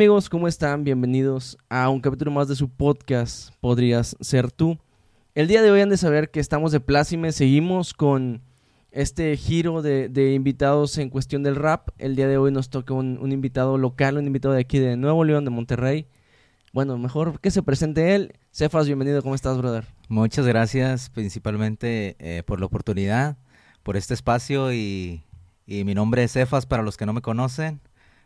Hola, ¿qué tal amigos? ¿Cómo están? Bienvenidos a un capítulo más de su podcast, Podrías ser tú. El día de hoy han de saber que estamos de plácime, seguimos con este giro de, invitados en cuestión del rap. El día de hoy nos toca un, invitado local, un invitado de aquí de Nuevo León, de Monterrey. Bueno, mejor que se presente él. Cefas, bienvenido, ¿cómo estás, brother? Muchas gracias, principalmente eh, por la oportunidad, por este espacio y, y mi nombre es Cefas para los que no me conocen.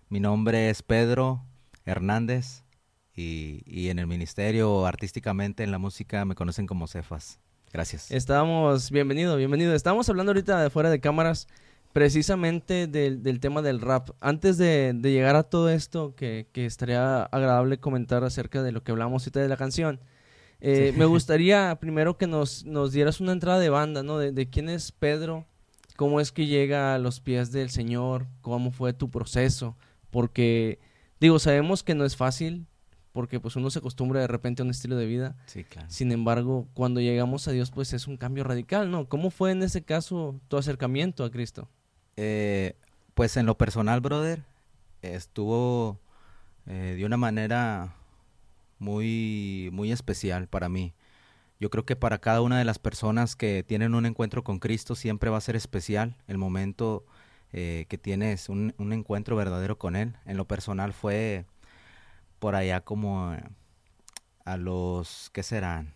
Mi nombre es Pedro Hernández y, en el ministerio artísticamente en la música me conocen como Cefas. Gracias. Estamos, bienvenido, bienvenido. Estamos hablando ahorita de fuera de cámaras precisamente del, tema del rap. Antes de, llegar a todo esto, que, estaría agradable comentar acerca de lo que hablamos ahorita de la canción, eh, me gustaría primero que nos, nos dieras una entrada de banda, ¿no? De, de, quién es Pedro, cómo es que llega a los pies del Señor, cómo fue tu proceso, porque digo, sabemos que no es fácil, porque pues uno se acostumbra de repente a un estilo de vida. Sí, claro. Sin embargo, cuando llegamos a Dios, pues es un cambio radical, ¿no? ¿Cómo fue en ese caso tu acercamiento a Cristo? Eh, pues en lo personal, brother, estuvo eh, de una manera muy, muy especial para mí. Yo creo que para cada una de las personas que tienen un encuentro con Cristo siempre va a ser especial el momento eh, que tienes un, encuentro verdadero con Él. En lo personal fue por allá como eh, a los, ¿qué serán?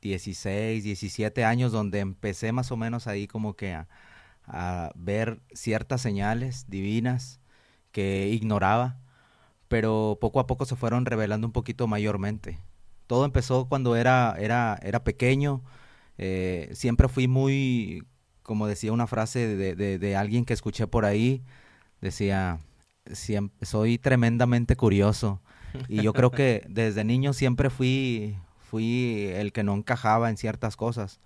16, 17 años donde empecé más o menos ahí como que a, a ver ciertas señales divinas que ignoraba, pero poco a poco se fueron revelando un poquito mayormente. Todo empezó cuando era, era, era pequeño, eh, siempre fui muy como decía una frase de, de, alguien que escuché por ahí, decía, soy tremendamente curioso. Y yo creo que desde niño siempre fui, fui el que no encajaba en ciertas cosas.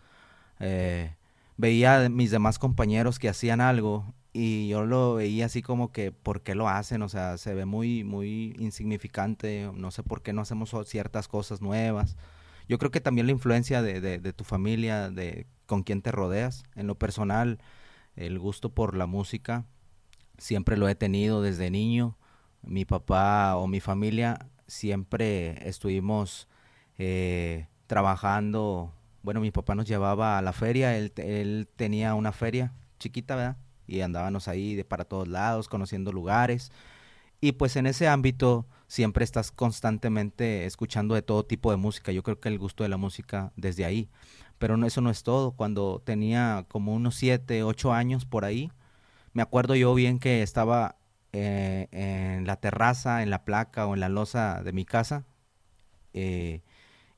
Eh, veía a mis demás compañeros que hacían algo y yo lo veía así como que, ¿por qué lo hacen? O sea, se ve muy, muy insignificante, no sé por qué no hacemos ciertas cosas nuevas. Yo creo que también la influencia de, de tu familia, de con quién te rodeas. En lo personal, el gusto por la música siempre lo he tenido desde niño. Mi papá o mi familia siempre estuvimos eh, trabajando. Bueno, mi papá nos llevaba a la feria, él, él tenía una feria chiquita, ¿verdad? Y andábamos ahí de para todos lados, conociendo lugares. Y pues en ese ámbito siempre estás constantemente escuchando de todo tipo de música. Yo creo que el gusto de la música desde ahí. Pero no, eso no es todo. Cuando tenía como unos siete, ocho años por ahí, me acuerdo yo bien que estaba eh, en la terraza, en la placa o en la losa de mi casa eh,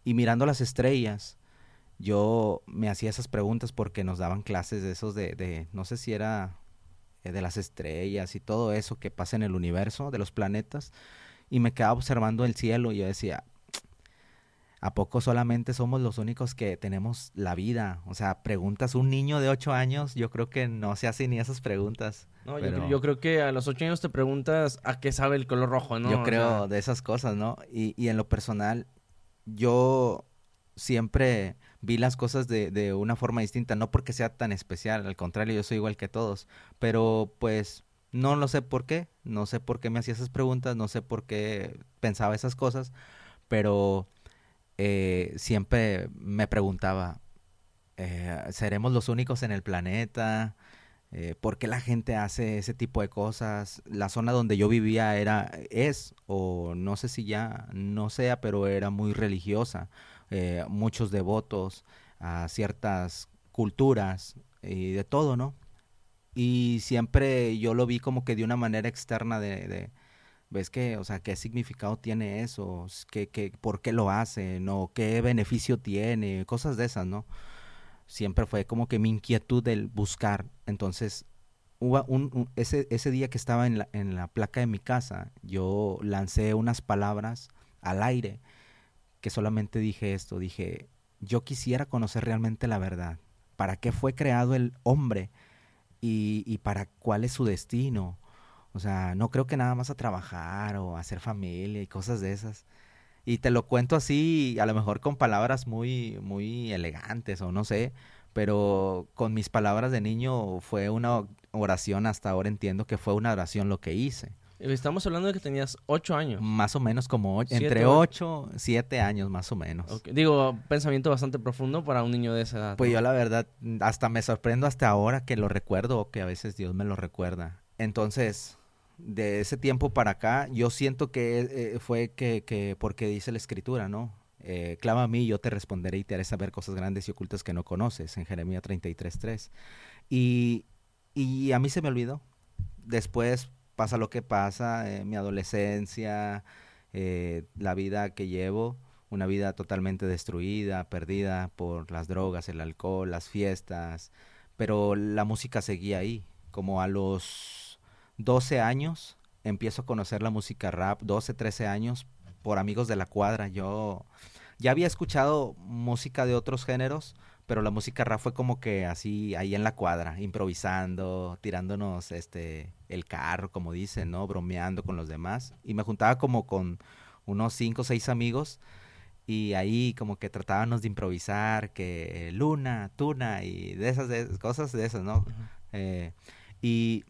y mirando las estrellas, yo me hacía esas preguntas porque nos daban clases de esos de, de no sé si era eh, de las estrellas y todo eso que pasa en el universo, de los planetas, y me quedaba observando el cielo y yo decía, ¿A poco solamente somos los únicos que tenemos la vida? O sea, preguntas un niño de ocho años, yo creo que no se hace ni esas preguntas. No, yo, creo que a los ocho años te preguntas a qué sabe el color rojo, ¿no? Yo creo de esas cosas, ¿no? Y, y, en lo personal, yo siempre vi las cosas de, de una forma distinta, no porque sea tan especial, al contrario, yo soy igual que todos, pero pues no lo sé por qué, no sé por qué me hacía esas preguntas, no sé por qué pensaba esas cosas, pero eh, siempre me preguntaba, eh, ¿seremos los únicos en el planeta? Eh, ¿Por qué la gente hace ese tipo de cosas? La zona donde yo vivía era, es, o no sé si ya no sea, pero era muy religiosa, muchos devotos a ciertas culturas y de todo, ¿no? Y siempre yo lo vi como que de una manera externa de ves que, o sea, qué significado tiene eso, ¿Qué, qué, por qué lo hacen, o qué beneficio tiene, cosas de esas, ¿no? Siempre fue como que mi inquietud del buscar. Entonces, hubo un, ese, ese día que estaba en la, en la placa de mi casa, yo lancé unas palabras al aire que solamente dije esto, dije, yo quisiera conocer realmente la verdad. ¿Para qué fue creado el hombre? Y, y para cuál es su destino o sea, no creo que nada más a trabajar o a hacer familia y cosas de esas. Y te lo cuento así, a lo mejor con palabras muy, muy elegantes o no sé, pero con mis palabras de niño fue una oración, hasta ahora entiendo que fue una oración lo que hice. Estamos hablando de que tenías ocho años. Más o menos como ocho, entre ocho, siete años más o menos. Digo, pensamiento bastante profundo para un niño de esa edad. Pues yo la verdad, hasta me sorprendo hasta ahora que lo recuerdo o que a veces Dios me lo recuerda. Entonces, de ese tiempo para acá, yo siento que eh, fue que, que, porque dice la escritura, ¿no? Eh, clama a mí, yo te responderé y te haré saber cosas grandes y ocultas que no conoces, en Jeremías 33.3. Y, y a mí se me olvidó. Después pasa lo que pasa, eh, mi adolescencia, eh, la vida que llevo, una vida totalmente destruida, perdida por las drogas, el alcohol, las fiestas, pero la música seguía ahí. Como a los 12 años empiezo a conocer la música rap, 12, 13 años, por amigos de la cuadra. Yo ya había escuchado música de otros géneros, pero la música rap fue como que así ahí en la cuadra, improvisando, tirándonos este el carro, como dicen, ¿no? Bromeando con los demás. Y me juntaba como con unos cinco o seis amigos y ahí como que tratábamos de improvisar, que luna, tuna y de esas cosas de esas, ¿no? Eh, y,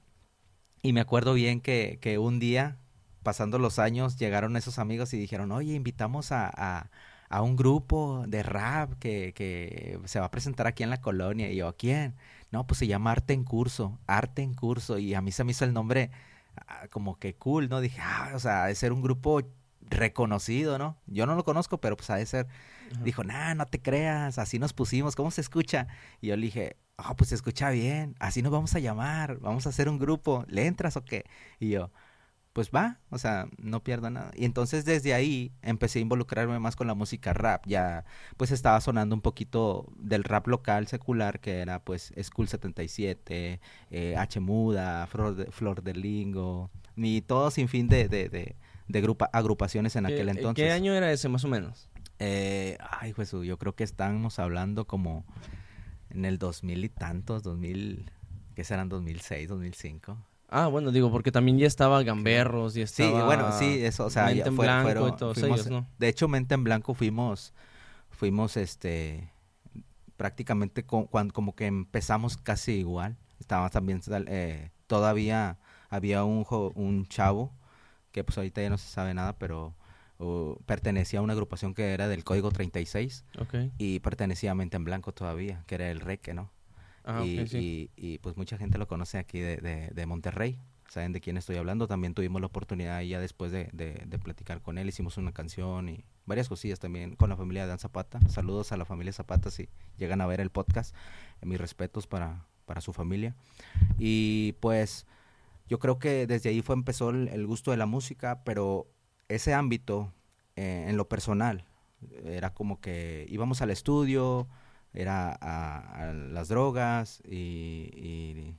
y me acuerdo bien que, que un día, pasando los años, llegaron esos amigos y dijeron, oye, invitamos a a un grupo de rap que, que se va a presentar aquí en la colonia. Y yo, ¿quién? No, pues se llama Arte en Curso, Arte en Curso. Y a mí se me hizo el nombre ah, como que cool, ¿no? Dije, ah, o sea, de ser un grupo reconocido, ¿no? Yo no lo conozco, pero pues ha de ser. Dijo, nah, no te creas, así nos pusimos, ¿cómo se escucha? Y yo le dije, ah, pues se escucha bien, así nos vamos a llamar, vamos a hacer un grupo, ¿le entras o qué? Y yo, pues va, o sea, no pierdo nada. Y entonces desde ahí empecé a involucrarme más con la música rap. Ya pues estaba sonando un poquito del rap local secular, que era pues School 77, eh, H Muda, Flor de, Flor de Lingo, ni todo sin fin de, de, de, de agrupaciones en aquel entonces. ¿Qué año era ese más o menos? Eh, ay, Jesús, yo creo que estábamos hablando como en el 2000 y tantos, 2000, ¿qué serán? 2006, 2005. Ah, bueno, digo, porque también ya estaba Gamberros y estaba... Sí, bueno, sí, eso, o sea, Mente en Blanco y todos ellos, ¿no? De hecho, Mente en Blanco fuimos, fuimos, este, prácticamente como que empezamos casi igual. Estaba también, eh, todavía había un, un chavo, que pues ahorita ya no se sabe nada, pero pertenecía a una agrupación que era del Código 36. Okay. Y pertenecía a Mente en Blanco todavía, que era el Reque, ¿no? Ah, y, y, pues mucha gente lo conoce aquí de, de, Monterrey. Saben de quién estoy hablando. También tuvimos la oportunidad ya después de, de, platicar con él. Hicimos una canción y varias cosillas también con la familia de Dan Zapata. Saludos a la familia Zapata si llegan a ver el podcast. mis respetos para, para su familia. Y pues yo creo que desde ahí fue empezó el, gusto de la música, pero ese ámbito eh, en lo personal era como que íbamos al estudio, era a, las drogas y,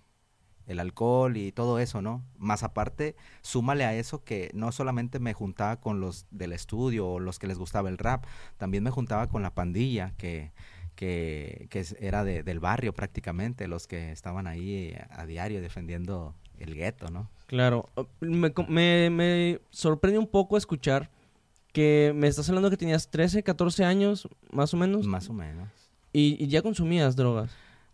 el alcohol y todo eso, ¿no? Más aparte, súmale a eso que no solamente me juntaba con los del estudio o los que les gustaba el rap, también me juntaba con la pandilla que, que, que era de, del barrio prácticamente, los que estaban ahí a diario defendiendo el gueto, ¿no? Claro, me, me, me sorprende un poco escuchar que me estás hablando que tenías 13, 14 años, más o menos. Más o menos. Y, ya consumías drogas.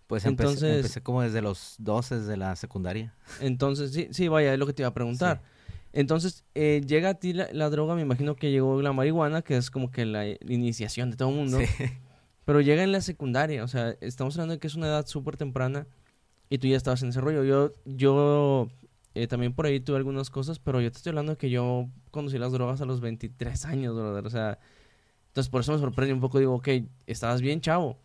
Pues entonces, empecé, como desde los 12 de la secundaria. Entonces, sí, sí, vaya, es lo que te iba a preguntar. Entonces, eh, llega a ti la, droga, me imagino que llegó la marihuana, que es como que la, iniciación de todo el mundo. Pero llega en la secundaria, o sea, estamos hablando de que es una edad súper temprana y tú ya estabas en ese rollo. Yo, yo eh, también por ahí tuve algunas cosas, pero yo te estoy hablando de que yo conocí las drogas a los 23 años, brother. O sea, entonces por eso me sorprende un poco, digo, ok, estabas bien chavo.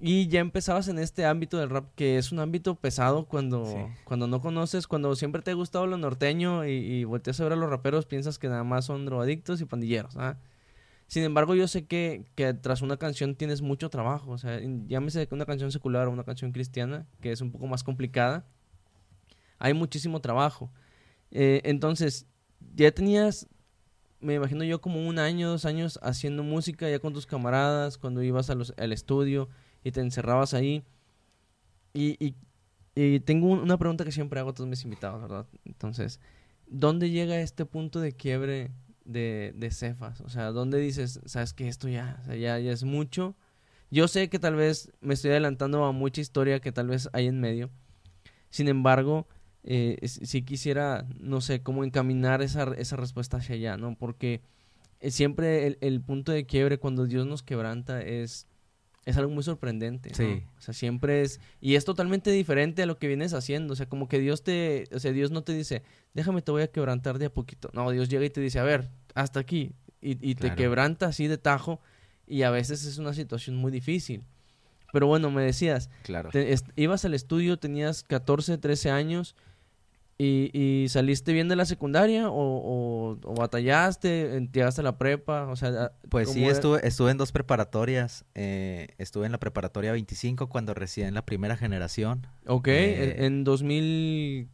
Y ya empezabas en este ámbito del rap, que es un ámbito pesado cuando, cuando no conoces, cuando siempre te ha gustado lo norteño y, y volteas a ver a los raperos, piensas que nada más son drogadictos y pandilleros. ¿ah? Sin embargo, yo sé que, que, tras una canción tienes mucho trabajo. O sea, llámese una canción secular o una canción cristiana, que es un poco más complicada. Hay muchísimo trabajo. Eh, entonces, ya tenías me imagino yo como un año, dos años haciendo música ya con tus camaradas, cuando ibas al estudio y te encerrabas ahí. Y, y, tengo una pregunta que siempre hago a todos mis invitados, ¿verdad? Entonces, ¿dónde llega este punto de quiebre de, de Cefas? O sea, ¿dónde dices, sabes que esto ya, ya, ya es mucho? Yo sé que tal vez me estoy adelantando a mucha historia que tal vez hay en medio. Sin embargo, eh, si quisiera, no sé, cómo encaminar esa, esa respuesta hacia allá, ¿no? Porque eh, siempre el, el, punto de quiebre cuando Dios nos quebranta es, es algo muy sorprendente. Sí. O sea, siempre es... Y es totalmente diferente a lo que vienes haciendo. O sea, como que Dios te... O sea, Dios no te dice, déjame, te voy a quebrantar de a poquito. No, Dios llega y te dice, a ver, hasta aquí. Y, y te quebranta así de tajo. Y a veces es una situación muy difícil. Pero bueno, me decías, claro. ibas al estudio, tenías 14, 13 años ¿Y, y saliste bien de la secundaria o, o, batallaste, llegaste a la prepa? O sea, pues sí, estuve, estuve en dos preparatorias. Eh, estuve en la preparatoria 25 cuando recién la primera generación. Ok, eh, en 2000,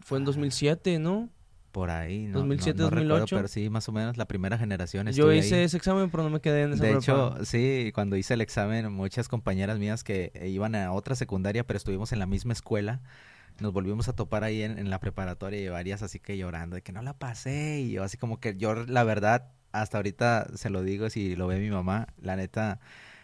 fue en 2007, ¿no? Por ahí, ¿no? 2007, 2008. pero sí, más o menos la primera generación. Yo hice ese examen, pero no me quedé en esa De hecho, sí, cuando hice el examen, muchas compañeras mías que iban a otra secundaria, pero estuvimos en la misma escuela nos volvimos a topar ahí en, la preparatoria y varias así que llorando de que no la pasé y yo así como que yo la verdad hasta ahorita se lo digo si lo ve mi mamá, la neta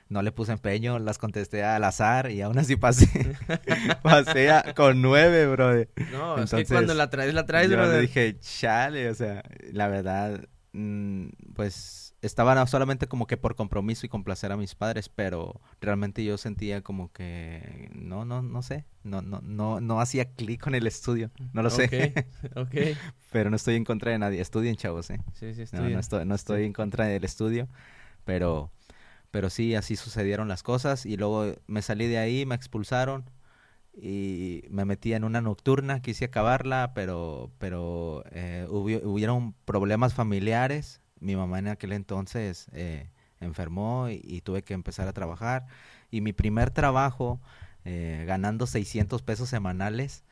no le puse empeño, las contesté al azar y aún así pasé. pasé con nueve, bro. No, es que cuando la traes, la traes, yo le dije, chale, o sea, la verdad, mm, pues estaba solamente como que por compromiso y complacer a mis padres, pero realmente yo sentía como que no, no, no sé, no, no, no, no hacía clic con el estudio, no lo sé. Ok, pero no estoy en contra de nadie, estudien chavos, ¿eh? Sí, sí, no, no, estoy, no estoy en contra del estudio, pero, pero sí, así sucedieron las cosas y luego me salí de ahí, me expulsaron y me metí en una nocturna, quise acabarla, pero, pero eh, hubieron problemas familiares mi mamá en aquel entonces eh, enfermó y, tuve que empezar a trabajar. Y mi primer trabajo, eh, ganando 600 pesos semanales,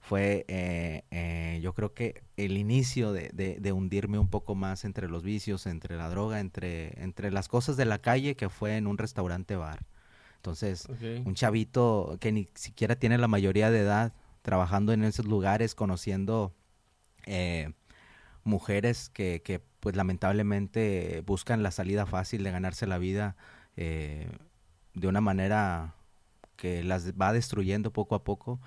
fue eh, yo creo que el inicio de, de, hundirme un poco más entre los vicios, entre la droga, entre, entre las cosas de la calle, que fue en un restaurante bar. Entonces, un chavito que ni siquiera tiene la mayoría de edad, trabajando en esos lugares, conociendo mujeres que, que pues lamentablemente buscan la salida fácil de ganarse la vida eh, de una manera que las va destruyendo poco a poco.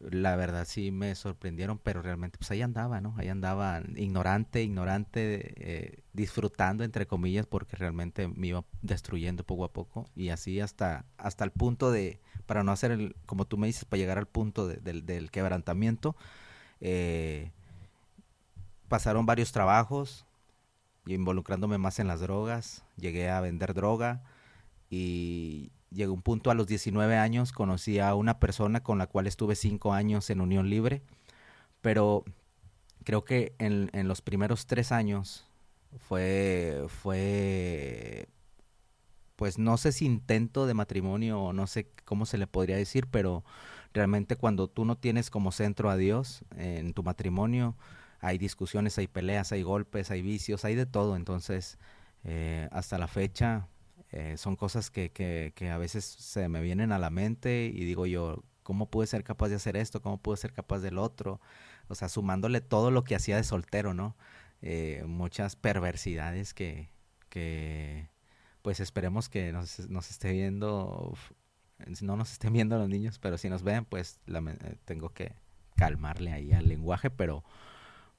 La verdad sí me sorprendieron, pero realmente pues ahí andaba, ¿no? Ahí andaba ignorante, ignorante, eh, disfrutando entre comillas, porque realmente me iba destruyendo poco a poco y así hasta, hasta el punto de, para no hacer el, como tú me dices, para llegar al punto del, del quebrantamiento, eh, pasaron varios trabajos, involucrándome más en las drogas, llegué a vender droga y llegó un punto a los 19 años, conocí a una persona con la cual estuve 5 años en unión libre, pero creo que en, en los primeros 3 años fue, fue, pues no sé si intento de matrimonio o no sé cómo se le podría decir, pero realmente cuando tú no tienes como centro a Dios en tu matrimonio, hay discusiones, hay peleas, hay golpes, hay vicios, hay de todo. Entonces, eh, hasta la fecha, eh, son cosas que, que, que, a veces se me vienen a la mente y digo yo, ¿cómo pude ser capaz de hacer esto? ¿Cómo pude ser capaz del otro? O sea, sumándole todo lo que hacía de soltero, ¿no? Eh, muchas perversidades que, que, pues esperemos que nos, nos esté viendo, no nos estén viendo los niños, pero si nos ven, pues tengo que calmarle ahí al lenguaje, pero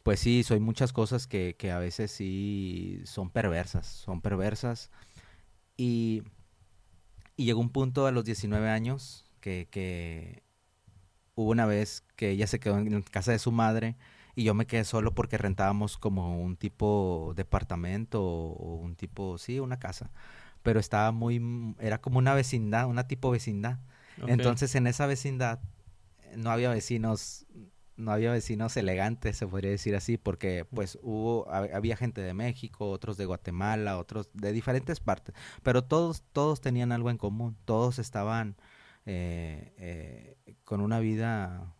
pues sí, soy muchas cosas que, que a veces sí son perversas, son perversas. Y, y llegó un punto a los 19 años que, que hubo una vez que ella se quedó en casa de su madre y yo me quedé solo porque rentábamos como un tipo departamento o un tipo, sí, una casa. Pero estaba muy, era como una vecindad, una tipo vecindad. Entonces en esa vecindad no había vecinos no había vecinos elegantes, se podría decir así, porque pues hubo, había gente de México, otros de Guatemala, otros de diferentes partes, pero todos, todos tenían algo en común, todos estaban eh, eh, con una vida,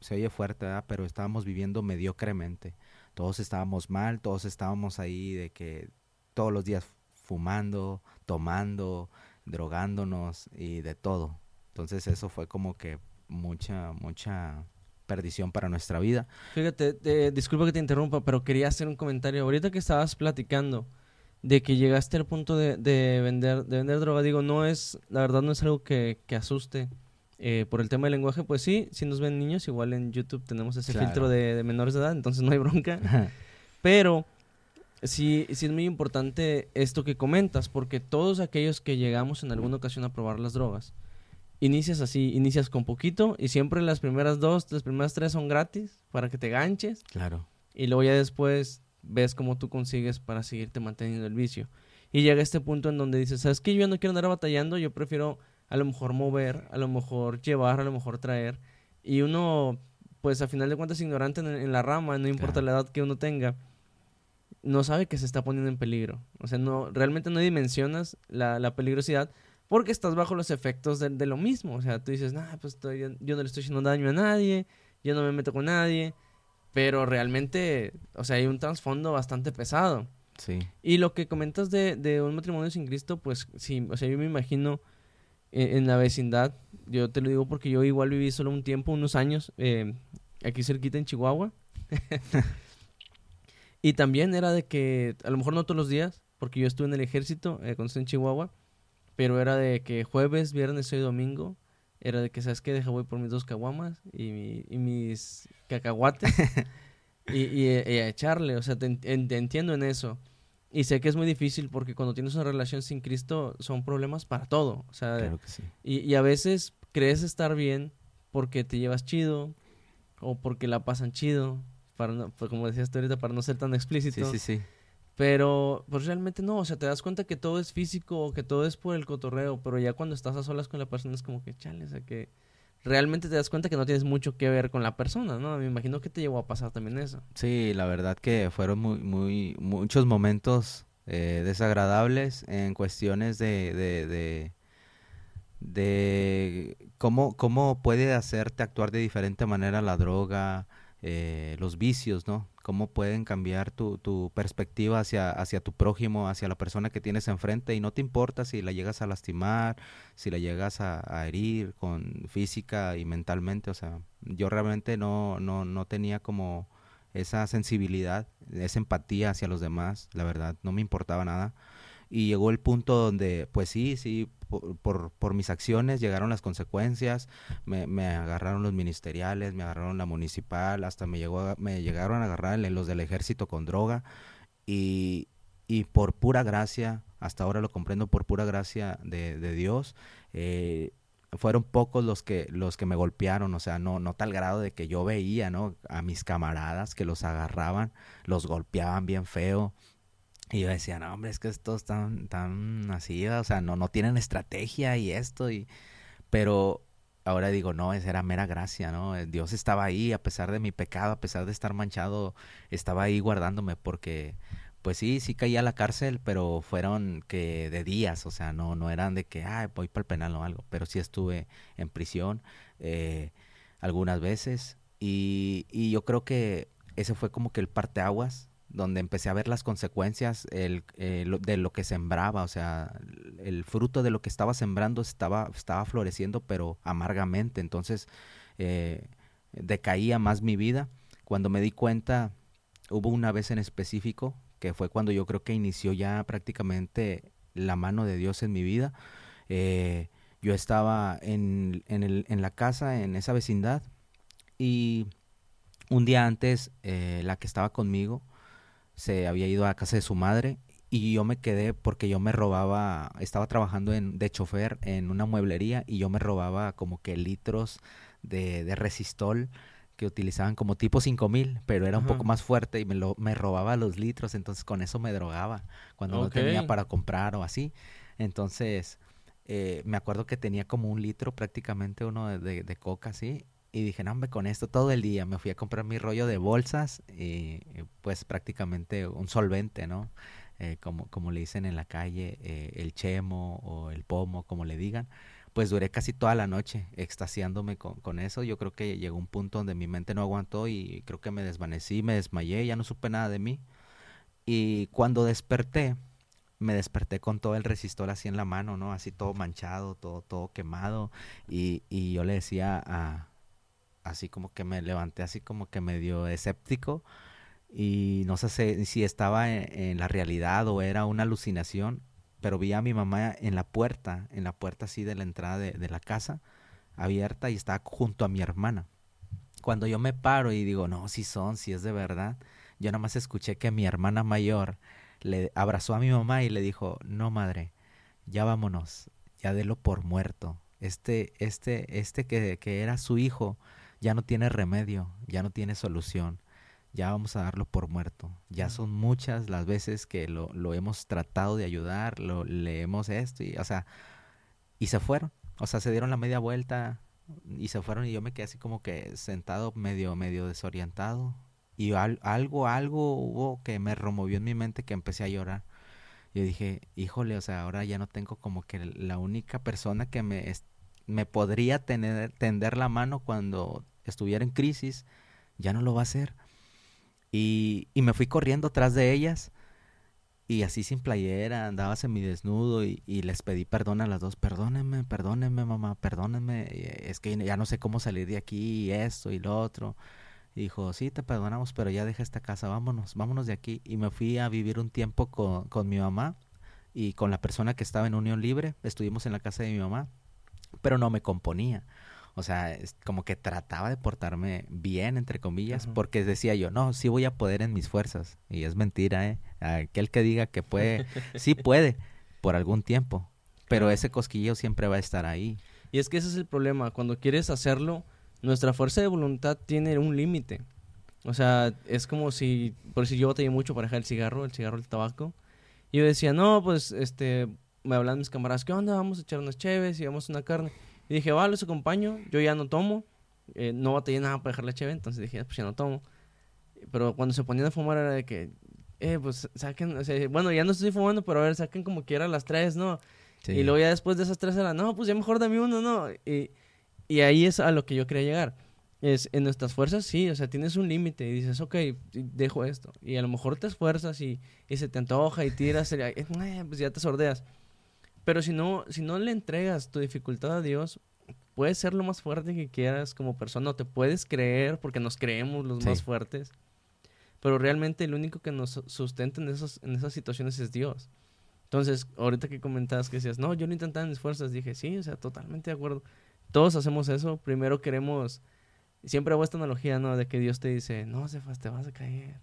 se oye fuerte, pero estábamos viviendo mediocremente, todos estábamos mal, todos estábamos ahí de que todos los días fumando, tomando, drogándonos y de todo. Entonces eso fue como que mucha, mucha perdición para nuestra vida. Fíjate, disculpa que te interrumpa, pero quería hacer un comentario. Ahorita que estabas platicando de que llegaste al punto de, vender, de vender droga, digo, no es, la verdad no es algo que, asuste. Eh, por el tema del lenguaje, pues sí, si nos ven niños, igual en YouTube tenemos ese filtro de, de, menores de edad, entonces no hay bronca. Pero sí, sí es muy importante esto que comentas, porque todos aquellos que llegamos en alguna ocasión a probar las drogas, inicias así, inicias con poquito y siempre las primeras dos, las primeras tres son gratis para que te ganches. Claro. Y luego ya después ves cómo tú consigues para seguirte manteniendo el vicio. Y llega este punto en donde dices, ¿sabes qué? Yo no quiero andar batallando, yo prefiero a lo mejor mover, a lo mejor llevar, a lo mejor traer. Y uno, pues a final de cuentas, ignorante en, la rama, no importa la edad que uno tenga, no sabe que se está poniendo en peligro. O sea, no, realmente no dimensionas la, la peligrosidad porque estás bajo los efectos de, de, lo mismo. O sea, tú dices, nah, pues yo, yo no le estoy haciendo daño a nadie, yo no me meto con nadie. Pero realmente, o sea, hay un trasfondo bastante pesado. Sí. Y lo que comentas de, de un matrimonio sin Cristo, pues sí, o sea, yo me imagino en, la vecindad. Yo te lo digo porque yo igual viví solo un tiempo, unos años, eh, aquí cerquita en Chihuahua. y también era de que, a lo mejor no todos los días, porque yo estuve en el ejército eh, cuando estuve en Chihuahua, pero era de que jueves, viernes y domingo, era de que, ¿sabes qué? Deja voy por mis dos caguamas y, y mis cacahuates y, y, a echarle, o sea, te entiendo en eso. Y sé que es muy difícil porque cuando tienes una relación sin Cristo son problemas para todo. O sea, claro que sí. y, y, a veces crees estar bien porque te llevas chido o porque la pasan chido, para no, pues como decías tú ahorita, para no ser tan explícito. Sí, sí, sí. Pero pues realmente no, o sea, te das cuenta que todo es físico que todo es por el cotorreo, pero ya cuando estás a solas con la persona es como que chale, o sea, que realmente te das cuenta que no tienes mucho que ver con la persona, ¿no? Me imagino que te llevó a pasar también eso. Sí, la verdad que fueron muy, muy, muchos momentos eh, desagradables en cuestiones de, de, de, de, cómo, cómo puede hacerte actuar de diferente manera la droga, eh, los vicios, ¿no? Cómo pueden cambiar tu, tu perspectiva hacia, hacia tu prójimo, hacia la persona que tienes enfrente y no te importa si la llegas a lastimar, si la llegas a, herir con física y mentalmente, o sea, yo realmente no, no, no tenía como esa sensibilidad, esa empatía hacia los demás, la verdad, no me importaba nada. Y llegó el punto donde, pues sí, sí, por, por, mis acciones llegaron las consecuencias, me, me, agarraron los ministeriales, me agarraron la municipal, hasta me, llegó me llegaron a agarrar los del ejército con droga y, y por pura gracia, hasta ahora lo comprendo por pura gracia de, de Dios, eh, fueron pocos los que los que me golpearon, o sea, no no tal grado de que yo veía, ¿no? a mis camaradas que los agarraban, los golpeaban bien feo, y yo decía, no, hombre, es que estos están tan así, o sea, no, no tienen estrategia y esto, y... pero ahora digo, no, esa era mera gracia, ¿no? Eh, Dios estaba ahí, a pesar de mi pecado, a pesar de estar manchado, estaba ahí guardándome, porque, pues sí, sí caí a la cárcel, pero fueron que de días, o sea, no, no eran de que, ay, voy para el penal o algo, pero sí estuve en prisión eh, algunas veces, y, y yo creo que ese fue como que el parteaguas donde empecé a ver las consecuencias el, eh, de lo que sembraba, o sea, el fruto de lo que estaba sembrando estaba, estaba floreciendo, pero amargamente, entonces eh, decaía más mi vida. Cuando me di cuenta, hubo una vez en específico, que fue cuando yo creo que inició ya prácticamente la mano de Dios en mi vida. Eh, yo estaba en, en, el, en la casa, en esa vecindad, y un día antes, la que estaba conmigo, se había ido a casa de su madre y yo me quedé porque yo me robaba, estaba trabajando en, de chofer en una mueblería y yo me robaba como que litros de, de resistol que utilizaban como tipo 5000, pero era un poco más fuerte y me, lo, me robaba los litros, entonces con eso me drogaba cuando no tenía para comprar o así. Entonces, eh, me acuerdo que tenía como un litro prácticamente uno de, de, de coca así y dije, no, hombre, con esto todo el día me fui a comprar mi rollo de bolsas y pues prácticamente un solvente, ¿no? Eh, como, como le dicen en la calle, eh, el chemo o el pomo, como le digan. Pues duré casi toda la noche extasiándome con, con eso. Yo creo que llegó un punto donde mi mente no aguantó y creo que me desvanecí, me desmayé, ya no supe nada de mí. Y cuando desperté, me desperté con todo el resistor así en la mano, ¿no? Así todo manchado, todo, todo quemado. Y, y yo le decía a, así como que me levanté así como que medio escéptico y no sé si estaba en, la realidad o era una alucinación, pero vi a mi mamá en la puerta, en la puerta así de la entrada de, la casa, abierta y estaba junto a mi hermana. Cuando yo me paro y digo, no, si son, si es de verdad, yo nada más escuché que mi hermana mayor le abrazó a mi mamá y le dijo, no madre, ya vámonos, ya délo por muerto. Este, este, este que, que era su hijo, ya no tiene remedio, ya no tiene solución, ya vamos a darlo por muerto. Ya son muchas las veces que lo, lo hemos tratado de ayudar, lo leemos esto, y, o sea, y se fueron. O sea, se dieron la media vuelta y se fueron y yo me quedé así como que sentado medio, medio desorientado. Y algo, algo hubo que me removió en mi mente que empecé a llorar. Yo dije, híjole, o sea, ahora ya no tengo como que la única persona que me, me podría tener, tender la mano cuando estuviera en crisis, ya no lo va a hacer. Y, y me fui corriendo atrás de ellas y así sin playera, andaba semidesnudo y, y les pedí perdón a las dos. Perdónenme, perdónenme, mamá, perdónenme. Es que ya no sé cómo salir de aquí, y esto y lo otro. Y dijo, sí, te perdonamos, pero ya deja esta casa, vámonos, vámonos de aquí. Y me fui a vivir un tiempo con, con mi mamá y con la persona que estaba en unión libre. Estuvimos en la casa de mi mamá, pero no me componía. O sea, es como que trataba de portarme bien, entre comillas, porque decía yo, no, sí voy a poder en mis fuerzas. Y es mentira, ¿eh? Aquel que diga que puede, sí puede, por algún tiempo. Pero ese cosquillo siempre va a estar ahí. Y es que ese es el problema. Cuando quieres hacerlo, nuestra fuerza de voluntad tiene un límite. O sea, es como si, por si yo batallé mucho para dejar el cigarro, el cigarro, el tabaco. Y yo decía, no, pues, este, me hablan mis camaradas, ¿qué onda? Vamos a echar unas cheves y vamos a una carne. Y dije, vale, los acompaño, yo ya no tomo, eh, no batallé nada para dejar la cheve, entonces dije, pues ya no tomo. Pero cuando se ponían a fumar era de que, eh, pues saquen, o sea, bueno, ya no estoy fumando, pero a ver, saquen como quiera las tres, ¿no? Y luego ya después de esas tres era, no, pues ya mejor dame uno, ¿no? Y, y ahí es a lo que yo quería llegar. Es, en nuestras fuerzas, sí, o sea, tienes un límite y dices, ok, dejo esto. Y a lo mejor te esfuerzas y, y se te antoja y tiras, y, eh, pues ya te sordeas. Pero si no, si no le entregas tu dificultad a Dios, puedes ser lo más fuerte que quieras como persona, o te puedes creer, porque nos creemos los más fuertes. Pero realmente el único que nos sustenta en, esos, en esas situaciones es Dios. Entonces, ahorita que comentabas que decías, no, yo lo intentaba en mis fuerzas, dije, sí, o sea, totalmente de acuerdo. Todos hacemos eso. Primero queremos, siempre hago esta analogía, ¿no? De que Dios te dice, no, Cefas, te vas a caer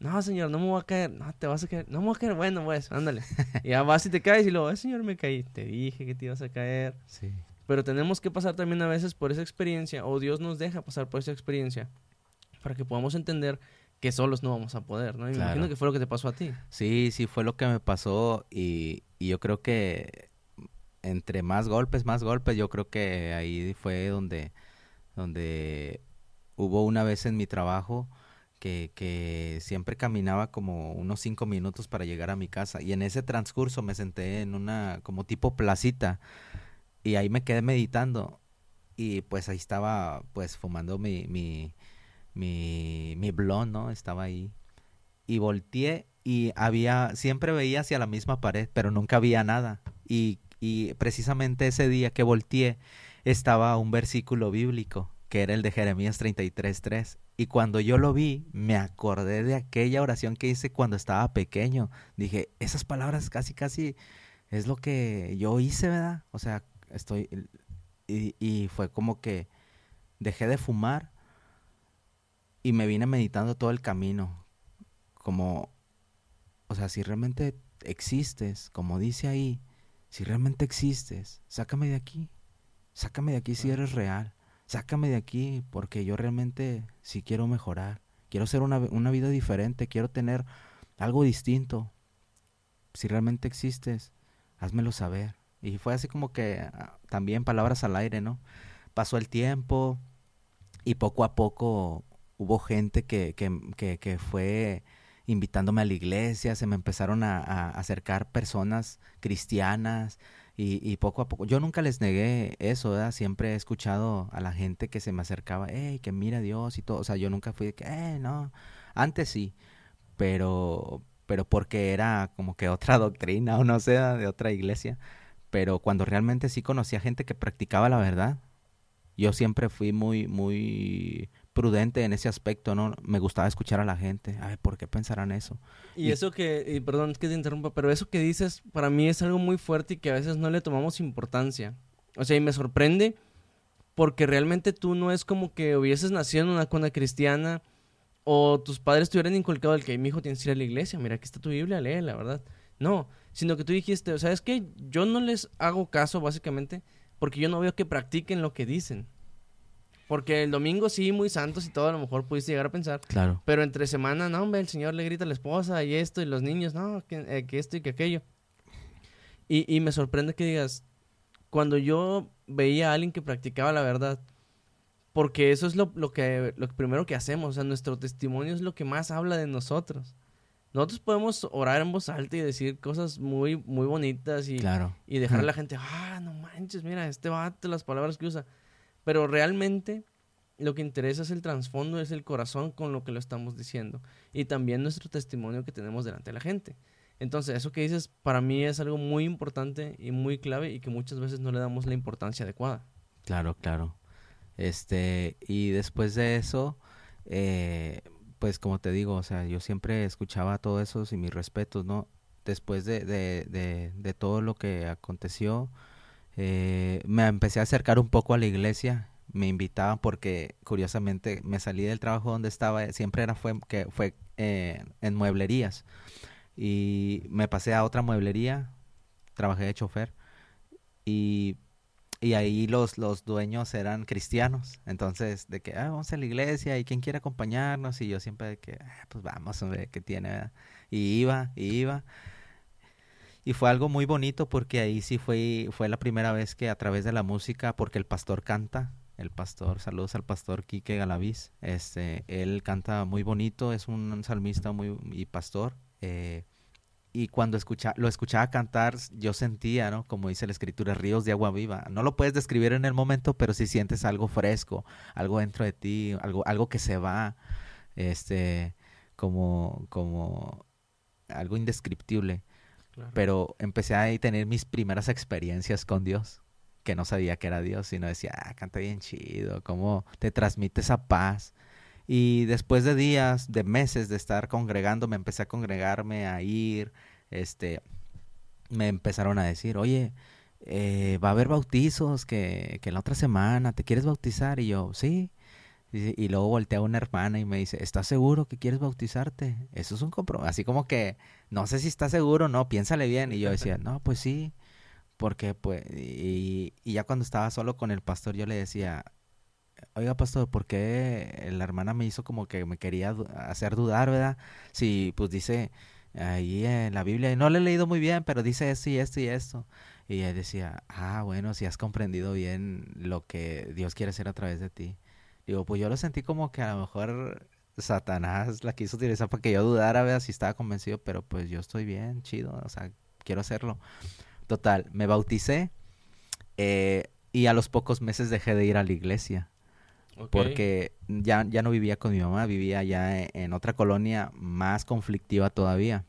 no, señor, no me voy a caer. No, te vas a caer. No me voy a caer. Bueno, pues, ándale. y ya vas y te caes y luego, señor, me caí. Te dije que te ibas a caer. Sí. Pero tenemos que pasar también a veces por esa experiencia, o Dios nos deja pasar por esa experiencia, para que podamos entender que solos no vamos a poder, ¿no? imagino que fue lo que te pasó a ti. Sí, sí, fue lo que me pasó y, y yo creo que entre más golpes, más golpes, yo creo que ahí fue donde, donde hubo una vez en mi trabajo que, siempre caminaba como unos cinco minutos para llegar a mi casa. Y en ese transcurso me senté en una como tipo placita y ahí me quedé meditando. Y pues ahí estaba pues fumando mi, mi, mi, mi blond, ¿no? Estaba ahí. Y volteé y había, siempre veía hacia la misma pared, pero nunca había nada. Y, y precisamente ese día que volteé estaba un versículo bíblico que era el de Jeremías 33.3. Y cuando yo lo vi, me acordé de aquella oración que hice cuando estaba pequeño. Dije, esas palabras casi, casi es lo que yo hice, ¿verdad? O sea, estoy... Y, y fue como que dejé de fumar y me vine meditando todo el camino. Como, o sea, si realmente existes, como dice ahí, si realmente existes, sácame de aquí. Sácame de aquí si eres real sácame de aquí porque yo realmente sí quiero mejorar, quiero ser una, una vida diferente, quiero tener algo distinto. Si realmente existes, házmelo saber. Y fue así como que ah, también palabras al aire, ¿no? Pasó el tiempo y poco a poco hubo gente que, que, que, que fue invitándome a la iglesia, se me empezaron a acercar personas cristianas, y, poco a poco, yo nunca les negué eso, ¿verdad? Siempre he escuchado a la gente que se me acercaba, hey, que mira a Dios y todo. O sea, yo nunca fui de que, eh, no. Antes sí, pero, pero porque era como que otra doctrina o no sé, de otra iglesia. Pero cuando realmente sí conocía gente que practicaba la verdad, yo siempre fui muy, muy prudente en ese aspecto, ¿no? Me gustaba escuchar a la gente, a ver, ¿por qué pensarán eso? Y, eso que, y perdón que te interrumpa, pero eso que dices para mí es algo muy fuerte y que a veces no le tomamos importancia. O sea, y me sorprende porque realmente tú no es como que hubieses nacido en una cuna cristiana o tus padres te hubieran inculcado el que mi hijo tienes que ir a la iglesia, mira, aquí está tu Biblia, lee, la verdad. No, sino que tú dijiste, ¿sabes qué? Yo no les hago caso básicamente porque yo no veo que practiquen lo que dicen. Porque el domingo sí, muy santos y todo, a lo mejor pudiste llegar a pensar. Claro. Pero entre semana, no, hombre, el señor le grita a la esposa y esto, y los niños, no, que, eh, que esto y que aquello. Y, y me sorprende que digas, cuando yo veía a alguien que practicaba la verdad, porque eso es lo, lo, que, lo primero que hacemos, o sea, nuestro testimonio es lo que más habla de nosotros. Nosotros podemos orar en voz alta y decir cosas muy, muy bonitas y, Claro. y dejar a la gente, ah, no manches, mira, este vato, las palabras que usa. Pero realmente lo que interesa es el trasfondo, es el corazón con lo que lo estamos diciendo. Y también nuestro testimonio que tenemos delante de la gente. Entonces, eso que dices para mí es algo muy importante y muy clave y que muchas veces no le damos la importancia adecuada. Claro, claro. Este, y después de eso, eh, pues como te digo, o sea, yo siempre escuchaba todo eso y mis respetos, ¿no? Después de, de, de, de todo lo que aconteció, eh, me empecé a acercar un poco a la iglesia. Me invitaban porque, curiosamente, me salí del trabajo donde estaba, siempre era fue, que fue eh, en mueblerías. Y me pasé a otra mueblería, trabajé de chofer. Y y ahí los, los dueños eran cristianos. Entonces, de que, ah, vamos a la iglesia y quién quiere acompañarnos. Y yo siempre que, ah, pues vamos, hombre, que tiene. ¿verdad?". Y iba, y iba. Y fue algo muy bonito porque ahí sí fue, fue la primera vez que a través de la música, porque el pastor canta, el pastor, saludos al pastor Quique Galaviz, este, él canta muy bonito, es un salmista muy, y pastor, eh, y cuando escucha, lo escuchaba cantar, yo sentía, ¿no? Como dice la escritura, ríos de agua viva. No lo puedes describir en el momento, pero sí sientes algo fresco, algo dentro de ti, algo, algo que se va, este, como, como algo indescriptible. Pero empecé a tener mis primeras experiencias con Dios, que no sabía que era Dios, sino decía, ah, canta bien chido, cómo te transmite esa paz. Y después de días, de meses de estar congregando, me empecé a congregarme, a ir, este, me empezaron a decir, oye, eh, va a haber bautizos que, que la otra semana, ¿te quieres bautizar? Y yo, sí. Y, luego voltea una hermana y me dice, ¿estás seguro que quieres bautizarte? Eso es un compromiso. Así como que, no sé si estás seguro, no, piénsale bien. Y yo decía, no, pues sí, porque pues, y, y ya cuando estaba solo con el pastor, yo le decía, oiga pastor, ¿por qué la hermana me hizo como que me quería hacer dudar, verdad? Si pues dice ahí en la Biblia, y no le he leído muy bien, pero dice esto y esto y esto. Y ella decía, ah, bueno, si has comprendido bien lo que Dios quiere hacer a través de ti. Digo, pues yo lo sentí como que a lo mejor Satanás la quiso utilizar para que yo dudara, ¿verdad? Si estaba convencido, pero pues yo estoy bien, chido, o sea, quiero hacerlo. Total, me bauticé eh, y a los pocos meses dejé de ir a la iglesia porque ya, ya no vivía con mi mamá, vivía ya e- en otra colonia más conflictiva todavía.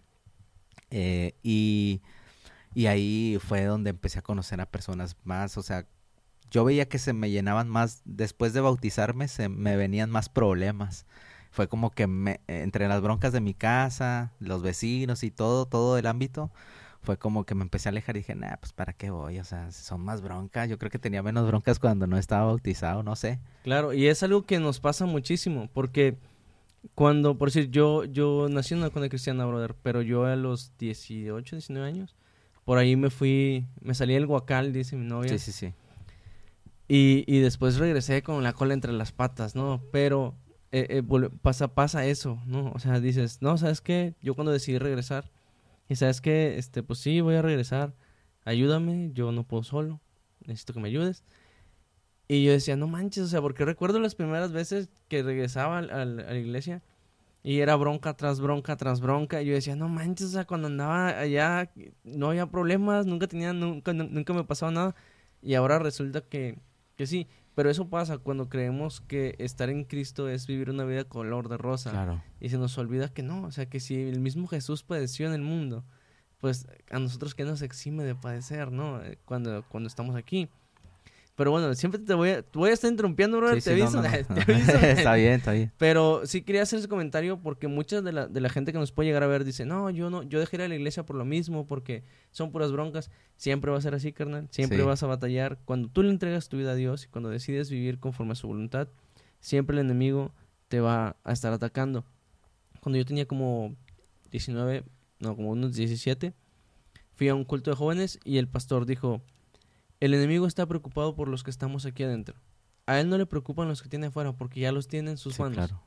Eh, y, y ahí fue donde empecé a conocer a personas más, o sea, yo veía que se me llenaban más, después de bautizarme, se me venían más problemas. Fue como que me, entre las broncas de mi casa, los vecinos y todo, todo el ámbito, fue como que me empecé a alejar y dije, nah, pues para qué voy, o sea, son más broncas. Yo creo que tenía menos broncas cuando no estaba bautizado, no sé. Claro, y es algo que nos pasa muchísimo, porque cuando, por decir, yo, yo nací en una cuna cristiana, brother, pero yo a los 18, 19 años, por ahí me fui, me salí del guacal, dice mi novia, Sí, sí, sí. Y, y después regresé con la cola entre las patas, ¿no? Pero eh, eh, pasa, pasa eso, ¿no? O sea, dices, no, ¿sabes qué? Yo cuando decidí regresar, y ¿sabes qué? Este, pues sí, voy a regresar, ayúdame, yo no puedo solo, necesito que me ayudes. Y yo decía, no manches, o sea, porque recuerdo las primeras veces que regresaba al- a la iglesia y era bronca tras bronca tras bronca. Y yo decía, no manches, o sea, cuando andaba allá no había problemas, nunca tenía, nunca, nu- nunca me pasaba nada. Y ahora resulta que, que sí. Pero eso pasa cuando creemos que estar en Cristo es vivir una vida color de rosa. Claro. Y se nos olvida que no, o sea, que si el mismo Jesús padeció en el mundo, pues a nosotros que nos exime de padecer, ¿no? Eh, Cuando, cuando estamos aquí. Pero bueno, siempre te voy a, voy a estar interrumpiendo, bro. Sí, te sí, no, aviso. no, no. te aviso. está bien, está bien. Pero sí quería hacer ese comentario porque mucha de la, de la gente que nos puede llegar a ver dice, no, yo no, yo dejé ir a la iglesia por lo mismo, porque son puras broncas. Siempre va a ser así, carnal. Siempre Sí. vas a batallar. Cuando tú le entregas tu vida a Dios y cuando decides vivir conforme a su voluntad, siempre el enemigo te va a estar atacando. Cuando yo tenía como 19, no, como unos 17, fui a un culto de jóvenes y el pastor dijo, el enemigo está preocupado por los que estamos aquí adentro. A él no le preocupan los que tiene afuera porque ya los tiene en sus Sí, manos claro.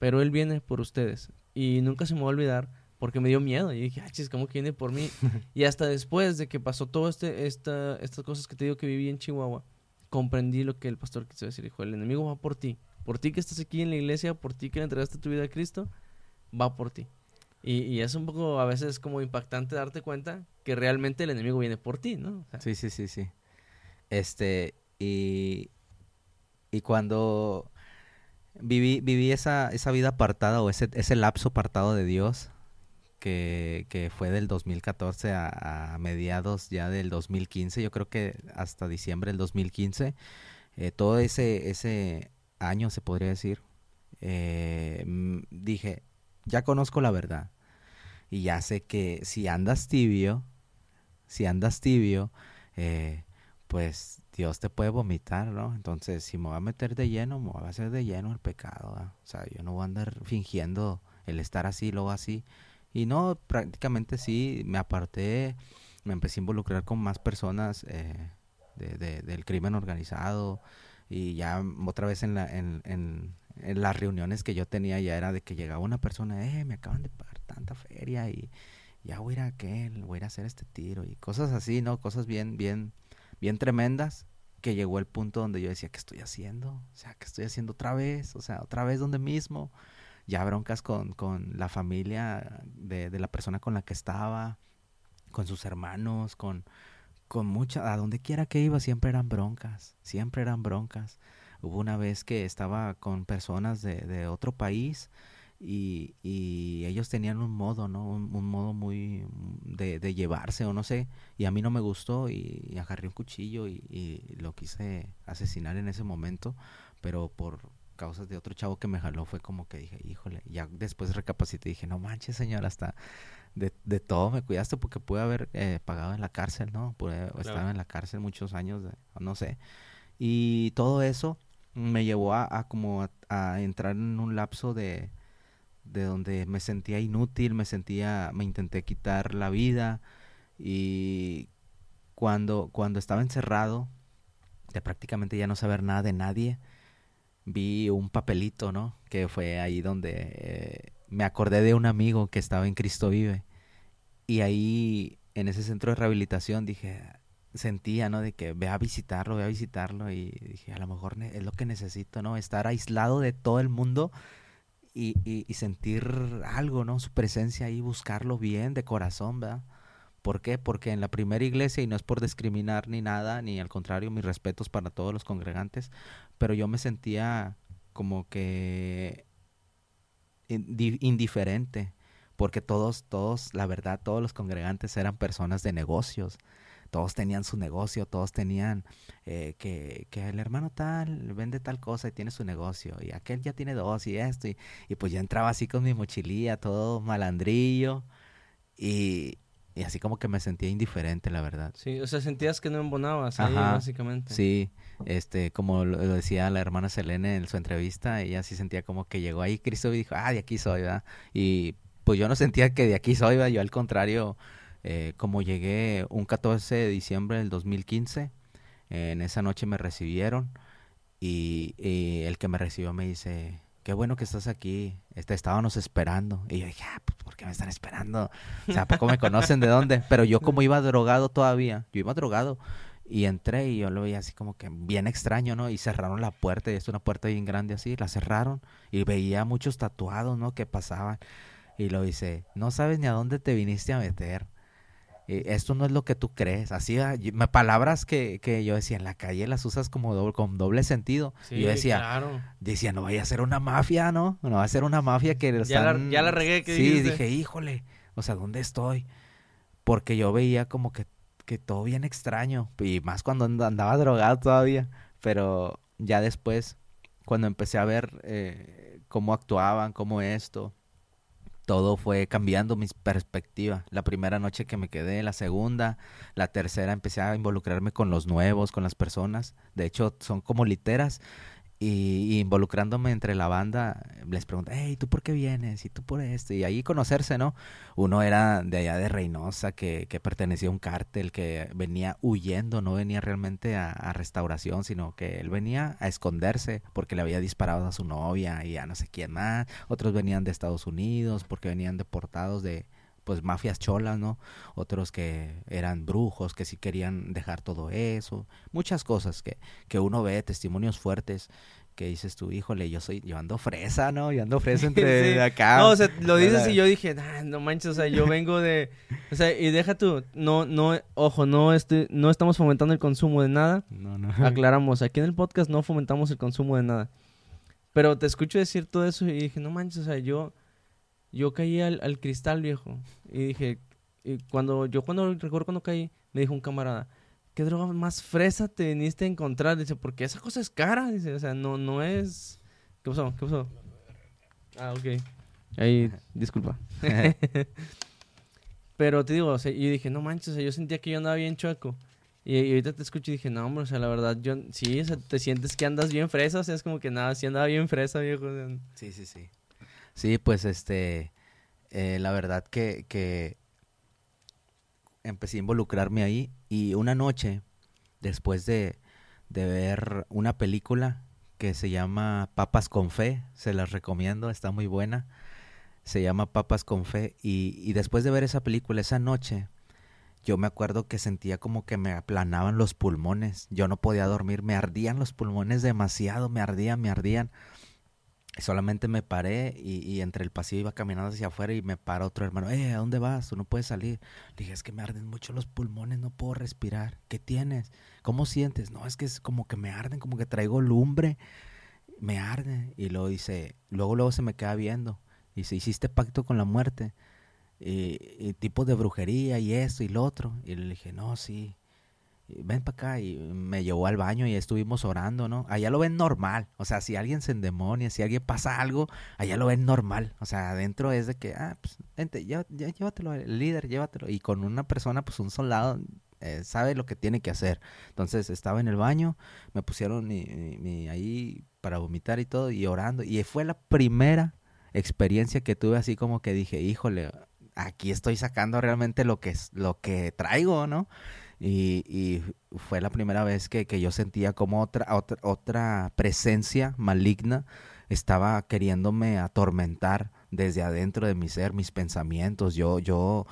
pero él viene por ustedes. Y nunca se me va a olvidar porque me dio miedo. Y dije, ah, chis, ¿cómo que viene por mí? y hasta después de que pasó todo este, esta, estas cosas que te digo que viví en Chihuahua, comprendí lo que el pastor quiso decir. Dijo, el enemigo va por ti. Por ti que estás aquí en la iglesia, por ti que le entregaste tu vida a Cristo, va por ti. Y, y es un poco a veces como impactante darte cuenta que realmente el enemigo viene por ti, ¿no? O sea, Sí, sí, sí, sí. Este, y, y cuando viví, viví esa, esa vida apartada o ese, ese lapso apartado de Dios, que, que fue del 2014 a, mediados ya del 2015, yo creo que hasta diciembre del 2015, eh, todo ese, ese año se podría decir, eh, mm, dije, ya conozco la verdad. Y ya sé que si andas tibio, si andas tibio, eh, pues Dios te puede vomitar, ¿no? Entonces, si me voy a meter de lleno, me voy a hacer de lleno el pecado, ¿verdad? O sea, yo no voy a andar fingiendo el estar así, luego así. Y no, prácticamente sí, me aparté, me empecé a involucrar con más personas eh, de- de- del crimen organizado y ya otra vez en, la, en, en- en las reuniones que yo tenía ya era de que llegaba una persona, eh, me acaban de pagar tanta feria y ya voy a ir a aquel, voy a ir a hacer este tiro y cosas así, ¿no? Cosas bien, bien, bien tremendas que llegó el punto donde yo decía, ¿qué estoy haciendo? O sea, ¿qué estoy haciendo otra vez? O sea, otra vez donde mismo. Ya broncas con, con la familia de, de la persona con la que estaba, con sus hermanos, con, con mucha, a donde quiera que iba siempre eran broncas, siempre eran broncas. Hubo una vez que estaba con personas de, de otro país y, y ellos tenían un modo, ¿no? Un, un modo muy de, de llevarse o no sé, y a mí no me gustó y, y agarré un cuchillo y, y lo quise asesinar en ese momento, pero por causas de otro chavo que me jaló fue como que dije, híjole, ya después recapacité y dije, no manches señor, hasta de, de todo me cuidaste porque pude haber eh, pagado en la cárcel, ¿no? Pude estar en la cárcel muchos años, de- no sé. Y todo eso me llevó a, a como a, a entrar en un lapso de, de donde me sentía inútil, me sentía, me intenté quitar la vida y cuando, cuando estaba encerrado, de prácticamente ya no saber nada de nadie, vi un papelito, ¿no? Que fue ahí donde eh, me acordé de un amigo que estaba en Cristo Vive. Y ahí, en ese centro de rehabilitación, dije, sentía, ¿no? De que ve a visitarlo, ve a visitarlo. Y dije, a lo mejor es lo que necesito, ¿no? Estar aislado de todo el mundo y, y, sentir algo, ¿no? Su presencia ahí, buscarlo bien, de corazón, ¿verdad? ¿Por qué? Porque en la primera iglesia, y no es por discriminar ni nada, ni al contrario, mis respetos para todos los congregantes, pero yo me sentía como que indi- indiferente, porque todos, todos, la verdad, todos los congregantes eran personas de negocios, todos tenían su negocio, todos tenían eh, que, que el hermano tal vende tal cosa y tiene su negocio, y aquel ya tiene dos y esto, y, y pues yo entraba así con mi mochililla, todo malandrillo, y, y así como que me sentía indiferente, la verdad. sí, o sea, sentías que no embonabas ahí, Ajá, básicamente. Sí, este, como lo, lo decía la hermana Selene en su entrevista, ella sí sentía como que llegó ahí Cristo y dijo, ah, de aquí soy, ¿verdad? Y pues yo no sentía que de aquí soy, ¿verdad? Yo al contrario, eh, como llegué un 14 de diciembre del 2015, en esa noche me recibieron y, el que me recibió me dice, qué bueno que estás aquí, este, estábamos esperando. Y yo dije, ah, pues, ¿por qué me están esperando? O sea, ¿a poco me conocen de dónde? Pero yo como iba drogado todavía, yo iba drogado. Y entré y yo lo veía así como que bien extraño, ¿no? Y cerraron la puerta, y es una puerta bien grande así, la cerraron. Y veía muchos tatuados, ¿no? Que pasaban. Y lo dice, no sabes ni a dónde te viniste a meter. Y esto no es lo que tú crees. Así, ah, palabras que, que yo decía, en la calle las usas como doble, con doble sentido. Sí, y yo decía, claro. decía, no vaya a ser una mafia, ¿no? No va a ser una mafia que Ya la- están- ya la regué, ¿qué Sí, dijiste? dije, híjole, o sea, ¿dónde estoy? Porque yo veía como que que todo bien extraño. Y más cuando andaba drogado todavía. Pero ya después, cuando empecé a ver eh, cómo actuaban, cómo esto, todo fue cambiando mi perspectiva. La primera noche que me quedé, la segunda, la tercera empecé a involucrarme con los nuevos, con las personas. De hecho, son como literas y, involucrándome entre la banda, les pregunté, hey, ¿tú por qué vienes? Y tú por esto. Y ahí conocerse, ¿no? Uno era de allá de Reynosa, que, que pertenecía a un cártel, que venía huyendo, no venía realmente a, restauración, sino que él venía a esconderse porque le había disparado a su novia y a no sé quién más. Otros venían de Estados Unidos porque venían deportados de, pues mafias cholas, ¿no? Otros que eran brujos, que sí querían dejar todo eso, muchas cosas que, que uno ve, testimonios fuertes que dices tú, híjole, yo soy, yo ando fresa, ¿no? Yo ando fresa entre acá. No, o sea, lo dices y yo dije, no manches, o sea, yo vengo de, o sea, y deja tú, no, no, ojo, no, estoy, no estamos fomentando el consumo de nada. No, no. Aclaramos, aquí en el podcast no fomentamos el consumo de nada. Pero te escucho decir todo eso y dije, no manches, o sea, yo, yo caí al, al cristal viejo. Y dije, y cuando, yo cuando, recuerdo cuando caí, me dijo un camarada, ¿qué droga más fresa te viniste a encontrar? Dice, porque esa cosa es cara. Dice, o sea, no, no es... ¿Qué pasó? ¿Qué pasó? Ah, ok. Ahí, disculpa. Pero te digo, o sea, yo dije, no manches, o sea, yo sentía que yo andaba bien chueco. Y, y, ahorita te escucho y dije, no, hombre, o sea, la verdad, yo, sí, o sea, te sientes que andas bien fresa, o sea, es como que nada, sí andaba bien fresa, viejo. O sea, Sí, sí, sí. Sí, pues este, eh, la verdad que, que empecé a involucrarme ahí y una noche, después de, de ver una película que se llama Papas con Fe, se las recomiendo, está muy buena, se llama Papas con Fe y, y después de ver esa película esa noche, yo me acuerdo que sentía como que me aplanaban los pulmones, yo no podía dormir, me ardían los pulmones demasiado, me ardían, me ardían. Solamente me paré y, entre el pasillo iba caminando hacia afuera y me para otro hermano. Eh, ¿a dónde vas? Tú no puedes salir. Le dije, es que me arden mucho los pulmones, no puedo respirar. ¿Qué tienes? ¿Cómo sientes? No, es que es como que me arden, como que traigo lumbre. Me arde. Y luego dice, luego, luego se me queda viendo. Dice, ¿hiciste pacto con la muerte? Y, y tipos de brujería y esto y lo otro. Y le dije, no, sí ven para acá y me llevó al baño y estuvimos orando, ¿no? Allá lo ven normal, o sea, si alguien se endemonia, si alguien pasa algo, allá lo ven normal, o sea, adentro es de que, ah, pues, vente, ya, ya, llévatelo, el líder, llévatelo, y con una persona, pues un soldado, eh, sabe lo que tiene que hacer. Entonces estaba en el baño, me pusieron mi, mi, mi ahí para vomitar y todo, y orando, y fue la primera experiencia que tuve así como que dije, híjole, aquí estoy sacando realmente lo que, lo que traigo, ¿no? Y, y, fue la primera vez que, que, yo sentía como otra, otra, otra presencia maligna estaba queriéndome atormentar desde adentro de mi ser, mis pensamientos. Yo, yo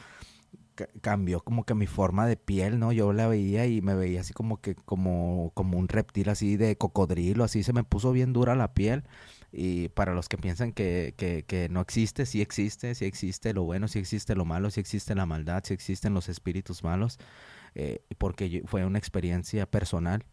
cambió como que mi forma de piel, ¿no? Yo la veía y me veía así como que como, como un reptil así de cocodrilo, así se me puso bien dura la piel. Y para los que piensan que, que, que no existe, sí existe, sí existe lo bueno, sí existe lo malo, sí existe la maldad, sí existen los espíritus malos eh, porque fue una experiencia personal.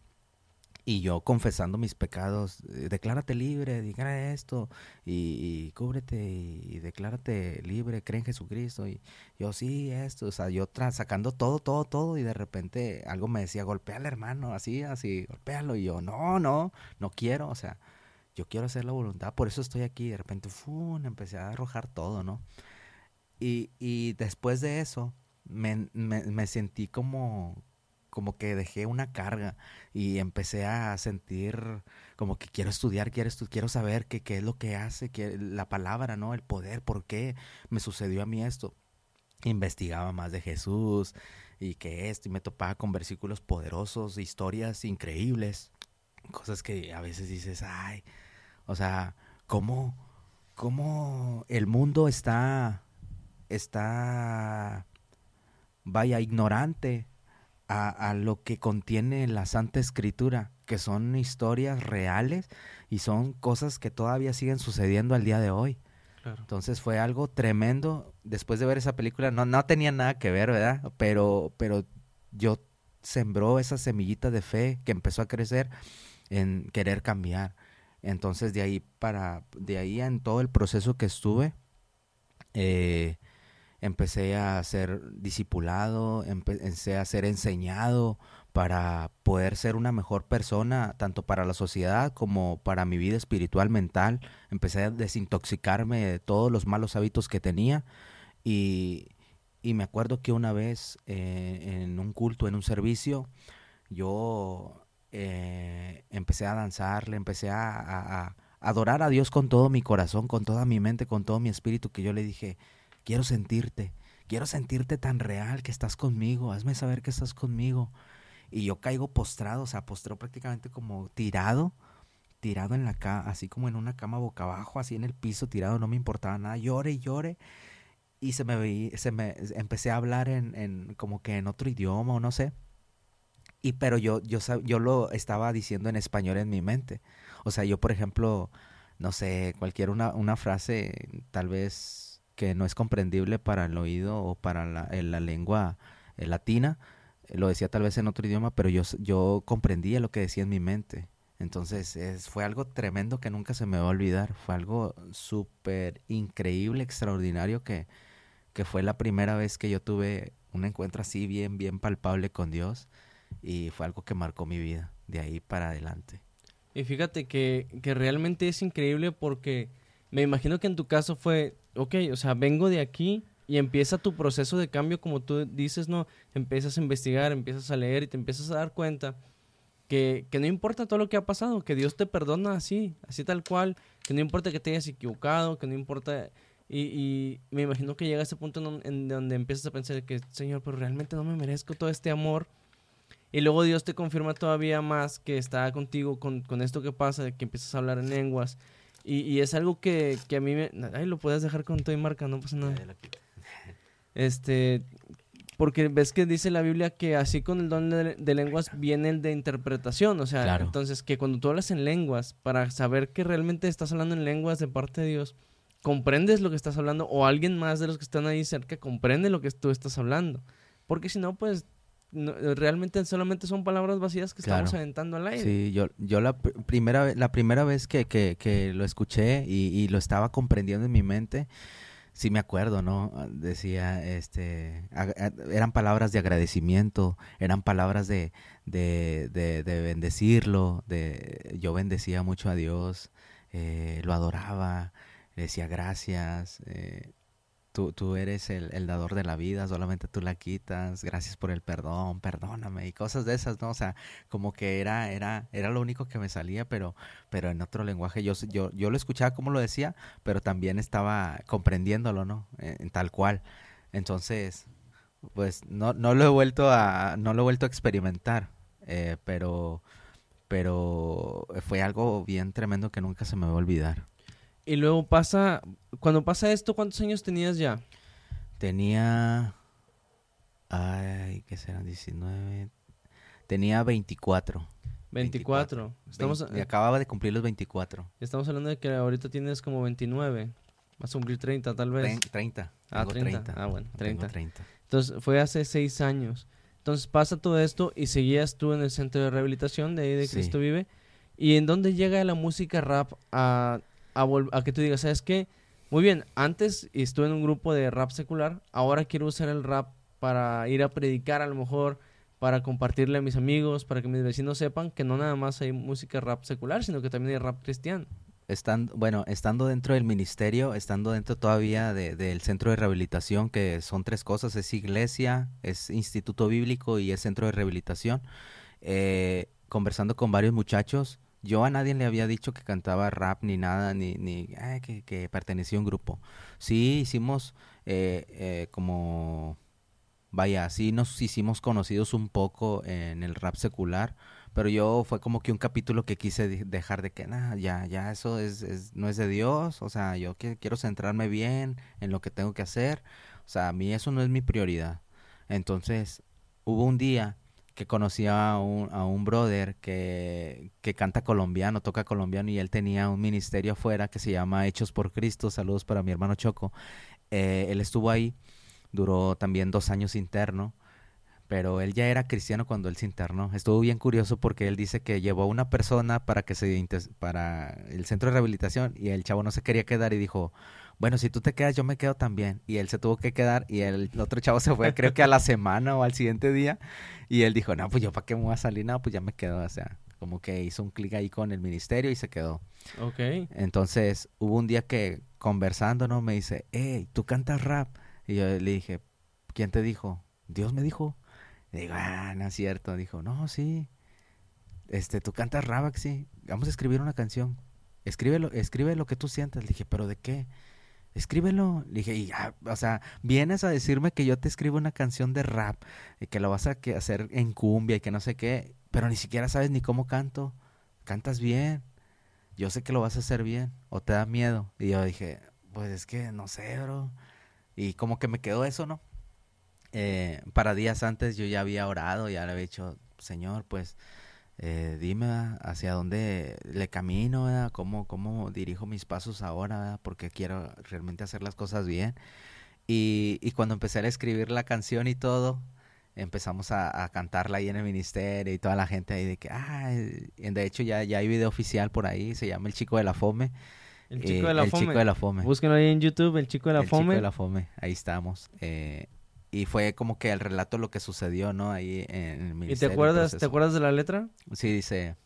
Y yo confesando mis pecados, eh, declárate libre, diga esto, y, y cúbrete, y, y, declárate libre, cree en Jesucristo. Y yo sí, esto, o sea, yo sacando todo, todo, todo, y de repente algo me decía, golpea al hermano, así, así, golpéalo. Y yo, no, no, no quiero, o sea, yo quiero hacer la voluntad, por eso estoy aquí. De repente, ¡fum! empecé a arrojar todo, ¿no? Y, y después de eso, me, me, sentí como, como que dejé una carga y empecé a sentir como que quiero estudiar, quiero, estu quiero saber qué, qué es lo que hace, que la palabra, ¿no? El poder, por qué me sucedió a mí esto. Investigaba más de Jesús y que esto, y me topaba con versículos poderosos, historias increíbles, cosas que a veces dices, ay, o sea, ¿cómo, cómo el mundo está, está vaya ignorante a, a, lo que contiene la Santa Escritura, que son historias reales y son cosas que todavía siguen sucediendo al día de hoy. Claro. Entonces fue algo tremendo. Después de ver esa película, no, no tenía nada que ver, ¿verdad? Pero, pero yo sembró esa semillita de fe que empezó a crecer en querer cambiar. Entonces de ahí para, de ahí en todo el proceso que estuve, eh, empecé a ser discipulado, empecé a ser enseñado para poder ser una mejor persona, tanto para la sociedad como para mi vida espiritual, mental. Empecé a desintoxicarme de todos los malos hábitos que tenía y, y me acuerdo que una vez eh, en un culto, en un servicio, yo eh, empecé a danzar, le empecé a, adorar a Dios con todo mi corazón, con toda mi mente, con todo mi espíritu, que yo le dije, quiero sentirte, quiero sentirte tan real que estás conmigo, hazme saber que estás conmigo. Y yo caigo postrado, o sea, postrado prácticamente como tirado, tirado en la cama, así como en una cama boca abajo, así en el piso, tirado, no me importaba nada, llore y llore. Y se me veía, se me empecé a hablar en, en como que en otro idioma o no sé. Y pero yo, yo, yo lo estaba diciendo en español en mi mente. O sea, yo por ejemplo, no sé, cualquier una, una frase tal vez que no es comprendible para el oído o para la, la lengua eh, latina. Lo decía tal vez en otro idioma, pero yo, yo comprendía lo que decía en mi mente. Entonces es, fue algo tremendo que nunca se me va a olvidar. Fue algo súper increíble, extraordinario, que, que fue la primera vez que yo tuve un encuentro así bien, bien palpable con Dios. Y fue algo que marcó mi vida de ahí para adelante. Y fíjate que, que realmente es increíble porque me imagino que en tu caso fue, ok, o sea, vengo de aquí y empieza tu proceso de cambio, como tú dices, ¿no? Empiezas a investigar, empiezas a leer y te empiezas a dar cuenta que, que no importa todo lo que ha pasado, que Dios te perdona así, así tal cual, que no importa que te hayas equivocado, que no importa... Y, me imagino que llega ese punto en, en, donde empiezas a pensar que, Señor, pero realmente no me merezco todo este amor. Y luego Dios te confirma todavía más que está contigo con, con esto que pasa, que empiezas a hablar en lenguas, y, y es algo que, que, a mí me... Ay, lo puedes dejar con todo y marca, no pasa nada. Este... Porque ves que dice la Biblia que así con el don de, lenguas viene el de interpretación. O sea, entonces que cuando tú hablas en lenguas, para saber que realmente estás hablando en lenguas de parte de Dios, comprendes lo que estás hablando o alguien más de los que están ahí cerca comprende lo que tú estás hablando. Porque si no, pues realmente solamente son palabras vacías que estamos aventando al aire. Sí, yo, yo la primera, la primera vez que, que, que lo escuché y, y, lo estaba comprendiendo en mi mente, sí me acuerdo, ¿no? Decía, este, eran palabras de agradecimiento, eran palabras de, de, de, de bendecirlo, de, yo bendecía mucho a Dios, eh, lo adoraba, le decía gracias, eh, tú, eres el, dador de la vida, solamente tú la quitas, gracias por el perdón, perdóname y cosas de esas, ¿no? O sea, como que era, era, era lo único que me salía, pero, pero en otro lenguaje. Yo, yo, yo lo escuchaba como lo decía, pero también estaba comprendiéndolo, ¿no? En, tal cual. Entonces, pues no, no lo he vuelto a, no lo he vuelto a experimentar, eh, pero, pero fue algo bien tremendo que nunca se me va a olvidar. Y luego pasa, cuando pasa esto, ¿cuántos años tenías ya? Tenía, ay, ¿qué serán? 19. Tenía 24. 24. Estamos, y acababa de cumplir los 24. Estamos hablando de que ahorita tienes como 29. Vas a cumplir 30 tal vez. 30. Ah, 30. Ah, bueno, 30. 30. Entonces fue hace 6 años. Entonces pasa todo esto y seguías tú en el centro de rehabilitación de ahí de Cristo Vive. ¿Y en dónde llega la música rap a a, que tú digas, ¿sabes qué? Muy bien, antes estuve en un grupo de rap secular, ahora quiero usar el rap para ir a predicar a lo mejor, para compartirle a mis amigos, para que mis vecinos sepan que no nada más hay música rap secular, sino que también hay rap cristiano. Estando, bueno, estando dentro del ministerio, estando dentro todavía del centro de rehabilitación, que son tres cosas, es iglesia, es instituto bíblico y es centro de rehabilitación, eh, conversando con varios muchachos, yo a nadie le había dicho que cantaba rap ni nada, ni, ni que, que, pertenecía a un grupo. Sí hicimos eh, eh, como, vaya, sí nos hicimos conocidos un poco en el rap secular, pero yo fue como que un capítulo que quise dejar de que, nada, ya, ya eso es, no es de Dios, o sea, yo quiero centrarme bien en lo que tengo que hacer, o sea, a mí eso no es mi prioridad. Entonces, hubo un día que conocía a un, a un brother que, que, canta colombiano, toca colombiano y él tenía un ministerio afuera que se llama Hechos por Cristo, saludos para mi hermano Choco. Eh, él estuvo ahí, duró también dos años interno, pero él ya era cristiano cuando él se internó. Estuvo bien curioso porque él dice que llevó a una persona para que se para el centro de rehabilitación y el chavo no se quería quedar y dijo, bueno, si tú te quedas, yo me quedo también. Y él se tuvo que quedar y el otro chavo se fue, creo que a la semana o al siguiente día. Y él dijo, no, pues yo para qué me voy a salir, no, pues ya me quedo. O sea, como que hizo un clic ahí con el ministerio y se quedó. Ok. Entonces hubo un día que conversando, ¿no? Me dice, hey, ¿tú cantas rap? Y yo le dije, ¿quién te dijo? Dios me dijo. Y digo, ah, no es cierto. Dijo, no, sí. Este, tú cantas rap, sí. Vamos a escribir una canción. Escríbelo, escribe lo que tú sientas. Le dije, ¿pero de qué? Escríbelo. Le dije, y o sea, vienes a decirme que yo te escribo una canción de rap y que lo vas a que hacer en cumbia y que no sé qué, pero ni siquiera sabes ni cómo canto. Cantas bien. Yo sé que lo vas a hacer bien. ¿O te da miedo? Y yo dije, pues es que no sé, bro. Y como que me quedó eso, ¿no? Eh, para días antes yo ya había orado, ya le había dicho, Señor, pues eh, dime hacia dónde le camino, ¿Cómo, cómo dirijo mis pasos ahora, porque quiero realmente hacer las cosas bien. Y, y cuando empecé a escribir la canción y todo, empezamos a, cantarla ahí en el ministerio y toda la gente ahí de que, ah, de hecho ya, ya hay video oficial por ahí, se llama El Chico de la Fome. El Chico, de, la el chico de la Fome. Búsquenlo ahí en YouTube, El Chico de la Fome. El Chico de la Fome, ahí estamos. Eh, y fue como que el relato de lo que sucedió, ¿no? Ahí en el ministerio. ¿Y te acuerdas, ¿te acuerdas de la letra? Sí, dice,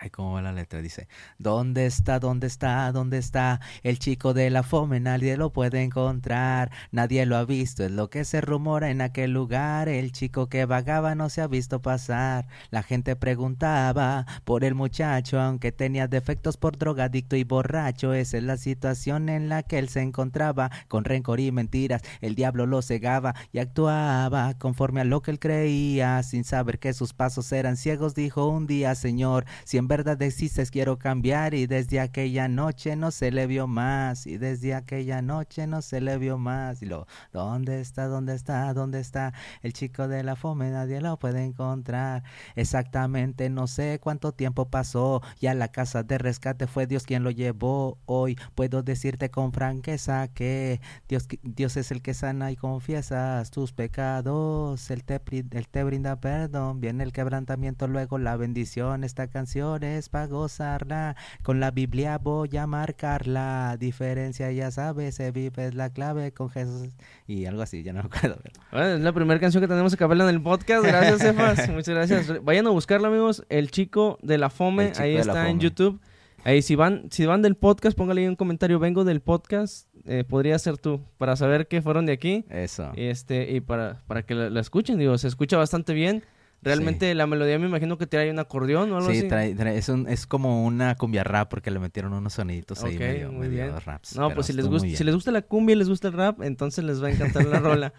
Ay, ¿cómo va la letra? Dice, ¿dónde está, dónde está, dónde está el chico de la fome? Nadie lo puede encontrar, nadie lo ha visto, es lo que se rumora en aquel lugar. El chico que vagaba no se ha visto pasar. La gente preguntaba por el muchacho, aunque tenía defectos por drogadicto y borracho. Esa es la situación en la que él se encontraba, con rencor y mentiras. El diablo lo cegaba y actuaba conforme a lo que él creía, sin saber que sus pasos eran ciegos. Dijo un día, Señor, en verdad quiero cambiar y desde aquella noche no se le vio más y desde aquella noche no se le vio más y lo ¿dónde está? ¿dónde está? ¿dónde está? El chico de la fome nadie lo puede encontrar exactamente no sé cuánto tiempo pasó y a la casa de rescate fue Dios quien lo llevó hoy puedo decirte con franqueza que Dios, Dios es el que sana y confiesas tus pecados él te, él te brinda perdón viene el quebrantamiento luego la bendición esta canción para gozarla. Con la Biblia voy a marcarla. Diferencia, ya sabes, se vive es la clave con Jesús. Y algo así, ya no me acuerdo. es la primera canción que tenemos que hablar en el podcast. Gracias, Efas. Muchas gracias. Vayan a buscarla, amigos. El chico de la fome. Ahí está en YouTube. Ahí, si van, si van del podcast, póngale ahí un comentario. Vengo del podcast. Eh, podría ser tú, para saber que fueron de aquí. Eso. Este, y para, para que la, la escuchen, digo, se escucha bastante bien. Realmente la melodía me imagino que trae un acordeón o algo así. Sí, es, es como una cumbia rap porque le metieron unos soniditos ahí medio, muy bien. raps. No, pues si les, gusta, si les gusta la cumbia y les gusta el rap, entonces les va a encantar la rola.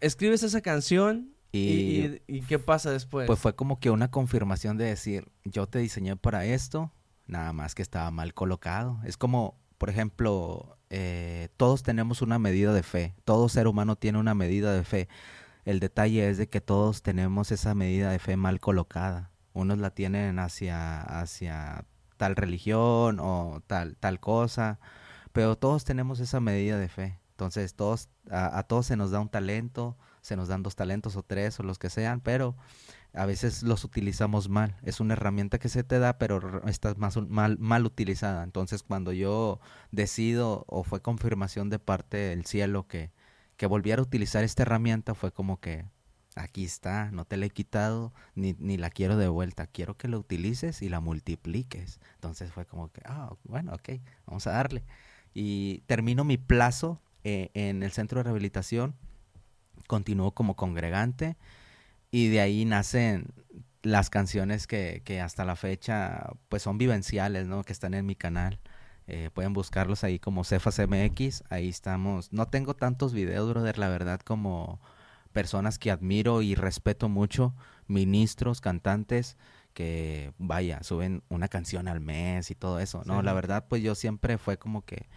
Escribes esa canción y, y, qué pasa después? Pues fue como que una confirmación de decir, yo te diseñé para esto, nada más que estaba mal colocado. Es como, por ejemplo, eh, todos tenemos una medida de fe, todo ser humano tiene una medida de fe el detalle es de que todos tenemos esa medida de fe mal colocada. Unos la tienen hacia, hacia tal religión o tal, tal cosa, pero todos tenemos esa medida de fe. Entonces, todos, a, todos se nos da un talento, se nos dan dos talentos o tres o los que sean, pero a veces los utilizamos mal. Es una herramienta que se te da, pero está más mal, mal utilizada. Entonces, cuando yo decido o fue confirmación de parte del cielo que, que volviera a utilizar esta herramienta fue como que aquí está, no te la he quitado ni, ni la quiero de vuelta, quiero que la utilices y la multipliques. Entonces fue como que, ah, bueno, ok, vamos a darle. Y termino mi plazo eh, en el centro de rehabilitación, continúo como congregante y de ahí nacen las canciones que, que hasta la fecha pues son vivenciales, ¿no? Que están en mi canal. Eh, pueden buscarlos ahí como Cefas MX. Ahí estamos. No tengo tantos videos, brother, la verdad, como personas que admiro y respeto mucho, ministros, cantantes, que vaya, suben una canción al mes y todo eso. No, la verdad, pues yo siempre fue como que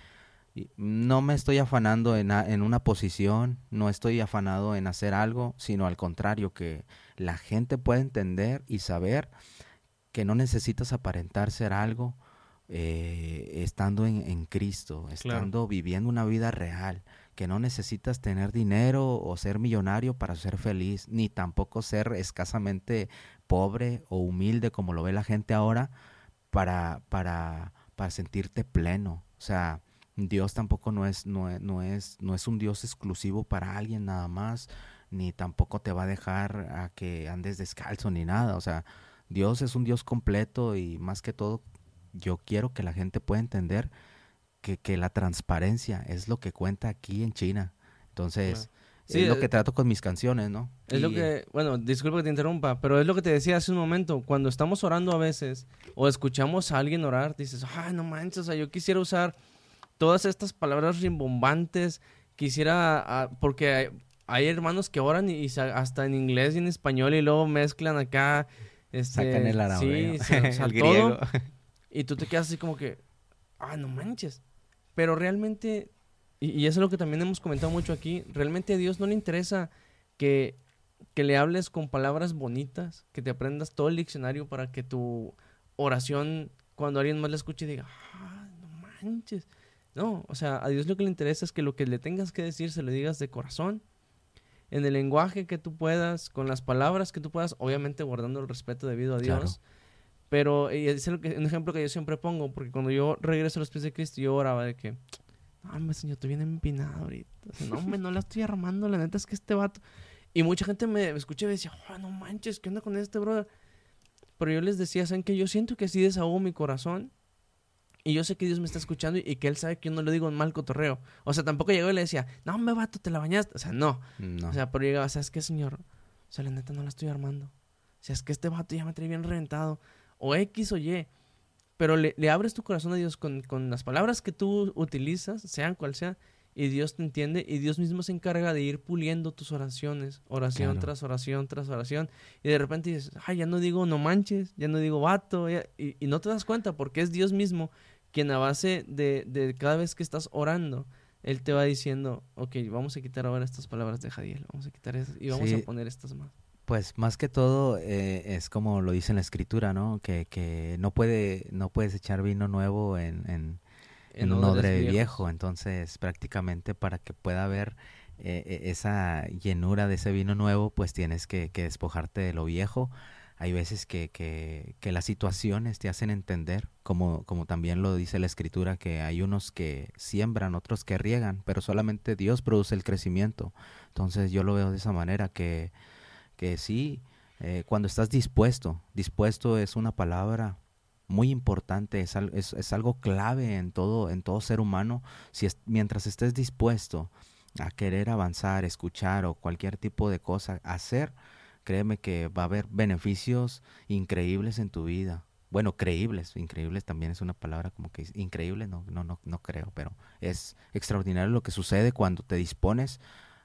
no me estoy afanando en, en una posición, no estoy afanado en hacer algo, sino al contrario, que la gente pueda entender y saber que no necesitas aparentar ser algo, eh, estando en, Cristo, estando viviendo una vida real, que no necesitas tener dinero o ser millonario para ser feliz, ni tampoco ser escasamente pobre o humilde como lo ve la gente ahora para, para, para sentirte pleno. O sea, Dios tampoco no es, no, es, no, es, no es un Dios exclusivo para alguien nada más, ni tampoco te va a dejar a que andes descalzo ni nada. O sea, Dios es un Dios completo y más que todo yo quiero que la gente pueda entender que, que la transparencia es lo que cuenta aquí en China. Entonces, es lo que trato con mis canciones, ¿no? Es lo que, bueno, disculpa que te interrumpa, pero es lo que te decía hace un momento. Cuando estamos orando a veces o escuchamos a alguien orar, dices, ay, no manches, o sea, yo quisiera usar todas estas palabras rimbombantes, quisiera, ah, porque hay, hermanos que oran y, hasta en inglés y en español y luego mezclan acá. Este, Sacan el árabe. Sí, el griego. Y tú te quedas así como que, ah, no manches. Pero realmente, y, eso es lo que también hemos comentado mucho aquí, realmente a Dios no le interesa que, que le hables con palabras bonitas, que te aprendas todo el diccionario para que tu oración, cuando alguien más la escuche, diga, ah, no manches. No, o sea, a Dios lo que le interesa es que lo que le tengas que decir se lo digas de corazón, en el lenguaje que tú puedas, con las palabras que tú puedas, obviamente guardando el respeto debido a Dios. Pero y es un ejemplo que yo siempre pongo, porque cuando yo regreso a los pies de Cristo, yo oraba de que, no, hombre, señor, estoy bien empinado ahorita. no, hombre, no la estoy armando, la neta es que este vato. Y mucha gente me, escucha y me decía, oh, no manches, ¿qué onda con este brother? Pero yo les decía, ¿saben que Yo siento que así desahogo mi corazón y yo sé que Dios me está escuchando y, que Él sabe que yo no le digo en mal cotorreo. O sea, tampoco llegó y le decía, no, me vato, te la bañaste. O sea, no. O sea, pero llegaba, ¿sabes qué, señor? O sea, la neta no la estoy armando. O sea, es que este vato ya me trae bien reventado. O X o Y. Pero le, abres tu corazón a Dios con, con, las palabras que tú utilizas, sean cual sea, y Dios te entiende y Dios mismo se encarga de ir puliendo tus oraciones, oración tras oración tras oración. Y de repente dices, ay, ya no digo no manches, ya no digo vato, y, y, no te das cuenta porque es Dios mismo quien a base de, de, cada vez que estás orando, Él te va diciendo, ok, vamos a quitar ahora estas palabras de Jadiel, vamos a quitar esas y vamos a poner estas más. Pues más que todo eh, es como lo dice en la escritura, ¿no? Que, que no puede no puedes echar vino nuevo en, en, un odre viejo. Entonces prácticamente para que pueda haber eh, e, esa llenura de ese vino nuevo, pues tienes que, que despojarte de lo viejo hay veces que, que, que, las situaciones te hacen entender, como, como también lo dice la escritura, que hay unos que siembran, otros que riegan, pero solamente Dios produce el crecimiento. Entonces yo lo veo de esa manera, que, que sí, eh, cuando estás dispuesto, dispuesto es una palabra muy importante, es, es, es, algo clave en todo, en todo ser humano. Si es, mientras estés dispuesto a querer avanzar, escuchar o cualquier tipo de cosa, hacer, créeme que va a haber beneficios increíbles en tu vida. Bueno, creíbles, increíbles también es una palabra como que increíble, no, no, no, no creo, pero es extraordinario lo que sucede cuando te dispones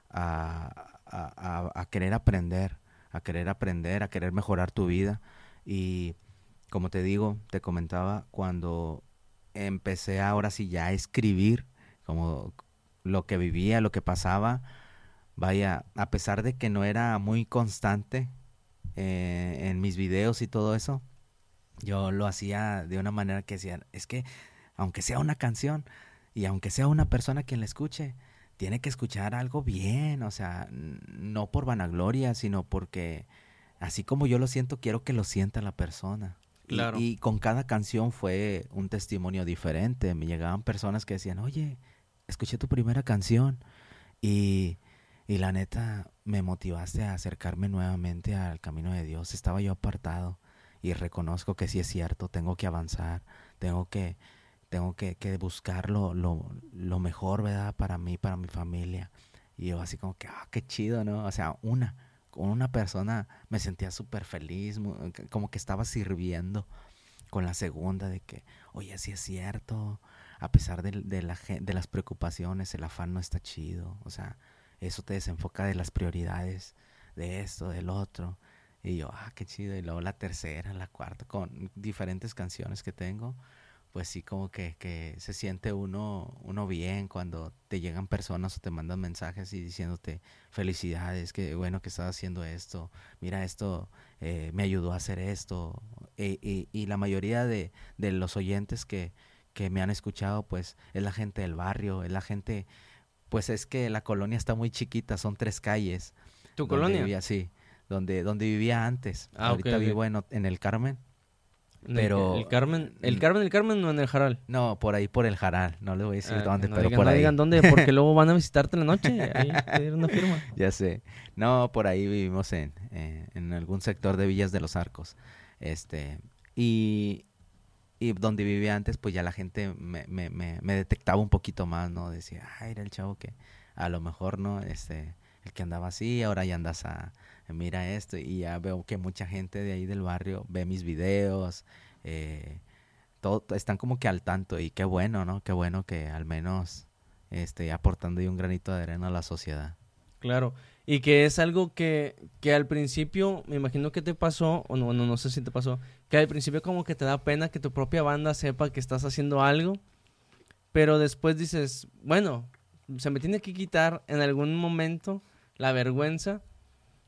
a, a, a, querer aprender, a querer aprender, a querer mejorar tu vida. Y como te digo, te comentaba, cuando empecé ahora sí ya a escribir, como lo que vivía, lo que pasaba, vaya, a pesar de que no era muy constante eh, en mis videos y todo eso, yo lo hacía de una manera que decía, es que aunque sea una canción y aunque sea una persona quien la escuche, tiene que escuchar algo bien, o sea, no por vanagloria, sino porque así como yo lo siento, quiero que lo sienta la persona. Claro. Y, y, con cada canción fue un testimonio diferente. Me llegaban personas que decían, oye, escuché tu primera canción y y la neta, me motivaste a acercarme nuevamente al camino de Dios. Estaba yo apartado y reconozco que sí es cierto, tengo que avanzar, tengo que, tengo que, que buscar lo, lo, mejor, ¿verdad? Para mí, para mi familia. Y yo así como que, ah, qué chido, ¿no? O sea, una, con una persona me sentía súper feliz, como que estaba sirviendo. Con la segunda de que, oye, sí es cierto, a pesar de, de, la, de las preocupaciones, el afán no está chido. O sea, eso te desenfoca de las prioridades, de esto, del otro. Y yo, ah, qué chido. Y luego la tercera, la cuarta, con diferentes canciones que tengo, pues sí como que, que se siente uno, uno bien cuando te llegan personas o te mandan mensajes y diciéndote felicidades, que bueno que estás haciendo esto, mira esto, eh, me ayudó a hacer esto. Y, y, y la mayoría de, de los oyentes que, que me han escuchado, pues es la gente del barrio, es la gente pues es que la colonia está muy chiquita, son tres calles. ¿Tu colonia? Vivía, sí, donde, donde vivía antes. Ah, Ahorita vivo En, el Carmen. Pero el, Carmen, el Carmen, el Carmen no en el Jaral. No, por ahí por el Jaral, no le voy a decir ah, dónde, pero por no ahí. digan dónde porque luego van a visitarte en la noche, ahí pedir una firma. Ya sé. No, por ahí vivimos en, eh, en algún sector de Villas de los Arcos. Este, y, y donde vivía antes, pues ya la gente me, me, me, me detectaba un poquito más, ¿no? Decía, ay, era el chavo que a lo mejor, ¿no? Este, el que andaba así, ahora ya andas a, mira esto, y ya veo que mucha gente de ahí del barrio ve mis videos, eh, todo, están como que al tanto, y qué bueno, ¿no? Qué bueno que al menos esté aportando un granito de arena a la sociedad. Claro, y que es algo que, que al principio, me imagino que te pasó, o no, no, no sé si te pasó, que al principio como que te da pena que tu propia banda sepa que estás haciendo algo, pero después dices, bueno, se me tiene que quitar en algún momento la vergüenza,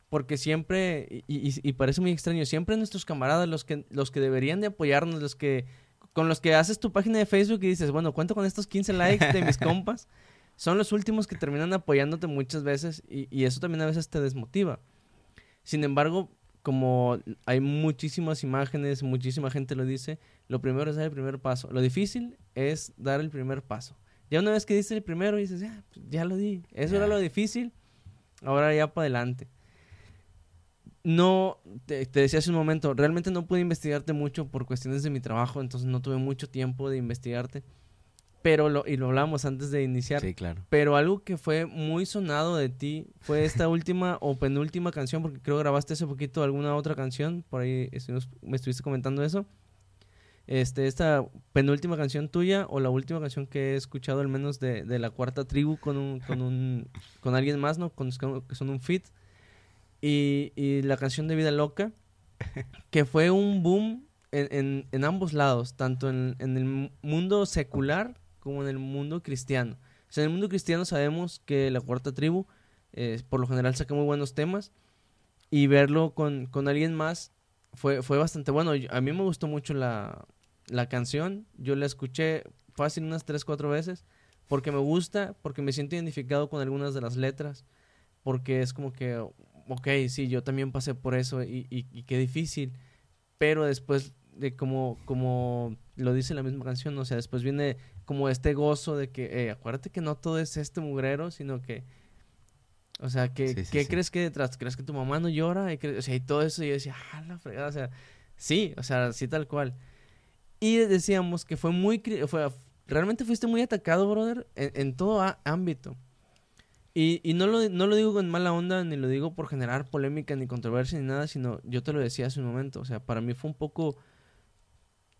porque siempre, y, parece muy extraño, siempre nuestros camaradas, los que, los que deberían de apoyarnos, los que, con los que haces tu página de Facebook y dices, bueno, cuento con estos 15 likes de mis compas, son los últimos que terminan apoyándote muchas veces y, y eso también a veces te desmotiva. Sin embargo, como hay muchísimas imágenes, muchísima gente lo dice, lo primero es dar el primer paso. Lo difícil es dar el primer paso. Ya una vez que diste el primero, dices, ya, pues, ya lo di. Eso era lo difícil, ahora ya para adelante. No, te, decía hace un momento, realmente no pude investigarte mucho por cuestiones de mi trabajo, entonces no tuve mucho tiempo de investigarte. Pero, lo, y lo hablamos antes de iniciar. Sí, claro. Pero algo que fue muy sonado de ti fue esta última o penúltima canción, porque creo grabaste hace poquito alguna otra canción, por ahí me estuviste comentando eso este, esta penúltima canción tuya o la última canción que he escuchado al menos de, de la cuarta tribu con un, con un, con alguien más, ¿no? Con, que son un fit. Y, y, la canción de Vida Loca, que fue un boom en, en, en ambos lados, tanto en, en, el mundo secular como en el mundo cristiano. O sea, en el mundo cristiano sabemos que la cuarta tribu, eh, por lo general, saca muy buenos temas. Y verlo con, con alguien más fue, fue bastante bueno. A mí me gustó mucho la, la canción, yo la escuché fácil unas 3, 4 veces, porque me gusta, porque me siento identificado con algunas de las letras, porque es como que, ok, sí, yo también pasé por eso y, y, qué difícil, pero después de como, como lo dice la misma canción, o sea, después viene como este gozo de que, eh, acuérdate que no todo es este mugrero, sino que, o sea, que, ¿qué crees que detrás? ¿Crees que tu mamá no llora? Y o sea, y todo eso, y yo decía, ah, la fregada, o sea, sí, o sea, sí tal cual. Y decíamos que fue muy... Fue, realmente fuiste muy atacado, brother, en, todo ámbito. Y, y no, lo, no lo digo con mala onda, ni lo digo por generar polémica, ni controversia, ni nada, sino yo te lo decía hace un momento. O sea, para mí fue un poco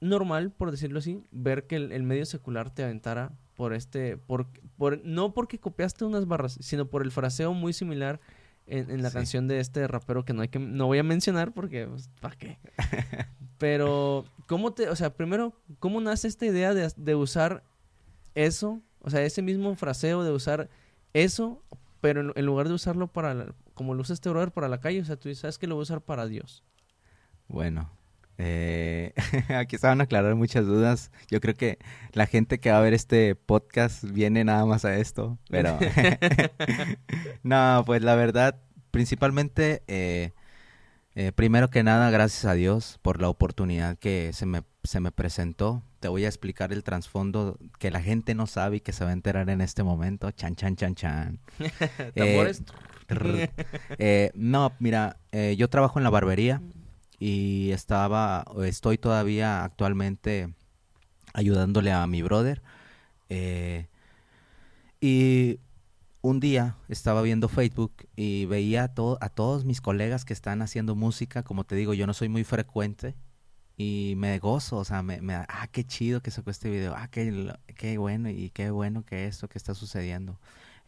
normal, por decirlo así, ver que el, medio secular te aventara por este... Por, por, no porque copiaste unas barras, sino por el fraseo muy similar en, la canción de este rapero que no hay que no voy a mencionar porque pues, ¿para qué? Pero ¿cómo te, o sea, primero, cómo nace esta idea de, de usar eso, o sea, ese mismo fraseo de usar eso, pero en, lugar de usarlo para como lo usa este brother para la calle, o sea, tú sabes que lo voy a usar para Dios. Bueno, eh, aquí estaban a aclarar muchas dudas. Yo creo que la gente que va a ver este podcast viene nada más a esto, pero no, pues la verdad, principalmente, eh, eh, primero que nada, gracias a Dios por la oportunidad que se me, se me presentó. Te voy a explicar el trasfondo que la gente no sabe y que se va a enterar en este momento. Chan, chan, chan, chan. no, mira, yo trabajo en la barbería y estaba, estoy todavía actualmente ayudándole a mi brother. Eh, y un día estaba viendo Facebook y veía a, a todos mis colegas que están haciendo música. Como te digo, yo no soy muy frecuente y me gozo, o sea, me, me ah, qué chido que sacó este video, ah, qué, qué bueno y qué bueno que esto que está sucediendo.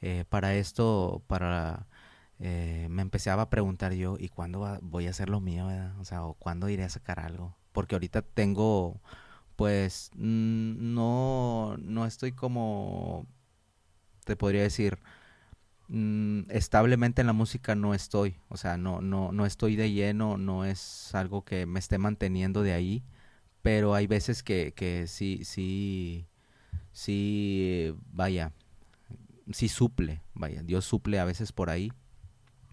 Eh, para esto, para eh, me empezaba a preguntar yo, ¿y cuándo voy a hacer lo mío, verdad? O sea, ¿o cuándo iré a sacar algo? Porque ahorita tengo, pues, no, no estoy como, te podría decir, mm, establemente en la música no estoy, o sea, no, no, no estoy de lleno, no es algo que me esté manteniendo de ahí, pero hay veces que, que sí, sí, sí, vaya, sí suple, vaya, Dios suple a veces por ahí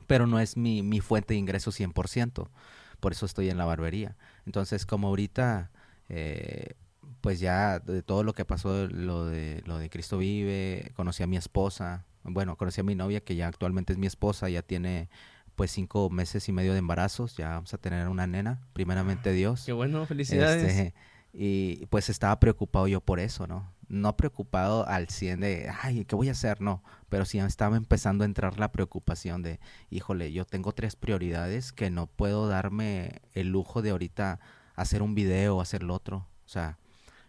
pero no es mi, mi fuente de ingreso 100%. Por eso estoy en la barbería. Entonces, como ahorita eh, pues ya de todo lo que pasó, lo de, lo de Cristo vive, conocí a mi esposa, bueno, conocí a mi novia que ya actualmente es mi esposa, ya tiene pues cinco meses y medio de embarazos, ya vamos a tener una nena, primeramente Dios. Qué bueno, felicidades. Este, y pues estaba preocupado yo por eso, ¿no? No preocupado al 100 de, ay, ¿qué voy a hacer? No, pero sí estaba empezando a entrar la preocupación de, híjole, yo tengo tres prioridades que no puedo darme el lujo de ahorita hacer un video o hacer lo otro. O sea,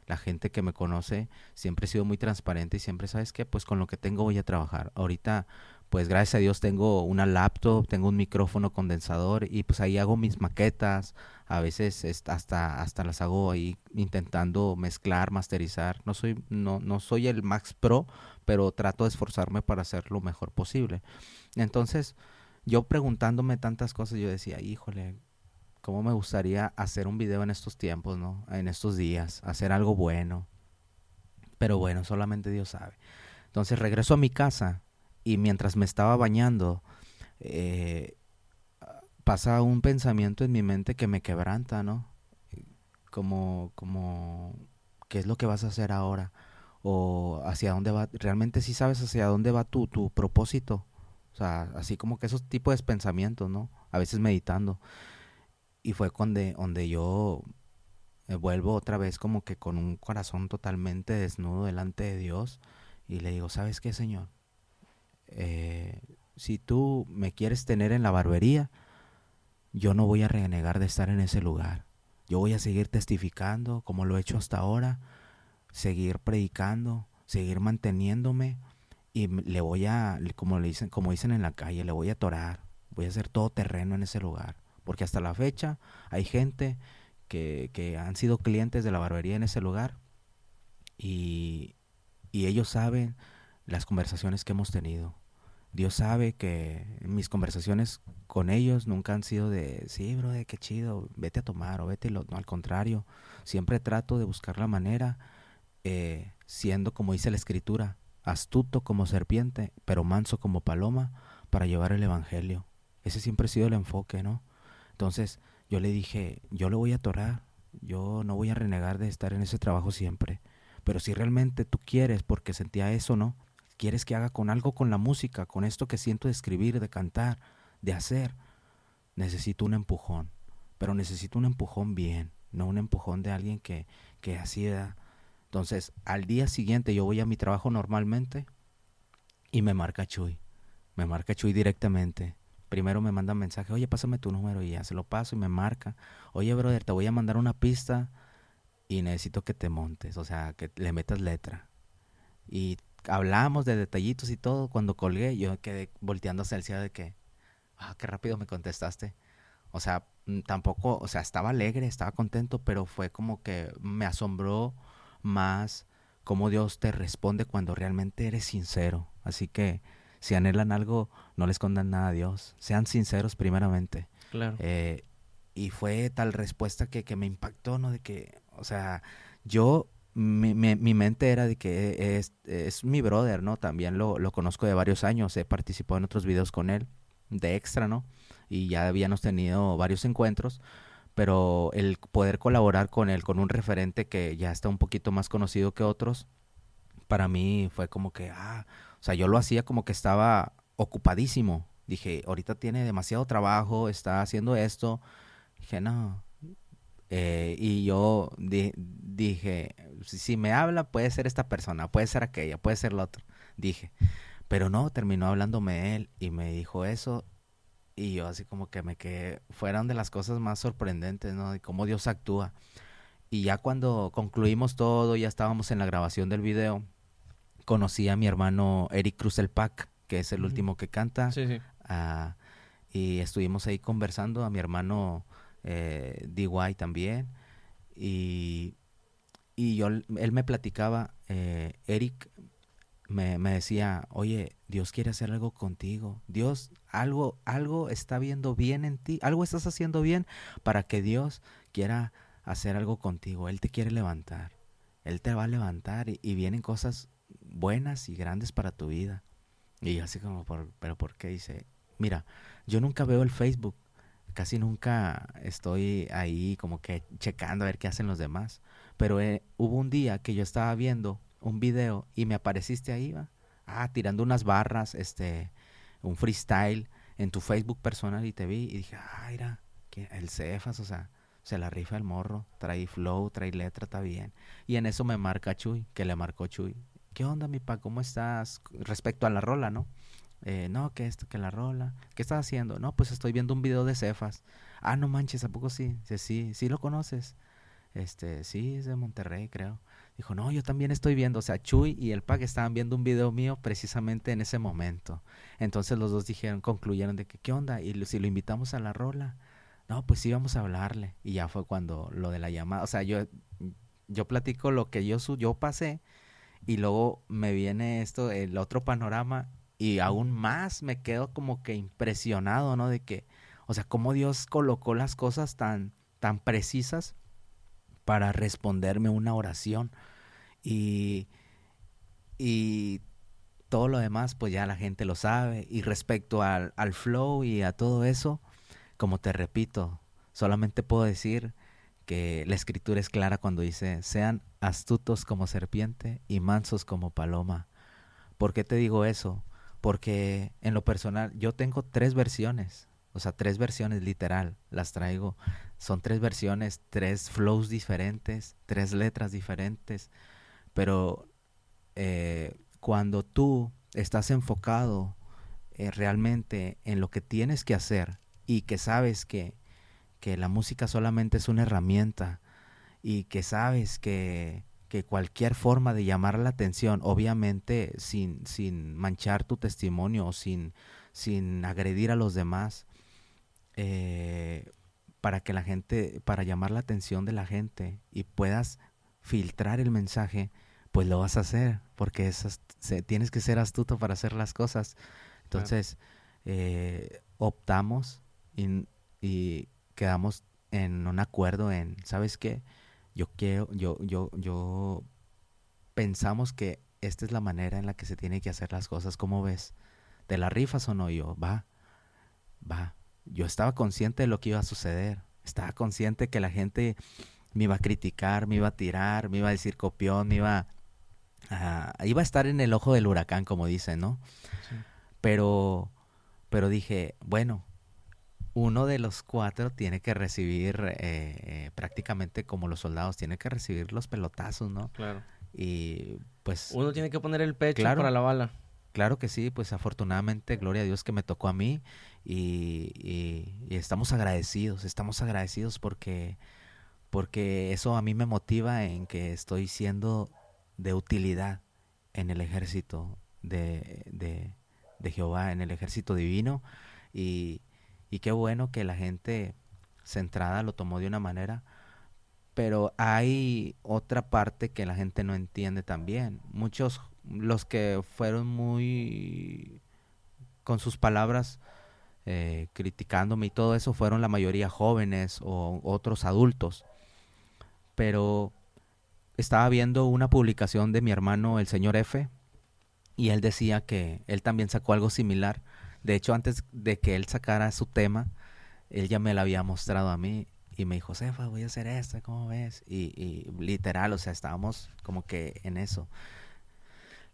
la gente que me conoce siempre he sido muy transparente y siempre, ¿sabes qué? Pues con lo que tengo voy a trabajar. Ahorita pues gracias a Dios tengo una laptop, tengo un micrófono condensador y pues ahí hago mis maquetas, a veces hasta hasta las hago ahí intentando mezclar, masterizar. No soy no no soy el Max Pro, pero trato de esforzarme para hacer lo mejor posible. Entonces, yo preguntándome tantas cosas, yo decía, "Híjole, cómo me gustaría hacer un video en estos tiempos, ¿no? En estos días, hacer algo bueno." Pero bueno, solamente Dios sabe. Entonces regreso a mi casa y mientras me estaba bañando, eh, pasa un pensamiento en mi mente que me quebranta, ¿no? Como, como, ¿qué es lo que vas a hacer ahora? O hacia dónde va, realmente sí sabes hacia dónde va tu, tu propósito. O sea, así como que esos tipos de pensamientos, ¿no? A veces meditando. Y fue donde, donde yo vuelvo otra vez como que con un corazón totalmente desnudo delante de Dios y le digo, ¿sabes qué, Señor? eh, si tú me quieres tener en la barbería, yo no voy a renegar de estar en ese lugar. Yo voy a seguir testificando como lo he hecho hasta ahora, seguir predicando, seguir manteniéndome y le voy a, como le dicen, como dicen en la calle, le voy a torar, voy a hacer todo terreno en ese lugar, porque hasta la fecha hay gente que, que han sido clientes de la barbería en ese lugar y, y ellos saben las conversaciones que hemos tenido. Dios sabe que mis conversaciones con ellos nunca han sido de, sí, bro, qué chido, vete a tomar o vete, lo, no, al contrario, siempre trato de buscar la manera, eh, siendo como dice la escritura, astuto como serpiente, pero manso como paloma, para llevar el Evangelio. Ese siempre ha sido el enfoque, ¿no? Entonces yo le dije, yo lo voy a atorar, yo no voy a renegar de estar en ese trabajo siempre, pero si realmente tú quieres, porque sentía eso, ¿no? quieres que haga con algo con la música, con esto que siento de escribir, de cantar, de hacer, necesito un empujón. Pero necesito un empujón bien, no un empujón de alguien que, que así da. Entonces, al día siguiente yo voy a mi trabajo normalmente y me marca Chuy. Me marca Chuy directamente. Primero me manda un mensaje, oye, pásame tu número y ya se lo paso y me marca. Oye, brother, te voy a mandar una pista y necesito que te montes, o sea, que le metas letra. Y hablamos de detallitos y todo. Cuando colgué, yo quedé volteando hacia el cielo de que, ah, qué rápido me contestaste. O sea, mm, tampoco, o sea, estaba alegre, estaba contento, pero fue como que me asombró más cómo Dios te responde cuando realmente eres sincero. Así que si anhelan algo, no les escondan nada a Dios. Sean sinceros primeramente. Claro. Eh, y fue tal respuesta que, que me impactó, ¿no? De que, o sea, yo mi, mi, mente era de que es, es mi brother, ¿no? También lo, lo, conozco de varios años, he participado en otros videos con él, de extra, ¿no? Y ya habíamos tenido varios encuentros, pero el poder colaborar con él, con un referente que ya está un poquito más conocido que otros, para mí fue como que, ah, o sea, yo lo hacía como que estaba ocupadísimo. Dije, ahorita tiene demasiado trabajo, está haciendo esto. Dije, no, eh, y yo dije, si me habla puede ser esta persona, puede ser aquella, puede ser la otra. Dije, pero no, terminó hablándome él y me dijo eso y yo así como que me quedé, fueron de las cosas más sorprendentes, ¿no? De cómo Dios actúa. Y ya cuando concluimos todo, ya estábamos en la grabación del video, conocí a mi hermano Eric Cruz el Pac, que es el último que canta. Sí, sí. Uh, y estuvimos ahí conversando, a mi hermano eh, DY también. Y, y yo, él me platicaba, eh, Eric me, me, decía, oye, Dios quiere hacer algo contigo. Dios, algo, algo está viendo bien en ti, algo estás haciendo bien para que Dios quiera hacer algo contigo. Él te quiere levantar. Él te va a levantar y, y vienen cosas buenas y grandes para tu vida. Y así como, por, pero ¿por qué? Dice, mira, yo nunca veo el Facebook, casi nunca estoy ahí como que checando a ver qué hacen los demás. Pero eh, hubo un día que yo estaba viendo un video y me apareciste ahí, ¿va? ah, tirando unas barras, este, un freestyle en tu Facebook personal y te vi y dije, ah, mira, el Cefas, o sea, se la rifa el morro, trae flow, trae letra, está bien. Y en eso me marca Chuy, que le marcó Chuy. ¿Qué onda, mi pa? ¿Cómo estás? Respecto a la rola, ¿no? Eh, no, que esto, que la rola. ¿Qué estás haciendo? No, pues estoy viendo un video de Cefas. Ah, no manches, ¿a poco sí? Sí, sí, sí lo conoces. Este, sí, es de Monterrey, creo. Dijo, no, yo también estoy viendo. O sea, Chuy y el Pac estaban viendo un video mío precisamente en ese momento. Entonces los dos dijeron, concluyeron de que, ¿qué onda? Y si lo invitamos a la rola. No, pues sí, vamos a hablarle. Y ya fue cuando lo de la llamada. O sea, yo, yo platico lo que yo, yo pasé y luego me viene esto, el otro panorama y aún más me quedo como que impresionado, ¿no? De que, o sea, cómo Dios colocó las cosas tan, tan precisas para responderme una oración. Y, y todo lo demás, pues ya la gente lo sabe. Y respecto al, al flow y a todo eso, como te repito, solamente puedo decir que la escritura es clara cuando dice, sean astutos como serpiente y mansos como paloma. ¿Por qué te digo eso? Porque en lo personal yo tengo tres versiones o sea, tres versiones literal, las traigo. Son tres versiones, tres flows diferentes, tres letras diferentes. Pero eh, cuando tú estás enfocado eh, realmente en lo que tienes que hacer y que sabes que, que la música solamente es una herramienta y que sabes que, que cualquier forma de llamar la atención, obviamente sin, sin manchar tu testimonio o sin, sin agredir a los demás, eh, para que la gente, para llamar la atención de la gente y puedas filtrar el mensaje, pues lo vas a hacer, porque es, tienes que ser astuto para hacer las cosas. Entonces, eh, optamos y, y, quedamos en un acuerdo en, ¿sabes qué? Yo quiero, yo, yo, yo pensamos que esta es la manera en la que se tiene que hacer las cosas. ¿Cómo ves? ¿Te la rifas o no? Yo, va, va yo estaba consciente de lo que iba a suceder. Estaba consciente que la gente me iba a criticar, me iba a tirar, me iba a decir copión, me iba a, iba a estar en el ojo del huracán, como dicen, ¿no? Pero, pero dije, bueno, uno de los cuatro tiene que recibir eh, eh, prácticamente como los soldados, tiene que recibir los pelotazos, ¿no? Claro. Y pues... Uno tiene que poner el pecho para la bala. Claro que sí, pues afortunadamente, gloria a Dios que me tocó a mí y, estamos agradecidos, estamos agradecidos porque, porque eso a mí me motiva en que estoy siendo de utilidad en el ejército de, de, Jehová, en el ejército divino y, y qué bueno que la gente centrada lo tomó de una manera, pero hay otra parte que la gente no entiende también. Muchos, los que fueron muy con sus palabras eh, criticándome y todo eso fueron la mayoría jóvenes o otros adultos. Pero estaba viendo una publicación de mi hermano, el señor F, y él decía que él también sacó algo similar. De hecho, antes de que él sacara su tema, él ya me lo había mostrado a mí y me dijo, Sefa, voy a hacer esto, ¿cómo ves? Y, literal, o sea, estábamos como que en eso.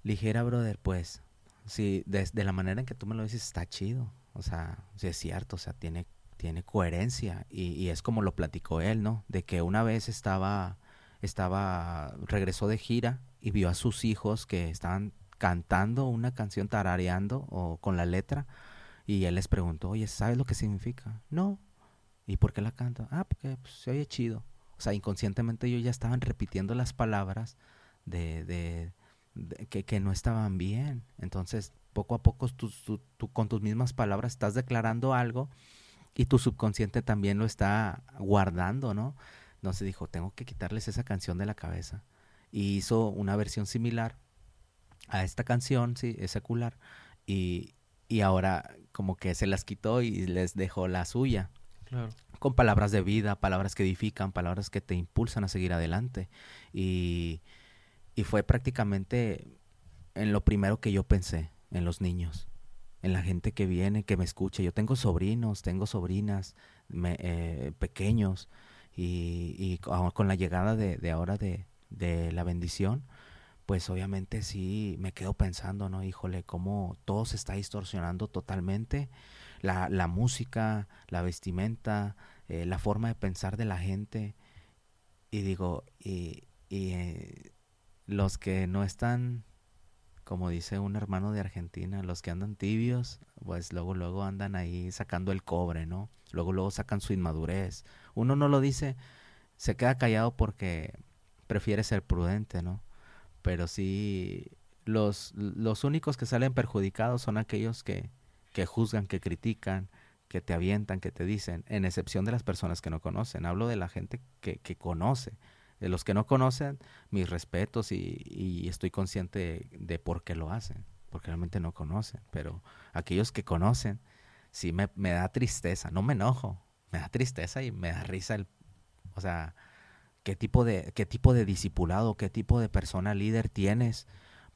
Ligera, brother, pues, sí, de, la manera en que tú me lo dices, está chido. O sea, es cierto, o sea, tiene, tiene coherencia y, y, es como lo platicó él, ¿no? De que una vez estaba, estaba, regresó de gira y vio a sus hijos que estaban cantando una canción tarareando o con la letra y él les preguntó, oye, ¿sabes lo que significa? No. ¿Y por qué la canta? Ah, porque pues, se oye chido. O sea, inconscientemente ellos ya estaban repitiendo las palabras de, de, que, que no estaban bien. Entonces, poco a poco tú, con tus mismas palabras estás declarando algo y tu subconsciente también lo está guardando, ¿no? Entonces dijo, tengo que quitarles esa canción de la cabeza. Y hizo una versión similar a esta canción, sí, es secular. Y, y ahora como que se las quitó y les dejó la suya. Con palabras de vida, palabras que edifican, palabras que te impulsan a seguir adelante. Y, y fue prácticamente en lo primero que yo pensé en los niños, en la gente que viene, que me escucha. Yo tengo sobrinos, tengo sobrinas me, eh, pequeños y, y, con la llegada de, de ahora de, de, la bendición, pues obviamente sí me quedo pensando, ¿no? Híjole, cómo todo se está distorsionando totalmente. La, la música, la vestimenta, eh, la forma de pensar de la gente. Y digo, y, y eh, los que no están como dice un hermano de Argentina, los que andan tibios, pues luego, luego andan ahí sacando el cobre, ¿no? Luego, luego sacan su inmadurez. Uno no lo dice, se queda callado porque prefiere ser prudente, ¿no? Pero sí, los, los únicos que salen perjudicados son aquellos que, que juzgan, que critican, que te avientan, que te dicen, en excepción de las personas que no conocen. Hablo de la gente que, que conoce. De los que no conocen, mis respetos y, estoy consciente de, por qué lo hacen, porque realmente no conocen. Pero aquellos que conocen, sí me, me da tristeza, no me enojo, me da tristeza y me da risa el, o sea, qué tipo de, qué tipo de discipulado, qué tipo de persona líder tienes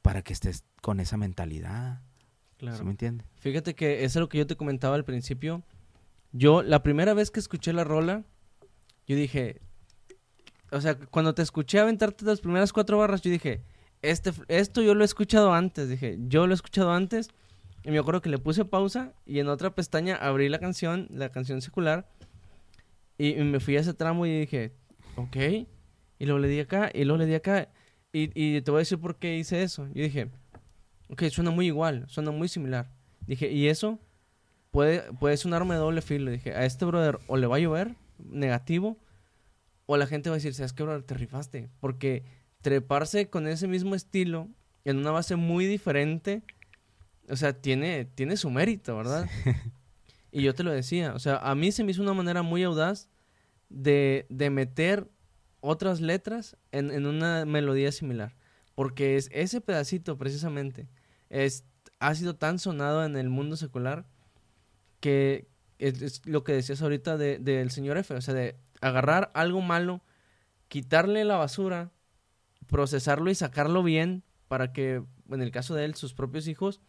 para que estés con esa mentalidad. Claro. me entiendes? Fíjate que eso es lo que yo te comentaba al principio. Yo, la primera vez que escuché la rola, yo dije, o sea, cuando te escuché aventarte las primeras cuatro barras, yo dije, este, esto yo lo he escuchado antes, dije, yo lo he escuchado antes. Y me acuerdo que le puse pausa y en otra pestaña abrí la canción, la canción secular. Y, me fui a ese tramo y dije, ok. Y luego le di acá, y luego le di acá. Y, y te voy a decir por qué hice eso. Yo dije, ok, suena muy igual, suena muy similar. Dije, y eso puede, puede ser un arma de doble filo. Dije, a este brother o le va a llover negativo o la gente va a decir, ¿sabes qué, bro? Te rifaste. Porque treparse con ese mismo estilo en una base muy diferente, o sea, tiene, tiene su mérito, ¿verdad? Y yo te lo decía, o sea, a mí se me hizo una manera muy audaz de, de meter otras letras en, en, una melodía similar. Porque es ese pedacito precisamente es, ha sido tan sonado en el mundo secular que es, lo que decías ahorita del de, señor F, o sea, de agarrar algo malo, quitarle la basura, procesarlo y sacarlo bien para que, en el caso de él, sus propios hijos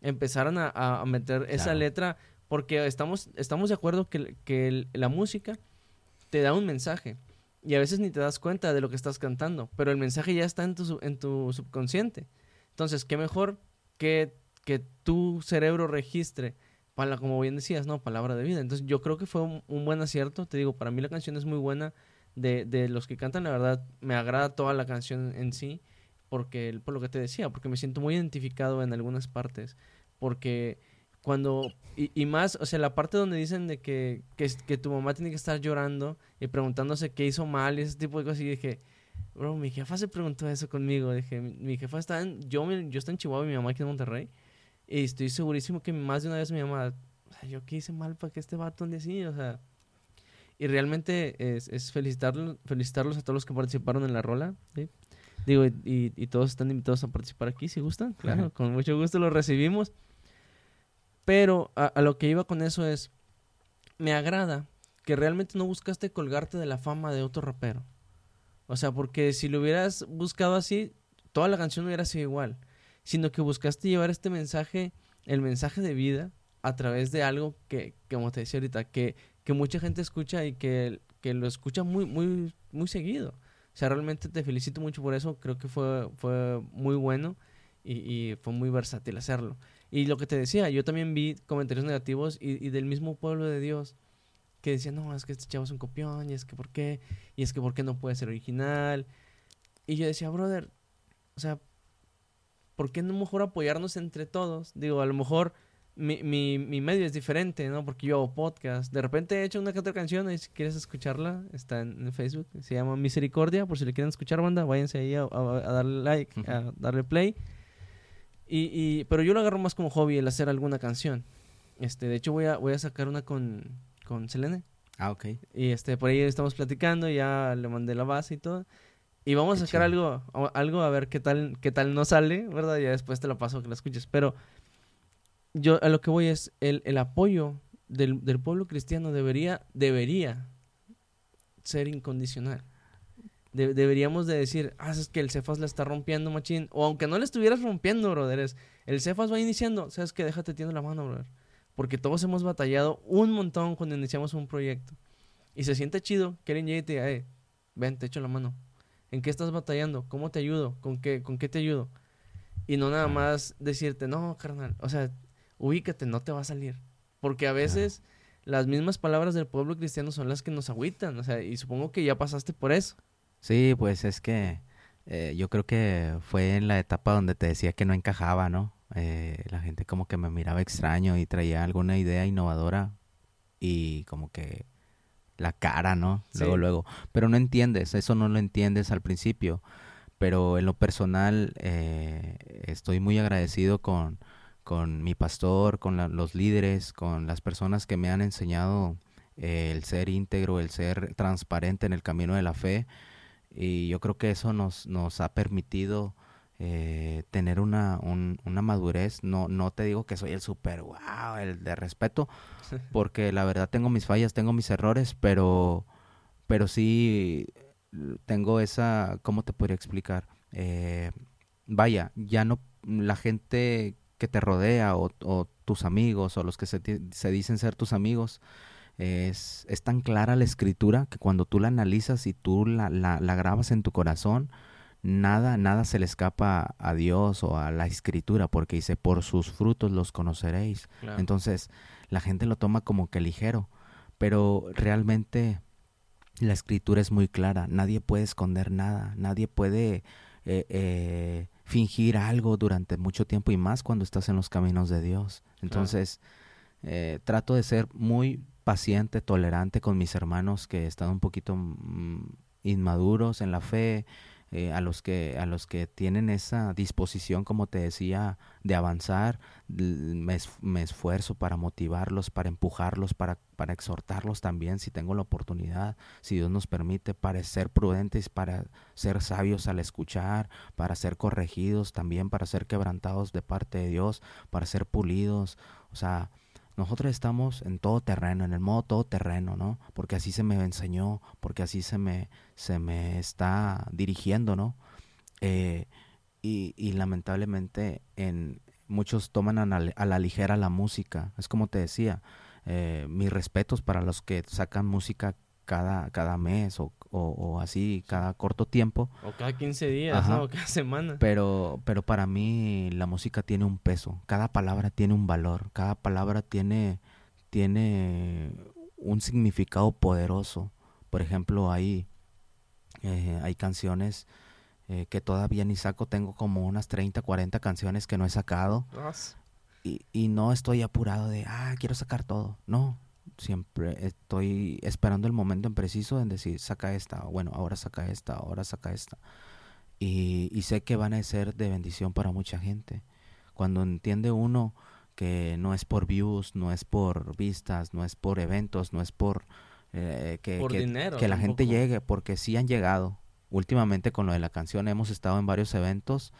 empezaran a, meter esa letra, porque estamos, estamos de acuerdo que, que la música te da un mensaje y a veces ni te das cuenta de lo que estás cantando, pero el mensaje ya está en tu, en tu subconsciente. Entonces, qué mejor que, que tu cerebro registre para, como bien decías, ¿no? Palabra de vida. Entonces yo creo que fue un, buen acierto. Te digo, para mí la canción es muy buena. De, de, los que cantan, la verdad, me agrada toda la canción en sí. Porque, por lo que te decía, porque me siento muy identificado en algunas partes. Porque cuando, y, y más, o sea, la parte donde dicen de que, que, que, tu mamá tiene que estar llorando y preguntándose qué hizo mal y ese tipo de cosas, y dije, bro, mi jefa se preguntó eso conmigo. Dije, mi, jefa está en, yo, yo estoy en Chihuahua y mi mamá aquí en Monterrey. Y estoy segurísimo que más de una vez mi mamá, o sea, yo qué hice mal para que este vato ande así, o sea. Y realmente es, es felicitarlos, felicitarlos a todos los que participaron en la rola, ¿sí? Digo, y, y, todos están invitados a participar aquí, si gustan, claro, con mucho gusto los recibimos. Pero a, lo que iba con eso es, me agrada que realmente no buscaste colgarte de la fama de otro rapero. O sea, porque si lo hubieras buscado así, toda la canción hubiera sido igual sino que buscaste llevar este mensaje, el mensaje de vida, a través de algo que, como te decía ahorita, que, que mucha gente escucha y que, que, lo escucha muy, muy, muy seguido. O sea, realmente te felicito mucho por eso, creo que fue, fue muy bueno y, y fue muy versátil hacerlo. Y lo que te decía, yo también vi comentarios negativos y, y, del mismo pueblo de Dios que decían, no, es que este chavo es un copión, y es que por qué, y es que por qué no puede ser original. Y yo decía, brother, o sea, ¿por qué no mejor apoyarnos entre todos? Digo, a lo mejor mi, mi, mi, medio es diferente, ¿no? Porque yo hago podcast. De repente he hecho una que otra canción y si quieres escucharla, está en, Facebook. Se llama Misericordia. Por si le quieren escuchar, banda, váyanse ahí a, darle like, a darle play. Y, y, pero yo lo agarro más como hobby el hacer alguna canción. Este, de hecho voy a, voy a sacar una con, con Selene. Ah, ok. Y este, por ahí estamos platicando, ya le mandé la base y todo. Y vamos a sacar algo, algo a ver qué tal, qué tal no sale, ¿verdad? Ya después te lo paso que lo escuches. Pero yo a lo que voy es el, el apoyo del, del, pueblo cristiano debería, debería ser incondicional. Deberíamos de decir, ah, es que el Cefas la está rompiendo, machín. O aunque no le estuvieras rompiendo, brother, es, el Cefas va iniciando, sabes que déjate tiendo la mano, brother. Porque todos hemos batallado un montón cuando iniciamos un proyecto. Y se siente chido que alguien llegue y te diga, eh, ven, te echo la mano. ¿En qué estás batallando? ¿Cómo te ayudo? ¿Con qué, con qué te ayudo? Y no nada más decirte, no, carnal, o sea, ubícate, no te va a salir. Porque a veces las mismas palabras del pueblo cristiano son las que nos agüitan, o sea, y supongo que ya pasaste por eso. Sí, pues es que eh, yo creo que fue en la etapa donde te decía que no encajaba, ¿no? Eh, la gente como que me miraba extraño y traía alguna idea innovadora y como que la cara, ¿no? Luego, luego. Pero no entiendes, eso no lo entiendes al principio. Pero en lo personal eh, estoy muy agradecido con, con mi pastor, con los líderes, con las personas que me han enseñado el ser íntegro, el ser transparente en el camino de la fe y yo creo que eso nos, nos ha permitido eh, tener una, una madurez. No, no te digo que soy el super wow, el de respeto, porque la verdad tengo mis fallas, tengo mis errores, pero, pero sí tengo esa, ¿cómo te podría explicar? Eh, vaya, ya no, la gente que te rodea o, o tus amigos o los que se, se dicen ser tus amigos, es, es tan clara la escritura que cuando tú la analizas y tú la, la, la grabas en tu corazón, nada, nada se le escapa a Dios o a la escritura, porque dice, por sus frutos los conoceréis. Entonces, la gente lo toma como que ligero, pero realmente la escritura es muy clara, nadie puede esconder nada, nadie puede eh, eh, fingir algo durante mucho tiempo y más cuando estás en los caminos de Dios. Entonces, eh, trato de ser muy paciente, tolerante con mis hermanos que están un poquito mm, inmaduros en la fe, eh, a los que a los que tienen esa disposición como te decía de avanzar me, me, esfuerzo para motivarlos para empujarlos para, para exhortarlos también si tengo la oportunidad si Dios nos permite para ser prudentes para ser sabios al escuchar para ser corregidos también para ser quebrantados de parte de Dios para ser pulidos. O sea nosotros estamos en todo terreno, en el modo todo terreno, ¿no? Porque así se me enseñó, porque así se me, se me está dirigiendo, ¿no? Eh, y, y, lamentablemente en, muchos toman a la, ligera la música. Es como te decía, eh, mis respetos para los que sacan música cada, cada mes o, o, así cada corto tiempo. O cada 15 días, O cada semana. Pero, pero para mí la música tiene un peso, cada palabra tiene un valor, cada palabra tiene, tiene un significado poderoso. Por ejemplo, hay, eh, hay canciones eh, que todavía ni saco, tengo como unas 30, 40 canciones que no he sacado. Y, y no estoy apurado de, ah, quiero sacar todo. No, siempre estoy esperando el momento en preciso en decir, saca esta, bueno, ahora saca esta, ahora saca esta. Y, y sé que van a ser de bendición para mucha gente. Cuando entiende uno que no es por views, no es por vistas, no es por eventos, no es por eh, que, que, la gente llegue, porque sí han llegado. Últimamente con lo de la canción hemos estado en varios eventos.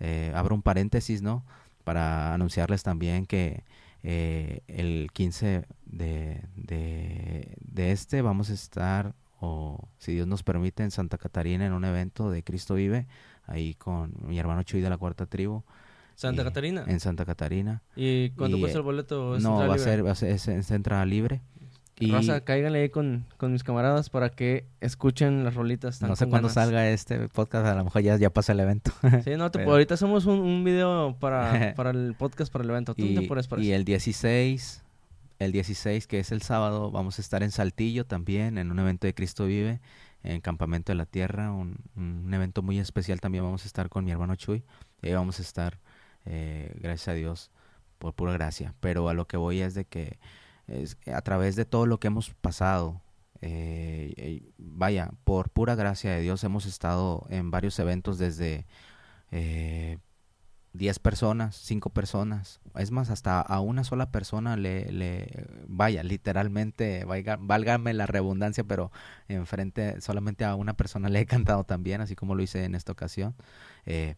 Eh, abro un paréntesis, ¿no? Para anunciarles también que eh, el 15 de, de, este vamos a estar, o si Dios nos permite, en Santa Catarina en un evento de Cristo Vive, ahí con mi hermano Chuy de la Cuarta Tribu. ¿Santa Catarina? En Santa Catarina. ¿Y cuánto cuesta el boleto? no, va a, ser, va a ser, es, entrada libre. Y Raza, cáiganle ahí con, con, mis camaradas para que escuchen las rolitas. No sé cuándo salga este podcast, a lo mejor ya, ya pasa el evento. Sí, no, te, ahorita hacemos un, un video para, para, el podcast, para el evento. ¿Tú y, te pones para Y el 16, el 16, que es el sábado, vamos a estar en Saltillo también, en un evento de Cristo Vive, en Campamento de la Tierra, un, un evento muy especial también. Vamos a estar con mi hermano Chuy. Y vamos a estar, eh, gracias a Dios, por pura gracia. Pero a lo que voy es de que es, a través de todo lo que hemos pasado, eh, eh, vaya, por pura gracia de Dios hemos estado en varios eventos desde eh, 10 personas, 5 personas, es más, hasta a una sola persona le, le vaya, literalmente, vaya, válgame la redundancia, pero enfrente solamente a una persona le he cantado también, así como lo hice en esta ocasión, eh,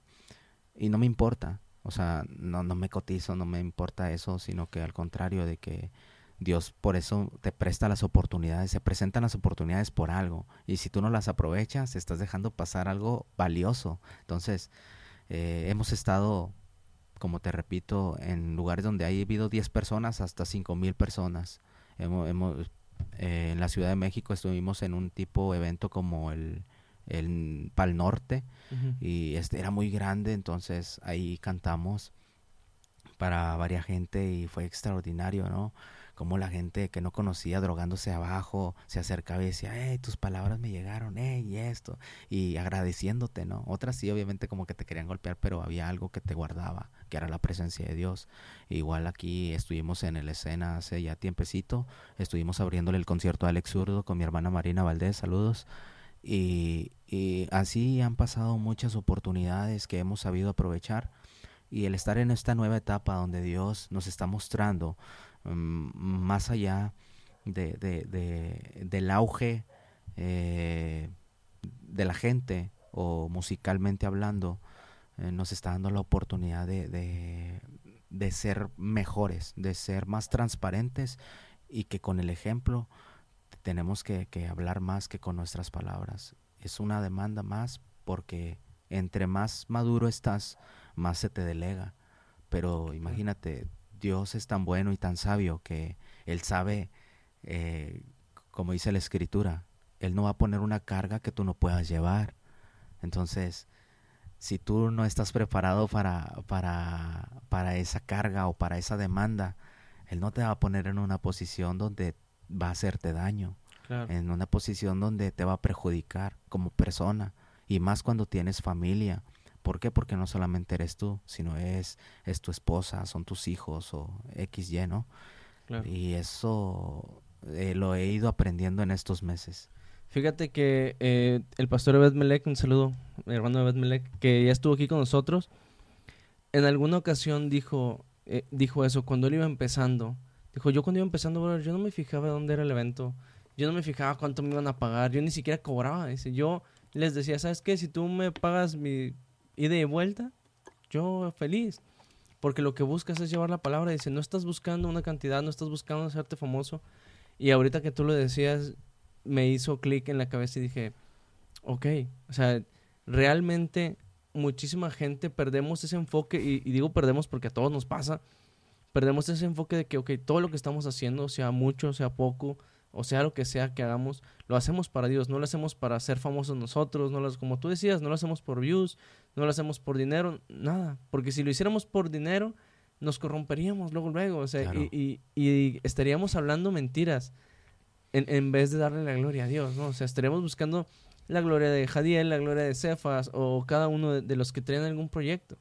y no me importa, o sea, no, no me cotizo, no me importa eso, sino que al contrario de que Dios por eso te presta las oportunidades, se presentan las oportunidades por algo. Y si tú no las aprovechas, estás dejando pasar algo valioso. Entonces, eh, hemos estado, como te repito, en lugares donde ha habido 10 personas hasta 5 mil personas. Hemos, hemos eh, en la Ciudad de México estuvimos en un tipo evento como el, el Pal Norte y este era muy grande, entonces ahí cantamos para varias gente y fue extraordinario, ¿no? Como la gente que no conocía drogándose abajo se acercaba y decía, hey, tus palabras me llegaron, hey, esto, y agradeciéndote, ¿no? Otras sí, obviamente como que te querían golpear, pero había algo que te guardaba, que era la presencia de Dios. Igual aquí estuvimos en el escena hace ya tiempecito, estuvimos abriéndole el concierto a Alex Zurdo con mi hermana Marina Valdés, saludos. Y así han pasado muchas oportunidades que hemos sabido aprovechar y el estar en esta nueva etapa donde Dios nos está mostrando Mm, más allá de, de, del auge eh, de la gente o musicalmente hablando, eh, nos está dando la oportunidad de, de, ser mejores, de ser más transparentes y que con el ejemplo tenemos que, que hablar más que con nuestras palabras. Es una demanda más porque entre más maduro estás, más se te delega. Pero imagínate, Dios es tan bueno y tan sabio que Él sabe, eh, como dice la Escritura, Él no va a poner una carga que tú no puedas llevar. Entonces, si tú no estás preparado para, para, para esa carga o para esa demanda, Él no te va a poner en una posición donde va a hacerte daño, en una posición donde te va a perjudicar como persona, y más cuando tienes familia ¿Por qué? Porque no solamente eres tú, sino es, es tu esposa, son tus hijos o X, Y, ¿no? Y eso eh, lo he ido aprendiendo en estos meses. Fíjate que eh, el pastor Ebed Melek, un saludo, mi hermano Ebed Melek, que ya estuvo aquí con nosotros, en alguna ocasión dijo, eh, dijo eso, cuando él iba empezando. Dijo, yo cuando iba empezando, yo no me fijaba dónde era el evento, yo no me fijaba cuánto me iban a pagar, yo ni siquiera cobraba. Dice, yo les decía, ¿sabes qué? Si tú me pagas mi y de vuelta, yo feliz. Porque lo que buscas es llevar la palabra. Dice, no estás buscando una cantidad, no estás buscando hacerte famoso. Y ahorita que tú lo decías, me hizo clic en la cabeza y dije, ok, o sea, realmente muchísima gente perdemos ese enfoque, y, digo perdemos porque a todos nos pasa, perdemos ese enfoque de que, ok, todo lo que estamos haciendo, sea mucho, sea poco, o sea lo que sea que hagamos, lo hacemos para Dios, no lo hacemos para ser famosos nosotros, no lo, como tú decías, no lo hacemos por views, no lo hacemos por dinero, nada, porque si lo hiciéramos por dinero, nos corromperíamos luego, luego, o sea, y, y, estaríamos hablando mentiras en, en, vez de darle la gloria a Dios, ¿no? O sea, estaríamos buscando la gloria de Jadiel, la gloria de Cefas o cada uno de, de los que traen algún proyecto.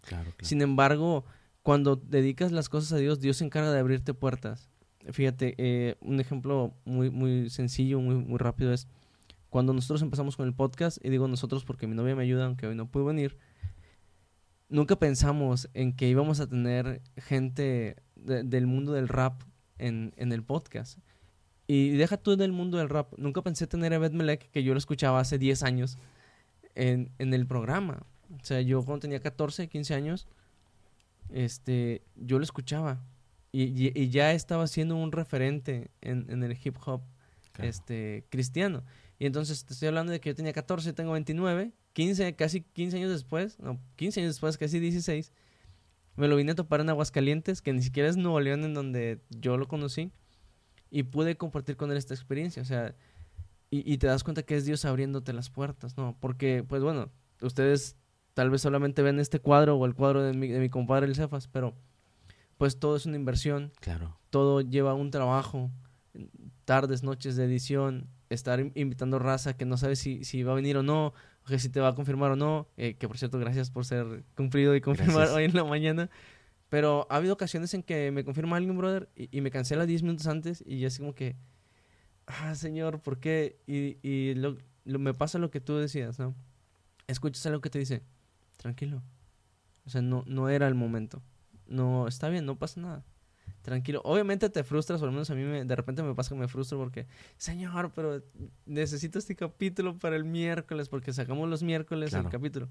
Claro, Sin embargo, cuando dedicas las cosas a Dios, Dios se encarga de abrirte puertas fíjate, eh, un ejemplo muy, muy sencillo, muy, muy rápido es cuando nosotros empezamos con el podcast, y digo nosotros porque mi novia me ayuda, aunque hoy no pudo venir, nunca pensamos en que íbamos a tener gente del mundo del rap en, en, el podcast. Y deja tú del mundo del rap, nunca pensé tener a Beth Melek, que yo lo escuchaba hace 10 años, en, en el programa. O sea, yo cuando tenía 14, 15 años, este, yo lo escuchaba y, y, ya estaba siendo un referente en, en el hip hop este, cristiano. Y entonces te estoy hablando de que yo tenía 14, tengo 29, 15, casi 15 años después, no, 15 años después, casi 16, me lo vine a topar en Aguascalientes, que ni siquiera es Nuevo León en donde yo lo conocí, y pude compartir con él esta experiencia, o sea, y, y te das cuenta que es Dios abriéndote las puertas, ¿no? Porque, pues bueno, ustedes tal vez solamente ven este cuadro o el cuadro de mi, de mi compadre el Cefas, pero pues todo es una inversión. Claro. Todo lleva un trabajo, tardes, noches de edición, estar invitando raza que no sabe si, si va a venir o no, o que si te va a confirmar o no, eh, que por cierto, gracias por ser cumplido y confirmar hoy en la mañana. Pero ha habido ocasiones en que me confirma alguien, brother, y, me cancela 10 minutos antes y yo así como que, ah, señor, ¿por qué? Y, y lo, me pasa lo que tú decías, ¿no? Escuchas algo que te dice, tranquilo. O sea, no, no era el momento no, está bien, no pasa nada. Tranquilo. Obviamente te frustras, o al menos a mí me, de repente me pasa que me frustro porque, señor, pero necesito este capítulo para el miércoles porque sacamos los miércoles el capítulo.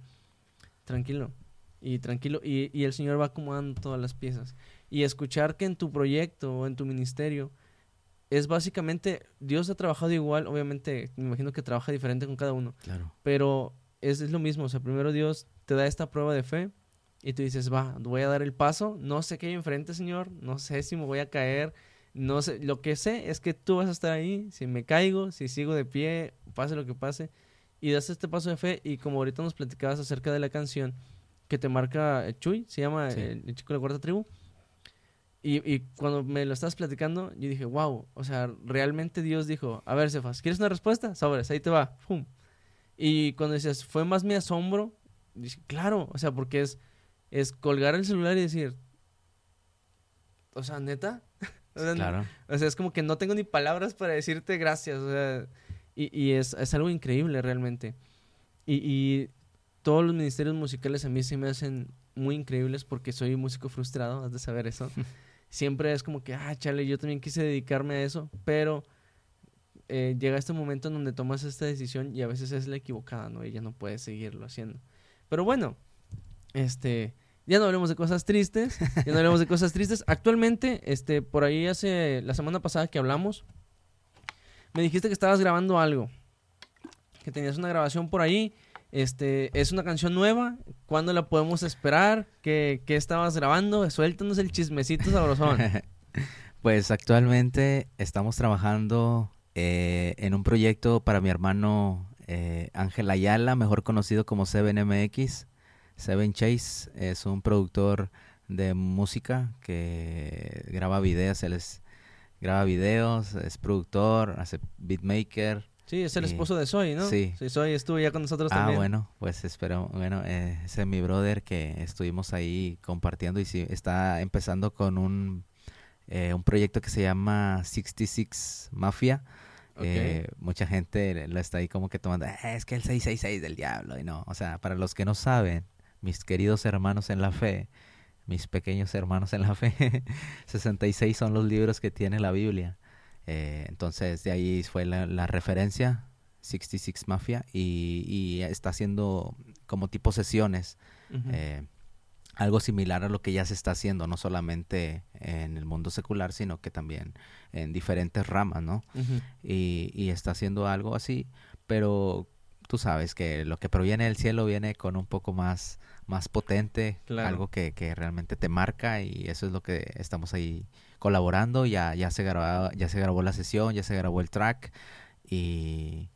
Tranquilo. Y tranquilo. Y, y el Señor va acomodando todas las piezas. y escuchar que en tu proyecto o en tu ministerio es básicamente, Dios ha trabajado igual, obviamente, me imagino que trabaja diferente con cada uno, Claro. pero es, es lo mismo, o sea, primero Dios te da esta prueba de fe y tú dices, va, voy a dar el paso, no sé qué hay enfrente, Señor, no sé si me voy a caer, no sé, lo que sé es que tú vas a estar ahí, si me caigo, si sigo de pie, pase lo que pase, y das este paso de fe y como ahorita nos platicabas acerca de la canción que te marca eh, Chuy, se llama Sí. el, el chico de la cuarta tribu, y, y cuando me lo estabas platicando, yo dije, wow, o sea, realmente Dios dijo, a ver, Cefas, ¿quieres una respuesta? Sobres, ahí te va, pum. Y cuando dices, fue más mi asombro, dije, claro, o sea, porque es, es colgar el celular y decir, o sea, neta. O sea, Claro. o sea, es como que no tengo ni palabras para decirte gracias. O sea, y, y es, es algo increíble realmente. Y, y todos los ministerios musicales a mí se me hacen muy increíbles porque soy músico frustrado, has de saber eso. Siempre es como que, ah, chale, yo también quise dedicarme a eso, pero eh, llega este momento en donde tomas esta decisión y a veces es la equivocada, ¿no? Y ya no puedes seguirlo haciendo. Pero bueno, este, ya no hablemos de cosas tristes, ya no hablemos de cosas tristes. Actualmente, este, por ahí hace la semana pasada que hablamos, me dijiste que estabas grabando algo, que tenías una grabación por ahí. Este, es una canción nueva. ¿Cuándo la podemos esperar? ¿Qué, qué estabas grabando? Suéltanos el chismecito sabrosón. Pues actualmente estamos trabajando eh, en un proyecto para mi hermano eh, Ángel Ayala, mejor conocido como 7MX. Seven Chase es un productor de música que graba videos, él es, graba videos, es productor, hace beatmaker. Sí, es el Y- esposo de Soy, ¿no? sí. Soy estuvo ya con nosotros Ah, también. bueno, pues espero, bueno, eh, ese es mi brother que estuvimos ahí compartiendo y sí, está empezando con un, eh, un proyecto que se llama 66 Mafia. Eh, mucha gente lo está ahí como que tomando, "Eh, es que el 666 del diablo, y no, o sea, para los que no saben, mis queridos hermanos en la fe, mis pequeños hermanos en la fe, 66 son los libros que tiene la Biblia. Eh, entonces, de ahí fue la, la referencia, 66 Mafia, y, y está haciendo como tipo sesiones, eh, algo similar a lo que ya se está haciendo, no solamente en el mundo secular, sino que también en diferentes ramas, ¿no? Y, y está haciendo algo así, pero tú sabes que lo que proviene del cielo viene con un poco más, más potente, Claro. algo que, que realmente te marca y eso es lo que estamos ahí colaborando, ya, ya, se grabó, ya se grabó la sesión, ya se grabó el track y,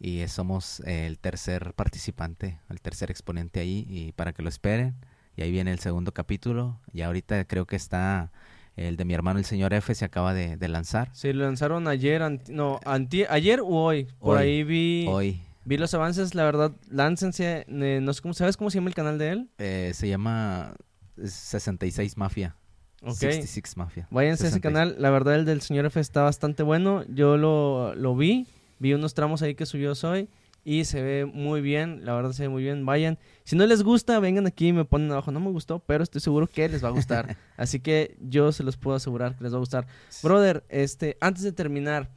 y somos el tercer participante, el tercer exponente ahí y para que lo esperen. Y ahí viene el segundo capítulo. Y ahorita creo que está el de mi hermano el señor F se acaba de, de lanzar. Sí, lo lanzaron ayer, anti- no, anti- ayer o hoy. Por Hoy, ahí vi, Hoy vi los avances, la verdad, láncense. eh, no sé cómo, ¿sabes cómo se llama el canal de él? eh, se llama 66 Mafia. Ok. 66 Mafia. Váyanse a ese 66. canal, la verdad el del señor F está bastante bueno. Yo lo, lo vi, vi unos tramos ahí que subió Soy y se ve muy bien, la verdad se ve muy bien. Vayan, si no les gusta, vengan aquí y me ponen abajo, no me gustó, pero estoy seguro que les va a gustar. Así que yo se los puedo asegurar que les va a gustar. Brother, este, antes de terminar,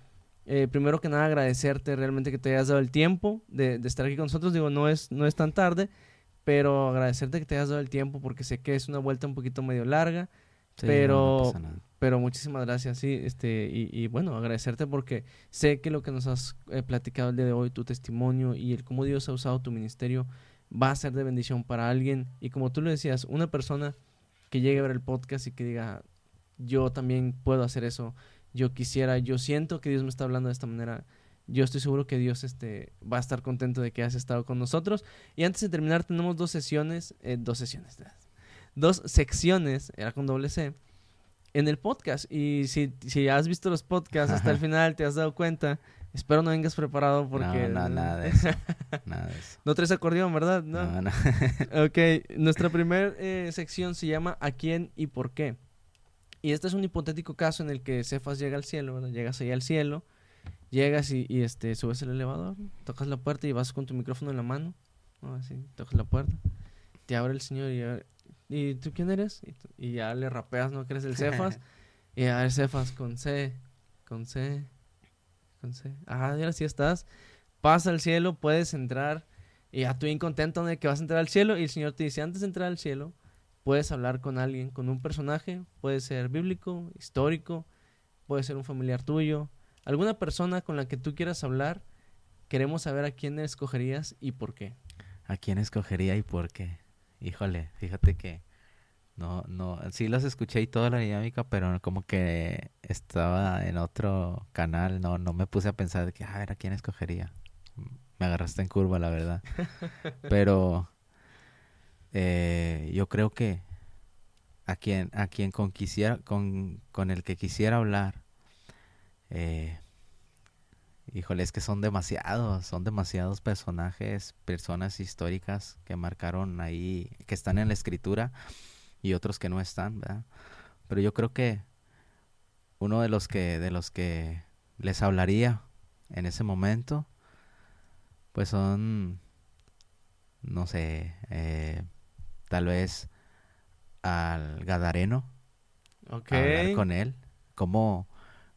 eh, primero que nada agradecerte realmente que te hayas dado el tiempo de, de estar aquí con nosotros. Digo, no es, no es tan tarde, pero agradecerte que te hayas dado el tiempo porque sé que es una vuelta un poquito medio larga. Sí, pero- no. Pero muchísimas gracias, sí, este, y, y bueno, agradecerte porque sé que lo que nos has eh, platicado el día de hoy, tu testimonio y el cómo Dios ha usado tu ministerio va a ser de bendición para alguien. Y como tú lo decías, una persona que llegue a ver el podcast y que diga, yo también puedo hacer eso, yo quisiera, yo siento que Dios me está hablando de esta manera. Yo estoy seguro que Dios este, va a estar contento de que has estado con nosotros. Y antes de terminar, tenemos dos sesiones, eh, dos sesiones, dos secciones, era con doble C, en el podcast. Y si, si has visto los podcasts hasta el final, te has dado cuenta. Espero no vengas preparado porque... No, no, nada de eso. nada de eso. No traes acordeón, ¿verdad? No, No. no. Ok, nuestra primera sección se llama ¿A quién y por qué? Y este es un hipotético caso en el que Cefas llega al cielo, ¿verdad? Llegas ahí al cielo, llegas y, y, este, subes el elevador, tocas la puerta y vas con tu micrófono en la mano, ¿no? Así, tocas la puerta, te abre el señor y, ¿y tú quién eres? Y, y ya le rapeas, ¿no? Que eres el Cefas. y a ver, Cefas, con C, con C, con C. Ah, ahora sí estás. Pasa al cielo, puedes entrar. Y ya tú bien contento de que vas a entrar al cielo. Y el Señor te dice, antes de entrar al cielo, puedes hablar con alguien, con un personaje, puede ser bíblico, histórico, puede ser un familiar tuyo, alguna persona con la que tú quieras hablar, queremos saber a quién escogerías y por qué. ¿A quién escogería y por qué? Híjole, fíjate que no, no, sí los escuché y toda la dinámica, pero como que estaba en otro canal, no, no me puse a pensar de que, a ver, ¿a quién escogería? Me agarraste en curva, la verdad. pero eh, yo creo que a quien, a quien con, con, con el que quisiera hablar, eh, híjole, es que son demasiados, son demasiados personajes, personas históricas que marcaron ahí, que están en la escritura y otros que no están, ¿verdad? Pero yo creo que uno de los que, de los que les hablaría en ese momento, pues son, no sé, eh, tal vez al Gadareno. Hablar con él. Como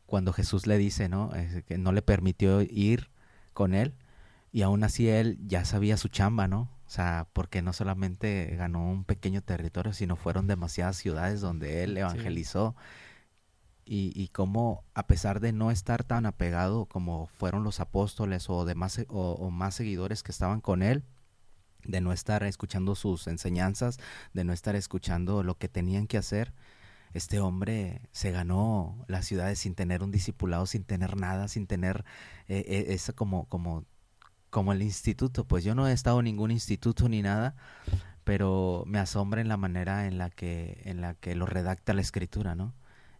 cuando Jesús le dice, ¿no? que no le permitió ir con él. Y aún así él ya sabía su chamba, ¿no? O sea, porque no solamente ganó un pequeño territorio, sino fueron demasiadas ciudades donde él evangelizó. Y, y cómo, a pesar de no estar tan apegado como fueron los apóstoles o, demás, o más seguidores que estaban con él, de no estar escuchando sus enseñanzas, de no estar escuchando lo que tenían que hacer. Este hombre se ganó las ciudades sin tener un discipulado, sin tener nada, sin tener eh, eh, esa como, como, como el instituto. Pues yo no he estado en ningún instituto ni nada, pero me asombra en la manera en la que, en la que lo redacta la escritura, ¿no?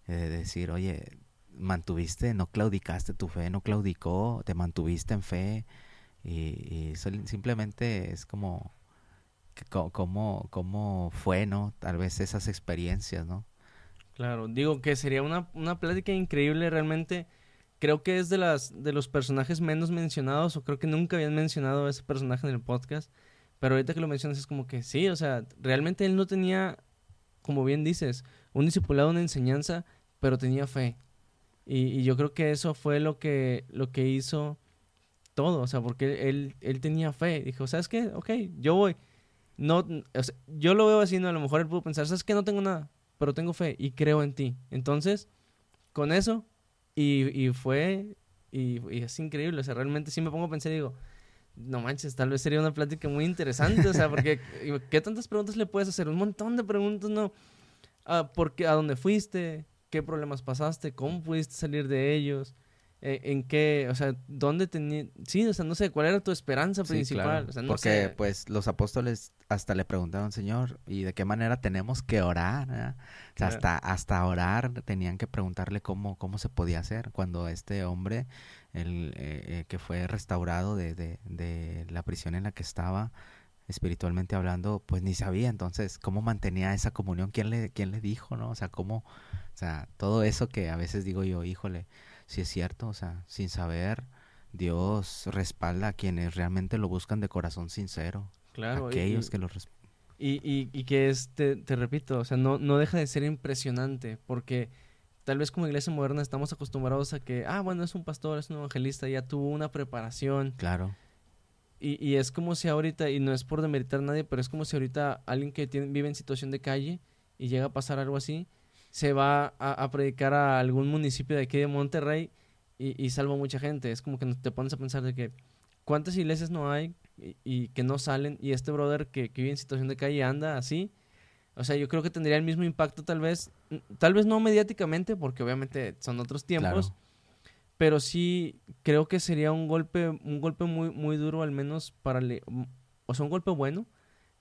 Eh, de decir, oye, mantuviste, no claudicaste tu fe, no claudicó, te mantuviste en fe, y, simplemente es como, como, como fue, ¿no? Tal vez esas experiencias, ¿no? Claro, digo que sería una, una plática increíble realmente. Creo que es de las de los personajes menos mencionados, o creo que nunca habían mencionado a ese personaje en el podcast. Pero ahorita que lo mencionas es como que sí, o sea, realmente él no tenía, como bien dices, un discipulado, una enseñanza, pero tenía fe. Y, y yo creo que eso fue lo que, lo que hizo todo, o sea, porque él, él tenía fe. Dijo, ¿sabes qué? Ok, yo voy. No, yo lo veo así, ¿no? A lo mejor él pudo pensar, ¿sabes qué? No tengo nada, pero tengo fe y creo en ti. Entonces, con eso, y, y fue, y, es increíble, o sea, realmente sí me pongo a pensar y digo, no manches, tal vez sería una plática muy interesante, o sea, porque ¿qué tantas preguntas le puedes hacer? Un montón de preguntas, ¿no? Ah, ¿por qué, ¿A dónde fuiste? ¿Qué problemas pasaste? ¿Cómo pudiste salir de ellos? Eh, en qué, o sea, dónde tenía, sí, o sea, no sé, cuál era tu esperanza principal, o sea, no porque pues los apóstoles hasta le preguntaron, Señor, ¿y de qué manera tenemos que orar? O sea, hasta, hasta orar tenían que preguntarle cómo, cómo se podía hacer cuando este hombre, el eh, eh, que fue restaurado de, de, de la prisión en la que estaba, espiritualmente hablando, pues ni sabía entonces cómo mantenía esa comunión, quién le, quién le dijo, ¿no? O sea, cómo, o sea, todo eso que a veces digo yo, híjole, si es cierto, o sea, sin saber, Dios respalda a quienes realmente lo buscan de corazón sincero. Claro. Aquellos que lo y, y, y, que es, te, repito, o sea, no, no deja de ser impresionante, porque tal vez como iglesia moderna estamos acostumbrados a que, ah, bueno, es un pastor, es un evangelista, ya tuvo una preparación. Claro. Y, y es como si ahorita, y no es por demeritar a nadie, pero es como si ahorita alguien que tiene, vive en situación de calle y llega a pasar algo así, se va a, predicar a algún municipio de aquí de Monterrey y, y salva mucha gente. Es como que te pones a pensar de que cuántas iglesias no hay y, que no salen y este brother que, vive en situación de calle anda así. O sea, yo creo que tendría el mismo impacto tal vez, tal vez no mediáticamente porque obviamente son otros tiempos. Pero sí creo que sería un golpe, un golpe muy, muy duro al menos para, o sea, un golpe bueno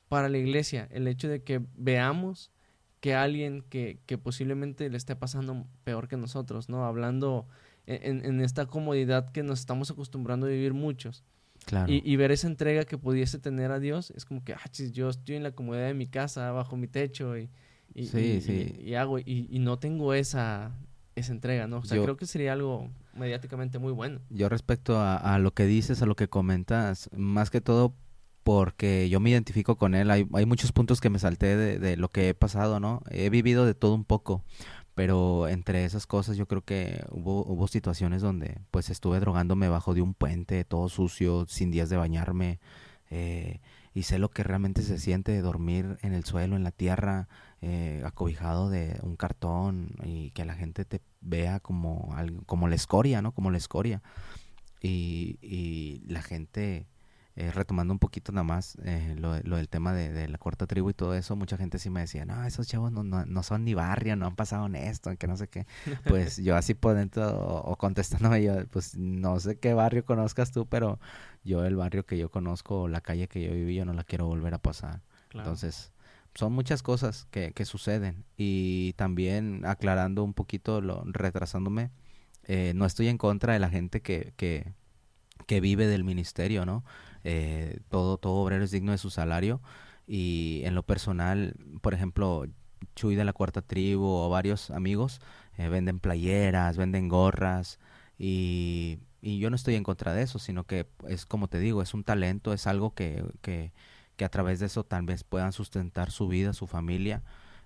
para la iglesia. El hecho de que veamos que alguien que, que posiblemente le esté pasando peor que nosotros, ¿no? Hablando en, en esta comodidad que nos estamos acostumbrando a vivir muchos. Claro. Y, y, ver esa entrega que pudiese tener a Dios es como que, ah, chis, yo estoy en la comodidad de mi casa, bajo mi techo y, y, sí, sí. y hago, y, no tengo esa, esa entrega, ¿no? O sea, creo que sería algo mediáticamente muy bueno. Yo respecto a, a, lo que dices, a lo que comentas, más que todo porque yo me identifico con él. Hay, hay muchos puntos que me salté de, lo que he pasado, ¿no? He vivido de todo un poco, pero entre esas cosas yo creo que hubo, hubo situaciones donde pues estuve drogándome bajo de un puente, todo sucio, sin días de bañarme. Eh, y sé lo que realmente se siente de dormir en el suelo, en la tierra, eh, acobijado de un cartón y que la gente te vea como, como la escoria, ¿no? Como la escoria. Y, y la gente eh, retomando un poquito nada más eh, lo, del tema de, la cuarta tribu y todo eso, mucha gente sí me decía, no, esos chavos no, no, son ni barrio, no han pasado en esto, que no sé qué. Pues yo así por dentro, o, contestándome yo, pues no sé qué barrio conozcas tú, pero yo el barrio que yo conozco, la calle que yo viví, yo no la quiero volver a pasar. Entonces, son muchas cosas que, que suceden. Y también aclarando un poquito, lo, retrasándome, eh, no estoy en contra de la gente que, que, que vive del ministerio, ¿no? Eh, todo, todo obrero es digno de su salario y en lo personal, por ejemplo, Chuy de la Cuarta Tribu o varios amigos eh, venden playeras, venden gorras y, y, yo no estoy en contra de eso, sino que es como te digo, es un talento, es algo que, que, que a través de eso tal vez puedan sustentar su vida, su familia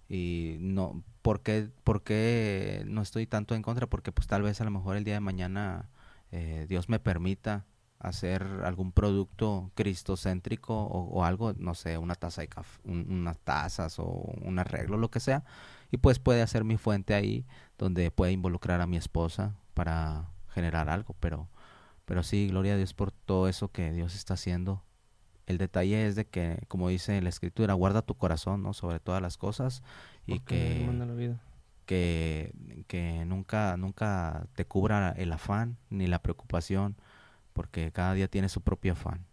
y no, ¿por qué, ¿por qué no estoy tanto en contra? Porque pues tal vez a lo mejor el día de mañana eh, Dios me permita hacer algún producto cristocéntrico o, o algo, no sé, una taza de café, unas tazas o un arreglo, lo que sea, y pues puede hacer mi fuente ahí donde puede involucrar a mi esposa para generar algo, pero, pero sí, gloria a Dios por todo eso que Dios está haciendo. El detalle es de que, como dice la escritura, guarda tu corazón, ¿no? Sobre todas las cosas y que, que, que nunca, nunca te cubra el afán ni la preocupación porque cada día tiene su propio afán.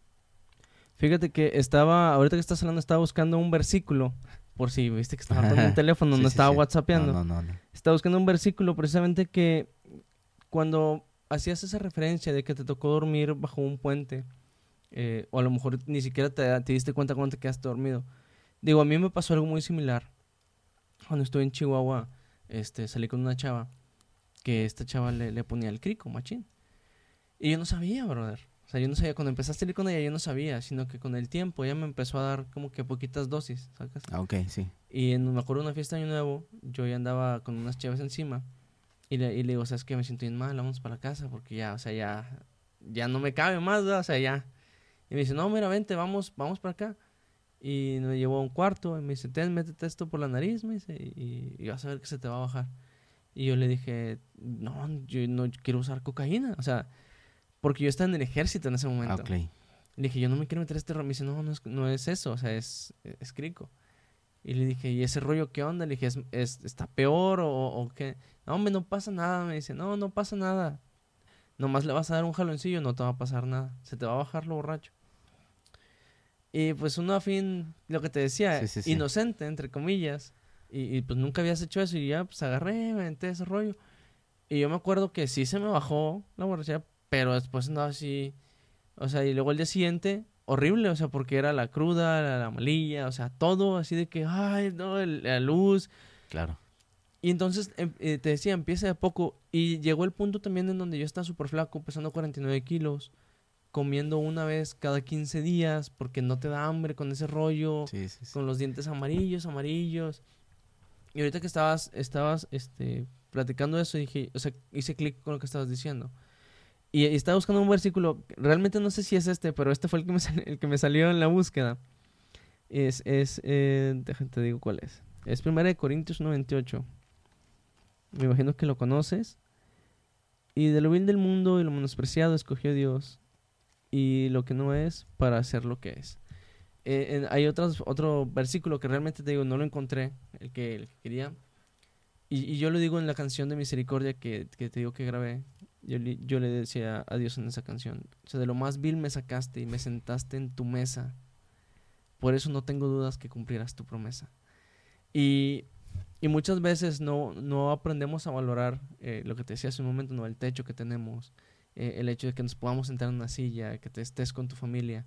Fíjate que estaba, ahorita que estás hablando, estaba buscando un versículo, por si viste que estaba con un teléfono, no estaba whatsappeando. No, no, no, Estaba buscando un versículo precisamente que cuando hacías esa referencia de que te tocó dormir bajo un puente, eh, o a lo mejor ni siquiera te, te, diste cuenta cuando te quedaste dormido. Digo, a mí me pasó algo muy similar. Cuando estuve en Chihuahua, este, salí con una chava, que esta chava le, le ponía el crico, machín. Y yo no sabía, brother. O sea, yo no sabía, cuando empezaste a salir con ella, yo no sabía, sino que con el tiempo ella me empezó a dar como que poquitas dosis, ¿sabes? Ah, ok, sí. Y en, me acuerdo de una fiesta de Año Nuevo, yo ya andaba con unas chaves encima, y le, y le digo, ¿sabes qué? Me siento bien mal, vamos para la casa, porque ya, o sea, ya, ya no me cabe más, ¿verdad? O sea, ya. Y me dice, no, mira, vente, vamos, vamos para acá. Y me llevó a un cuarto, y me dice, ten, métete esto por la nariz, me dice, y, y vas a ver que se te va a bajar. Y yo le dije, no, yo no quiero usar cocaína, o sea porque yo estaba en el ejército en ese momento. Le dije, yo no me quiero meter a este rollo. Me dice, no, no es, no es eso, o sea, es, es crico. Y le dije, ¿y ese rollo qué onda? Le dije, ¿es, está peor o, o, qué? No, hombre, no pasa nada. Me dice, no, no pasa nada. Nomás le vas a dar un jaloncillo, no te va a pasar nada. Se te va a bajar lo borracho. Y pues uno a fin, lo que te decía, inocente, entre comillas. Y, pues nunca habías hecho eso. Y ya, pues agarré, me metí ese rollo. Y yo me acuerdo que sí se me bajó la borrachera, pero después no así. O sea, y luego el día siguiente, horrible, o sea, porque era la cruda, la, la malilla, o sea, todo así de que, ay, no, la luz. Claro. Y entonces em, eh, te decía, empieza de poco. Y llegó el punto también en donde yo estaba súper flaco, pesando 49 kilos, comiendo una vez cada 15 días, porque no te da hambre con ese rollo, con los dientes amarillos, amarillos. Y ahorita que estabas, estabas, este, platicando eso, dije, o sea, hice clic con lo que estabas diciendo. Y, estaba buscando un versículo, realmente no sé si es este, pero este fue el que me, el que me salió en la búsqueda. Es, es eh, te digo cuál es. Es 1 Corintios 98. Me imagino que lo conoces. Y de lo vil del mundo y lo menospreciado escogió Dios. Y lo que no es para hacer lo que es. Eh, hay otros, otro versículo que realmente te digo, no lo encontré, el que, quería. Y, y, yo lo digo en la canción de misericordia que, que te digo que grabé, yo, le decía a Dios en esa canción, o sea, de lo más vil me sacaste y me sentaste en tu mesa. Por eso no tengo dudas que cumplirás tu promesa. Y, y muchas veces no, no aprendemos a valorar eh, lo que te decía hace un momento, no el techo que tenemos, eh, el hecho de que nos podamos sentar en una silla, que te estés con tu familia.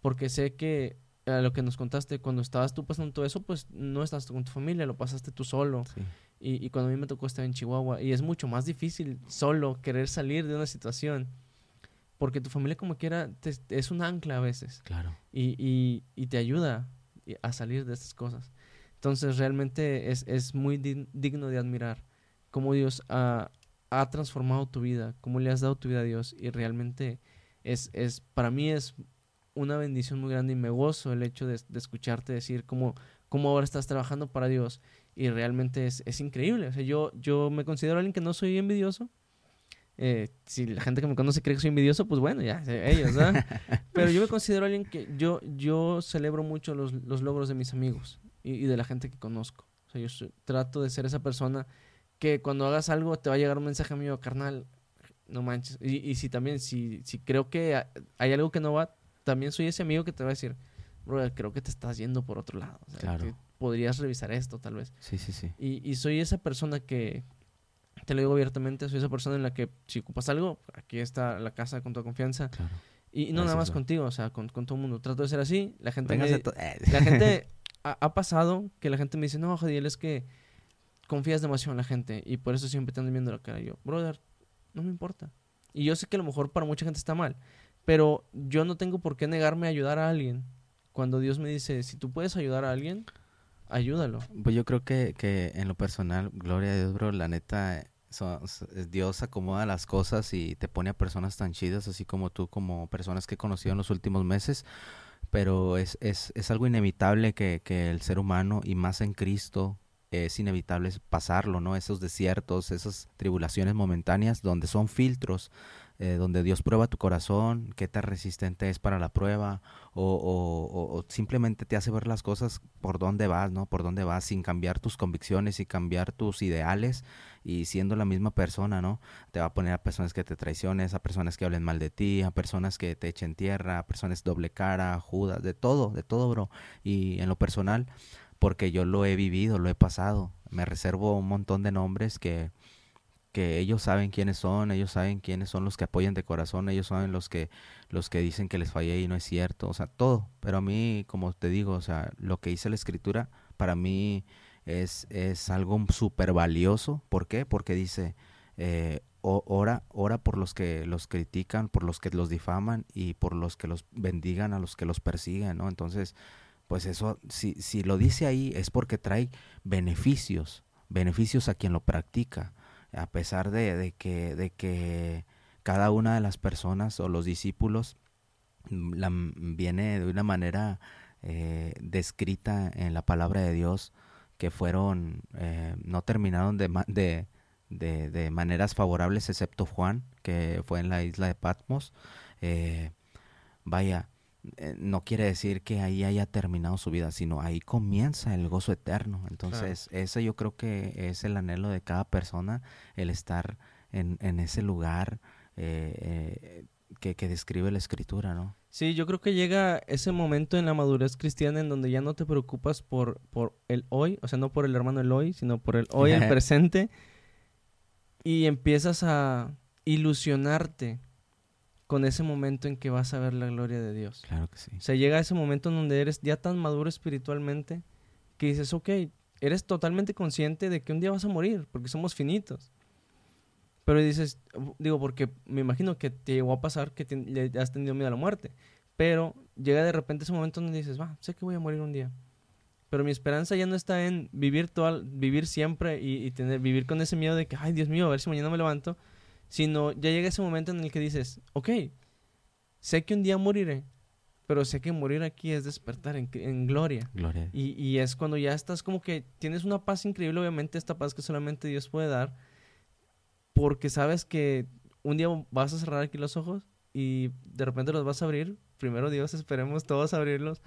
Porque sé que a lo que nos contaste, cuando estabas tú pasando todo eso, pues no estás con tu familia, lo pasaste tú solo. Sí. Y, y, cuando a mí me tocó estar en Chihuahua, y es mucho más difícil solo querer salir de una situación, porque tu familia como quiera es un ancla a veces. Claro. Y, y, y, te ayuda a salir de estas cosas. Entonces realmente es, es muy digno de admirar cómo Dios ha, ha, transformado tu vida, cómo le has dado tu vida a Dios y realmente es, es para mí es una bendición muy grande y me gozo el hecho de, escucharte decir cómo, cómo ahora estás trabajando para Dios y realmente es, es increíble. O sea, yo, yo me considero alguien que no soy envidioso. Eh, si la gente que me conoce cree que soy envidioso, pues bueno, ya, ellos, ¿verdad? Pero yo me considero alguien que yo, yo celebro mucho los, los logros de mis amigos y, y, de la gente que conozco. O sea, yo trato de ser esa persona que cuando hagas algo te va a llegar un mensaje mío, carnal, no manches. Y, y si también, si, si creo que hay algo que no va, también soy ese amigo que te va a decir, bro, creo que te estás yendo por otro lado. claro podrías revisar esto, tal vez. Sí, sí, sí. Y, y soy esa persona que, te lo digo abiertamente, soy esa persona en la que si ocupas algo, aquí está la casa con toda confianza. Claro. Y, no nada más contigo, o sea, con, con, todo el mundo. Trato de ser así. La gente, me, eh. la gente ha, pasado que la gente me dice, no, Jadiel, es que confías demasiado en la gente y por eso siempre te andan viendo la cara. Y yo, brother, no me importa. Y yo sé que a lo mejor para mucha gente está mal, pero yo no tengo por qué negarme a ayudar a alguien. Cuando Dios me dice, si tú puedes ayudar a alguien, ayúdalo. Pues yo creo que, que en lo personal, gloria a Dios, bro, la neta, Dios acomoda las cosas y te pone a personas tan chidas, así como tú, como personas que he conocido en los últimos meses. Pero es, es, es algo inevitable que, que el ser humano, y más en Cristo, es inevitable pasarlo, ¿no? Esos desiertos, esas tribulaciones momentáneas donde son filtros eh, donde Dios prueba tu corazón, qué tan resistente es para la prueba, o, simplemente te hace ver las cosas por dónde vas, ¿no? Por dónde vas, sin cambiar tus convicciones y cambiar tus ideales y siendo la misma persona, ¿no? Te va a poner a personas que te traiciones, a personas que hablen mal de ti, a personas que te echen tierra, a personas doble cara, judas, de todo, de todo, bro. Y en lo personal, porque yo lo he vivido, lo he pasado, me reservo un montón de nombres que que ellos saben quiénes son, ellos saben quiénes son los que apoyan de corazón, ellos saben los que los que dicen que les fallé y no es cierto, o sea, todo. Pero a mí, como te digo, o sea, lo que hice la escritura para mí es, es algo súper valioso. ¿Por qué? Porque dice, eh, ora, ora por los que los critican, por los que los difaman y por los que los bendigan a los que los persiguen, ¿no? Entonces, pues eso, si, si lo dice ahí es porque trae beneficios, beneficios a quien lo practica a pesar de, que, cada una de las personas o los discípulos mm, mm, viene de una manera eh, descrita en la palabra de Dios que fueron, eh, no terminaron de, maneras favorables excepto Juan, que fue en la isla de Patmos. Eh, vaya, eh, no quiere decir que ahí haya terminado su vida, sino ahí comienza el gozo eterno. Entonces, ese yo creo que es el anhelo de cada persona, el estar en, en ese lugar eh, eh, que, que, describe la escritura, ¿no? Sí, yo creo que llega ese momento en la madurez cristiana en donde ya no te preocupas por, por el hoy, o sea, no por el hermano el hoy, sino por el hoy, el presente, y empiezas a ilusionarte con ese momento en que vas a ver la gloria de Dios. Claro que sí. O sea, llega ese momento en donde eres ya tan maduro espiritualmente que dices, ok, eres totalmente consciente de que un día vas a morir, porque somos finitos. Pero dices, digo, porque me imagino que te llegó a pasar que te, has tenido miedo a la muerte. Pero llega de repente ese momento donde dices, va, sé que voy a morir un día. Pero mi esperanza ya no está en vivir, todo, vivir siempre y, y tener, vivir con ese miedo de que, ay, Dios mío, a ver si mañana me levanto sino ya llega ese momento en el que dices, ok, sé que un día moriré, pero sé que morir aquí es despertar en, gloria. Gloria. Y, y, es cuando ya estás como que tienes una paz increíble, obviamente esta paz que solamente Dios puede dar, porque sabes que un día vas a cerrar aquí los ojos y de repente los vas a abrir, primero Dios, esperemos todos abrirlos,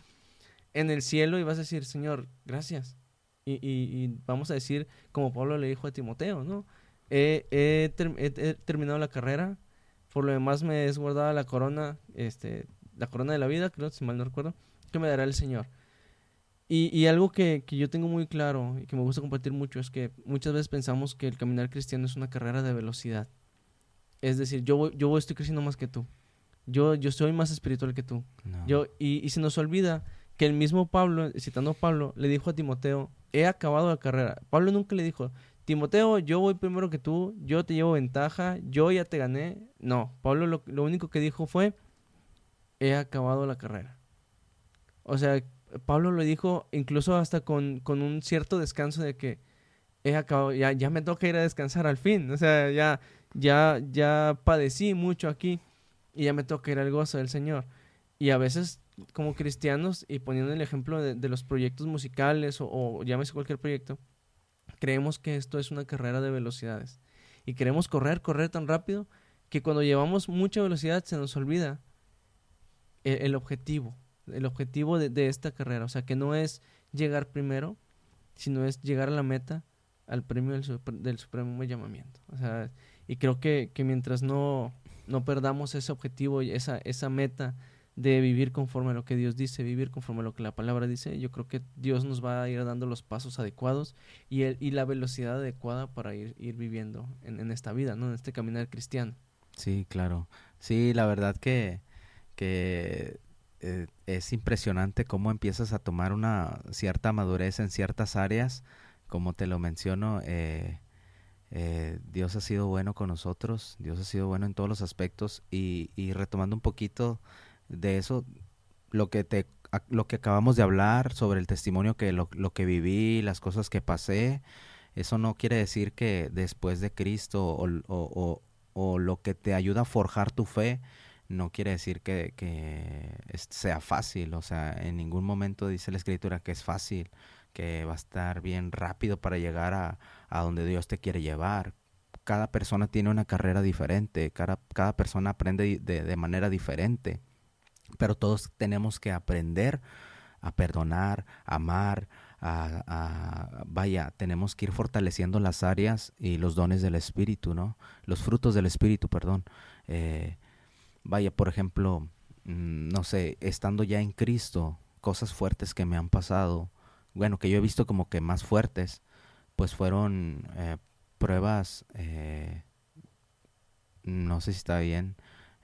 en el cielo y vas a decir, Señor, gracias. Y, y, y vamos a decir, como Pablo le dijo a Timoteo, ¿no? He, terminado la carrera. Por lo demás me es guardada la corona, este, la corona de la vida, creo, si mal no recuerdo, que me dará el Señor. Y, algo que, yo tengo muy claro y que me gusta compartir mucho es que muchas veces pensamos que el caminar cristiano es una carrera de velocidad. Es decir, yo, yo estoy creciendo más que tú. Yo, yo soy más espiritual que tú. Yo, y, y se nos olvida que el mismo Pablo, citando a Pablo, le dijo a Timoteo, he acabado la carrera. Pablo nunca le dijo, Timoteo, yo voy primero que tú, yo te llevo ventaja, yo ya te gané. No, Pablo lo, único que dijo fue, he acabado la carrera. O sea, Pablo lo dijo incluso hasta con, con un cierto descanso de que he acabado, ya, ya me toca ir a descansar al fin. O sea, ya, ya, ya padecí mucho aquí y ya me toca ir al gozo del Señor. Y a veces como cristianos y poniendo el ejemplo de, los proyectos musicales o, o llámese cualquier proyecto, creemos que esto es una carrera de velocidades. Y queremos correr, correr tan rápido que cuando llevamos mucha velocidad se nos olvida el, objetivo, el objetivo de, esta carrera. O sea, que no es llegar primero, sino es llegar a la meta, al premio del, del supremo llamamiento. O sea, y creo que, que mientras no, no perdamos ese objetivo y esa, esa meta de vivir conforme a lo que Dios dice, vivir conforme a lo que la palabra dice, yo creo que Dios nos va a ir dando los pasos adecuados y, el, y la velocidad adecuada para ir, ir viviendo en, en, esta vida, ¿no? En este caminar cristiano. Sí, claro. Sí, la verdad que, que eh, es impresionante cómo empiezas a tomar una cierta madurez en ciertas áreas, como te lo menciono, eh, eh, Dios ha sido bueno con nosotros, Dios ha sido bueno en todos los aspectos y, y retomando un poquito de eso, lo que te lo que acabamos de hablar sobre el testimonio que lo, lo, que viví, las cosas que pasé, eso no quiere decir que después de Cristo o, o, o, lo que te ayuda a forjar tu fe, no quiere decir que, que, sea fácil. O sea, en ningún momento dice la escritura que es fácil, que va a estar bien rápido para llegar a, a donde Dios te quiere llevar. Cada persona tiene una carrera diferente, cada, cada persona aprende de, de manera diferente pero todos tenemos que aprender a perdonar, a amar, a, vaya, tenemos que ir fortaleciendo las áreas y los dones del Espíritu, ¿no? Los frutos del Espíritu, perdón. Eh, vaya, por ejemplo, mm, no sé, estando ya en Cristo, cosas fuertes que me han pasado, bueno, que yo he visto como que más fuertes, pues fueron eh, pruebas, eh, no sé si está bien,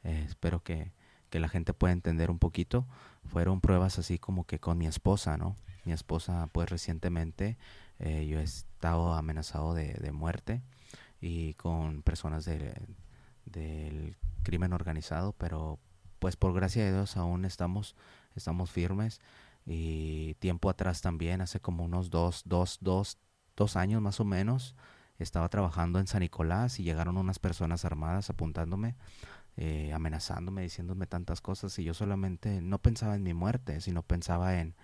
espero que que la gente pueda entender un poquito, fueron pruebas así como que con mi esposa, ¿no? Mi esposa, pues recientemente eh, yo he estado amenazado de, de muerte y con personas de, del crimen organizado, pero pues por gracia de Dios aún estamos, estamos firmes y tiempo atrás también, hace como unos dos, dos, dos, dos años más o menos, estaba trabajando en San Nicolás y llegaron unas personas armadas apuntándome eh, amenazándome, diciéndome tantas cosas y yo solamente no pensaba en mi muerte, sino pensaba en,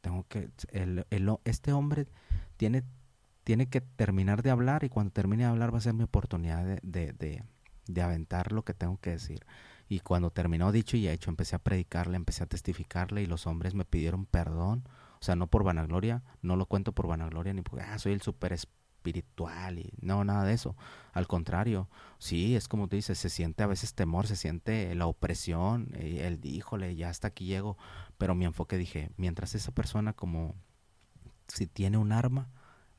tengo que, el, el, este hombre tiene, tiene que terminar de hablar y cuando termine de hablar va a ser mi oportunidad de, de, de, de aventar lo que tengo que decir. Y cuando terminó dicho y hecho, empecé a predicarle, empecé a testificarle y los hombres me pidieron perdón. O sea, no por vanagloria, no lo cuento por vanagloria ni porque ah, soy el super espiritual y no, nada de eso. Al contrario, sí, es como tú dices, se siente a veces temor, se siente la opresión, y el díjole, ya hasta aquí llego, pero mi enfoque dije, mientras esa persona como si tiene un arma,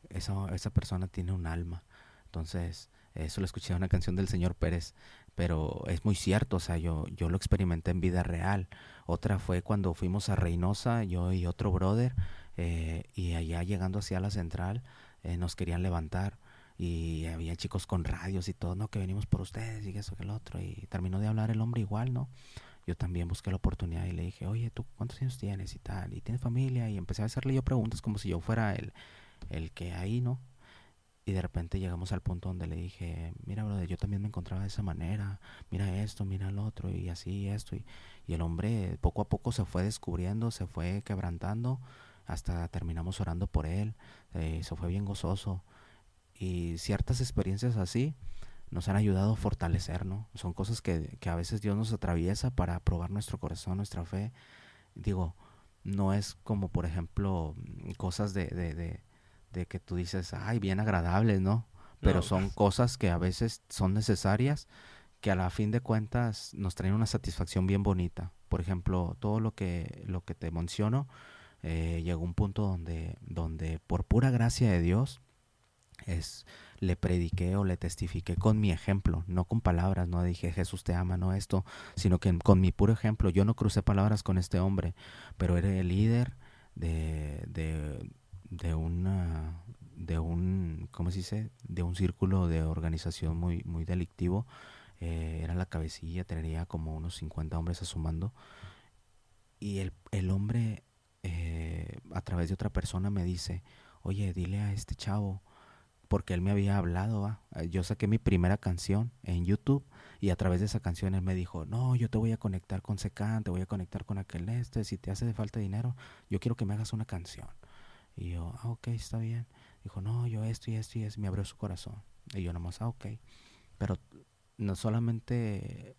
esa, esa persona tiene un alma. Entonces, eso lo escuché en una canción del señor Pérez, pero es muy cierto, o sea, yo, yo lo experimenté en vida real. Otra fue cuando fuimos a Reynosa, yo y otro brother, eh, y allá llegando hacia la central, eh, nos querían levantar y había chicos con radios y todo, no, que venimos por ustedes y eso que el otro. Y terminó de hablar el hombre igual, ¿no? Yo también busqué la oportunidad y le dije, oye, ¿tú cuántos años tienes y tal? ¿Y tienes familia? Y empecé a hacerle yo preguntas como si yo fuera el, el que ahí, ¿no? Y de repente llegamos al punto donde le dije, mira, brother, yo también me encontraba de esa manera, mira esto, mira el otro, y así, esto. Y, y el hombre poco a poco se fue descubriendo, se fue quebrantando hasta terminamos orando por él, eh, eso fue bien gozoso. Y ciertas experiencias así nos han ayudado a fortalecer, ¿no? Son cosas que, que a veces Dios nos atraviesa para probar nuestro corazón, nuestra fe. Digo, no es como, por ejemplo, cosas de, de, de, de que tú dices, ay, bien agradables, ¿no? Pero son cosas que a veces son necesarias, que a la fin de cuentas nos traen una satisfacción bien bonita. Por ejemplo, todo lo que, lo que te menciono, eh, llegó un punto donde, donde por pura gracia de Dios es, le prediqué o le testifiqué con mi ejemplo, no con palabras, no dije Jesús te ama, no esto, sino que con mi puro ejemplo, yo no crucé palabras con este hombre, pero era el líder de, de, de una de un ¿cómo se dice? de un círculo de organización muy muy delictivo. Eh, era la cabecilla tenía como unos 50 hombres asumando y el, el hombre eh, a través de otra persona me dice, oye, dile a este chavo, porque él me había hablado, yo saqué mi primera canción en YouTube Y a través de esa canción él me dijo, no, yo te voy a conectar con Secan, te voy a conectar con aquel este, si te hace falta dinero, yo quiero que me hagas una canción. Y yo, ah, ok, está bien. Dijo, no, yo esto y esto y esto, me abrió su corazón. Y yo nomás, ah, ok. Pero no solamente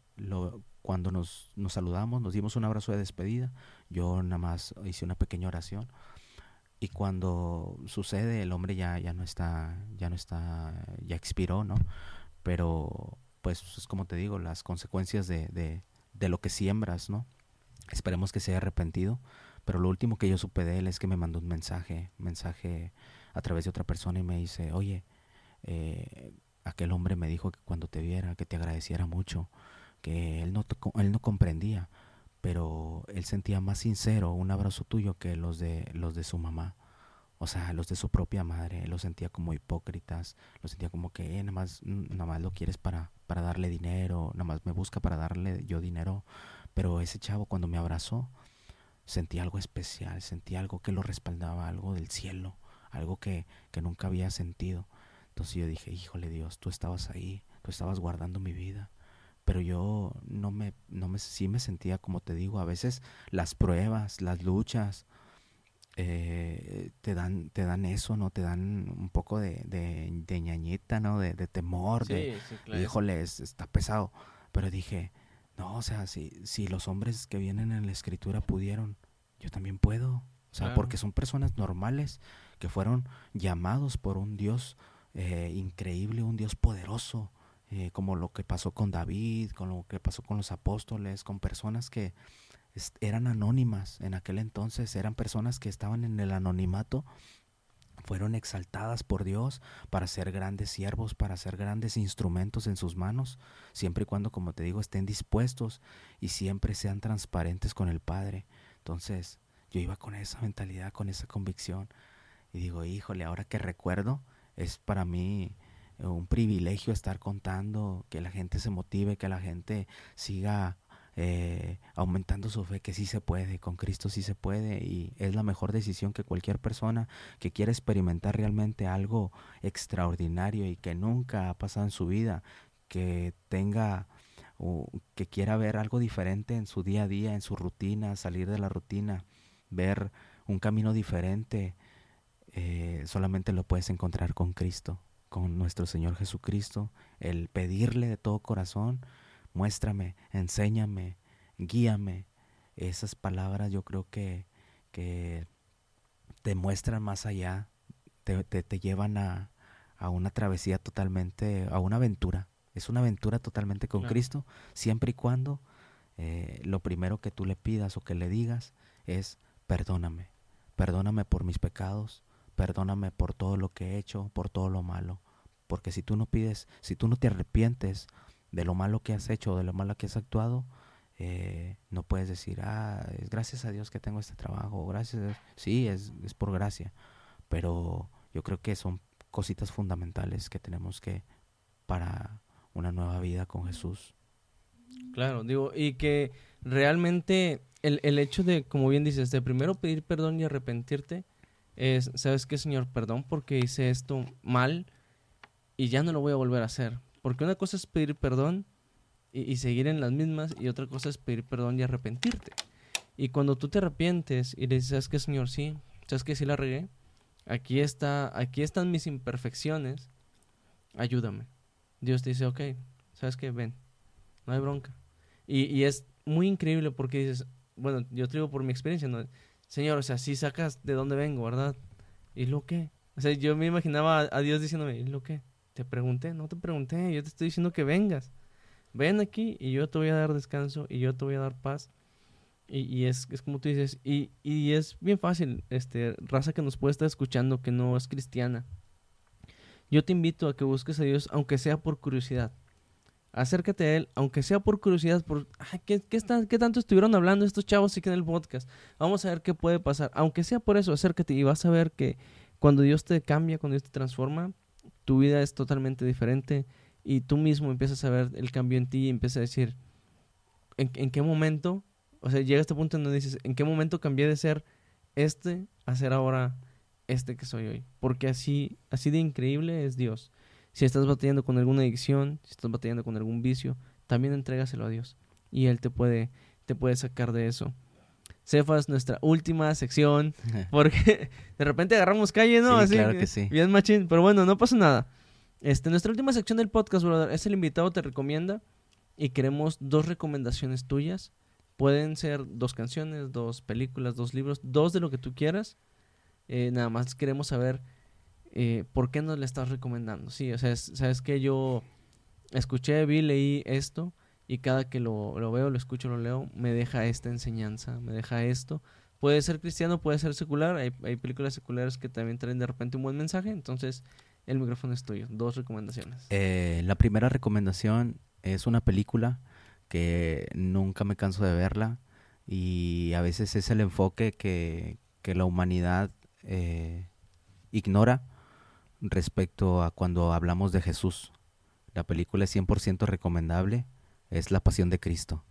cuando nos, nos saludamos, nos dimos un abrazo de despedida, yo nada más hice una pequeña oración. Y cuando sucede, el hombre ya, ya no está, ya no está, ya expiró, ¿no? Pero pues es como te digo, las consecuencias de, de, lo que siembras, ¿no? Esperemos que se haya arrepentido, pero lo último que yo supe de él es que me mandó un mensaje, mensaje a través de otra persona y me dice, oye, eh, aquel hombre me dijo que cuando te viera, que te agradeciera mucho, que él no, él no comprendía, pero él sentía más sincero un abrazo tuyo que los de, los de su mamá. O sea, los de su propia madre, él los sentía como hipócritas, los sentía como que eh, nada, más, nada más lo quieres para, para darle dinero, nada más me busca para darle yo dinero. Pero ese chavo cuando me abrazó, sentí algo especial, sentí algo que lo respaldaba, algo del cielo, algo que, que nunca había sentido. Entonces yo dije, híjole Dios, tú estabas ahí, tú estabas guardando mi vida. Pero yo no me, no me, sí me sentía, como te digo, a veces las pruebas, las luchas, eh, te dan te dan eso no te dan un poco de, de, ñañita no de, temor de híjole está pesado pero dije no o sea si si los hombres que vienen en la escritura pudieron yo también puedo o sea porque son personas normales que fueron llamados por un Dios eh, increíble un Dios poderoso eh, como lo que pasó con David con lo que pasó con los apóstoles con personas que eran anónimas en aquel entonces, eran personas que estaban en el anonimato, fueron exaltadas por Dios para ser grandes siervos, para ser grandes instrumentos en sus manos, siempre y cuando, como te digo, estén dispuestos y siempre sean transparentes con el Padre. Entonces, yo iba con esa mentalidad, con esa convicción, y digo, híjole, ahora que recuerdo, es para mí un privilegio estar contando, que la gente se motive, que la gente siga eh, aumentando su fe que sí se puede, con Cristo sí se puede y es la mejor decisión que cualquier persona que quiera experimentar realmente algo extraordinario y que nunca ha pasado en su vida, que tenga o que quiera ver algo diferente en su día a día, en su rutina, salir de la rutina, ver un camino diferente, eh, solamente lo puedes encontrar con Cristo, con nuestro Señor Jesucristo, el pedirle de todo corazón, muéstrame, enséñame, guíame. Esas palabras yo creo que, que te muestran más allá, te, te, llevan a, a, una travesía totalmente, a una aventura. Es una aventura totalmente con Cristo, siempre y cuando eh, lo primero que tú le pidas o que le digas es perdóname, perdóname por mis pecados, perdóname por todo lo que he hecho, por todo lo malo. Porque si tú no pides, si tú no te arrepientes de lo malo que has hecho de lo malo que has actuado, eh, no puedes decir, ah, es gracias a Dios que tengo este trabajo, gracias, sí, es, es por gracia, pero yo creo que son cositas fundamentales que tenemos que para una nueva vida con Jesús. Claro, digo, y que realmente el, el hecho de, como bien dices, de primero pedir perdón y arrepentirte, es, ¿sabes qué, Señor? Perdón porque hice esto mal y ya no lo voy a volver a hacer. Porque una cosa es pedir perdón y, seguir en las mismas y otra cosa es pedir perdón y arrepentirte. Y cuando tú te arrepientes y le dices, ¿sabes qué, Señor? Sí, ¿sabes qué? Sí la regué. Aquí, está, aquí están mis imperfecciones. Ayúdame. Dios te dice, ok, ¿sabes qué? Ven. No hay bronca. Y, y es muy increíble porque dices, bueno, yo te digo por mi experiencia, ¿no? Señor, o sea, si sacas de dónde vengo, ¿verdad? ¿Y lo qué? O sea, yo me imaginaba a, Dios diciéndome, ¿y lo qué? Te pregunté, no te pregunté, yo te estoy diciendo que vengas. Ven aquí y yo te voy a dar descanso y yo te voy a dar paz. Y, es, es, como tú dices, y, y, es bien fácil, este, raza que nos puede estar escuchando que no es cristiana. Yo te invito a que busques a Dios, aunque sea por curiosidad. Acércate a Él, aunque sea por curiosidad, por ¿qué, qué, ¿qué, tanto estuvieron hablando estos chavos aquí en el podcast? Vamos a ver qué puede pasar. Aunque sea por eso, acércate y vas a ver que cuando Dios te cambia, cuando Dios te transforma, tu vida es totalmente diferente y tú mismo empiezas a ver el cambio en ti y empiezas a decir, ¿en, qué momento? O sea, llega este punto en donde dices, ¿en qué momento cambié de ser este a ser ahora este que soy hoy? Porque así, así de increíble es Dios. Si estás batallando con alguna adicción, si estás batallando con algún vicio, también entrégaselo a Dios y Él te puede, te puede sacar de eso. Cefas, nuestra última sección, porque de repente agarramos calle, ¿no? Sí, Así claro que sí. Bien machín, pero bueno, no pasa nada. Este, nuestra última sección del podcast, brother, es el invitado te recomienda y queremos dos recomendaciones tuyas. Pueden ser dos canciones, dos películas, dos libros, dos de lo que tú quieras. Eh, nada más queremos saber eh, por qué nos le estás recomendando. Sí, o sea, es- sabes que yo escuché, vi, leí esto y cada que lo, lo veo, lo escucho, lo leo, me deja esta enseñanza, me deja esto. Puede ser cristiano, puede ser secular. Hay, hay películas seculares que también traen de repente un buen mensaje. Entonces, el micrófono es tuyo. Dos recomendaciones. Eh, la primera recomendación es una película que nunca me canso de verla y a veces es el enfoque que, que la humanidad eh, ignora respecto a cuando hablamos de Jesús. La película es 100% recomendable, es La Pasión de Cristo.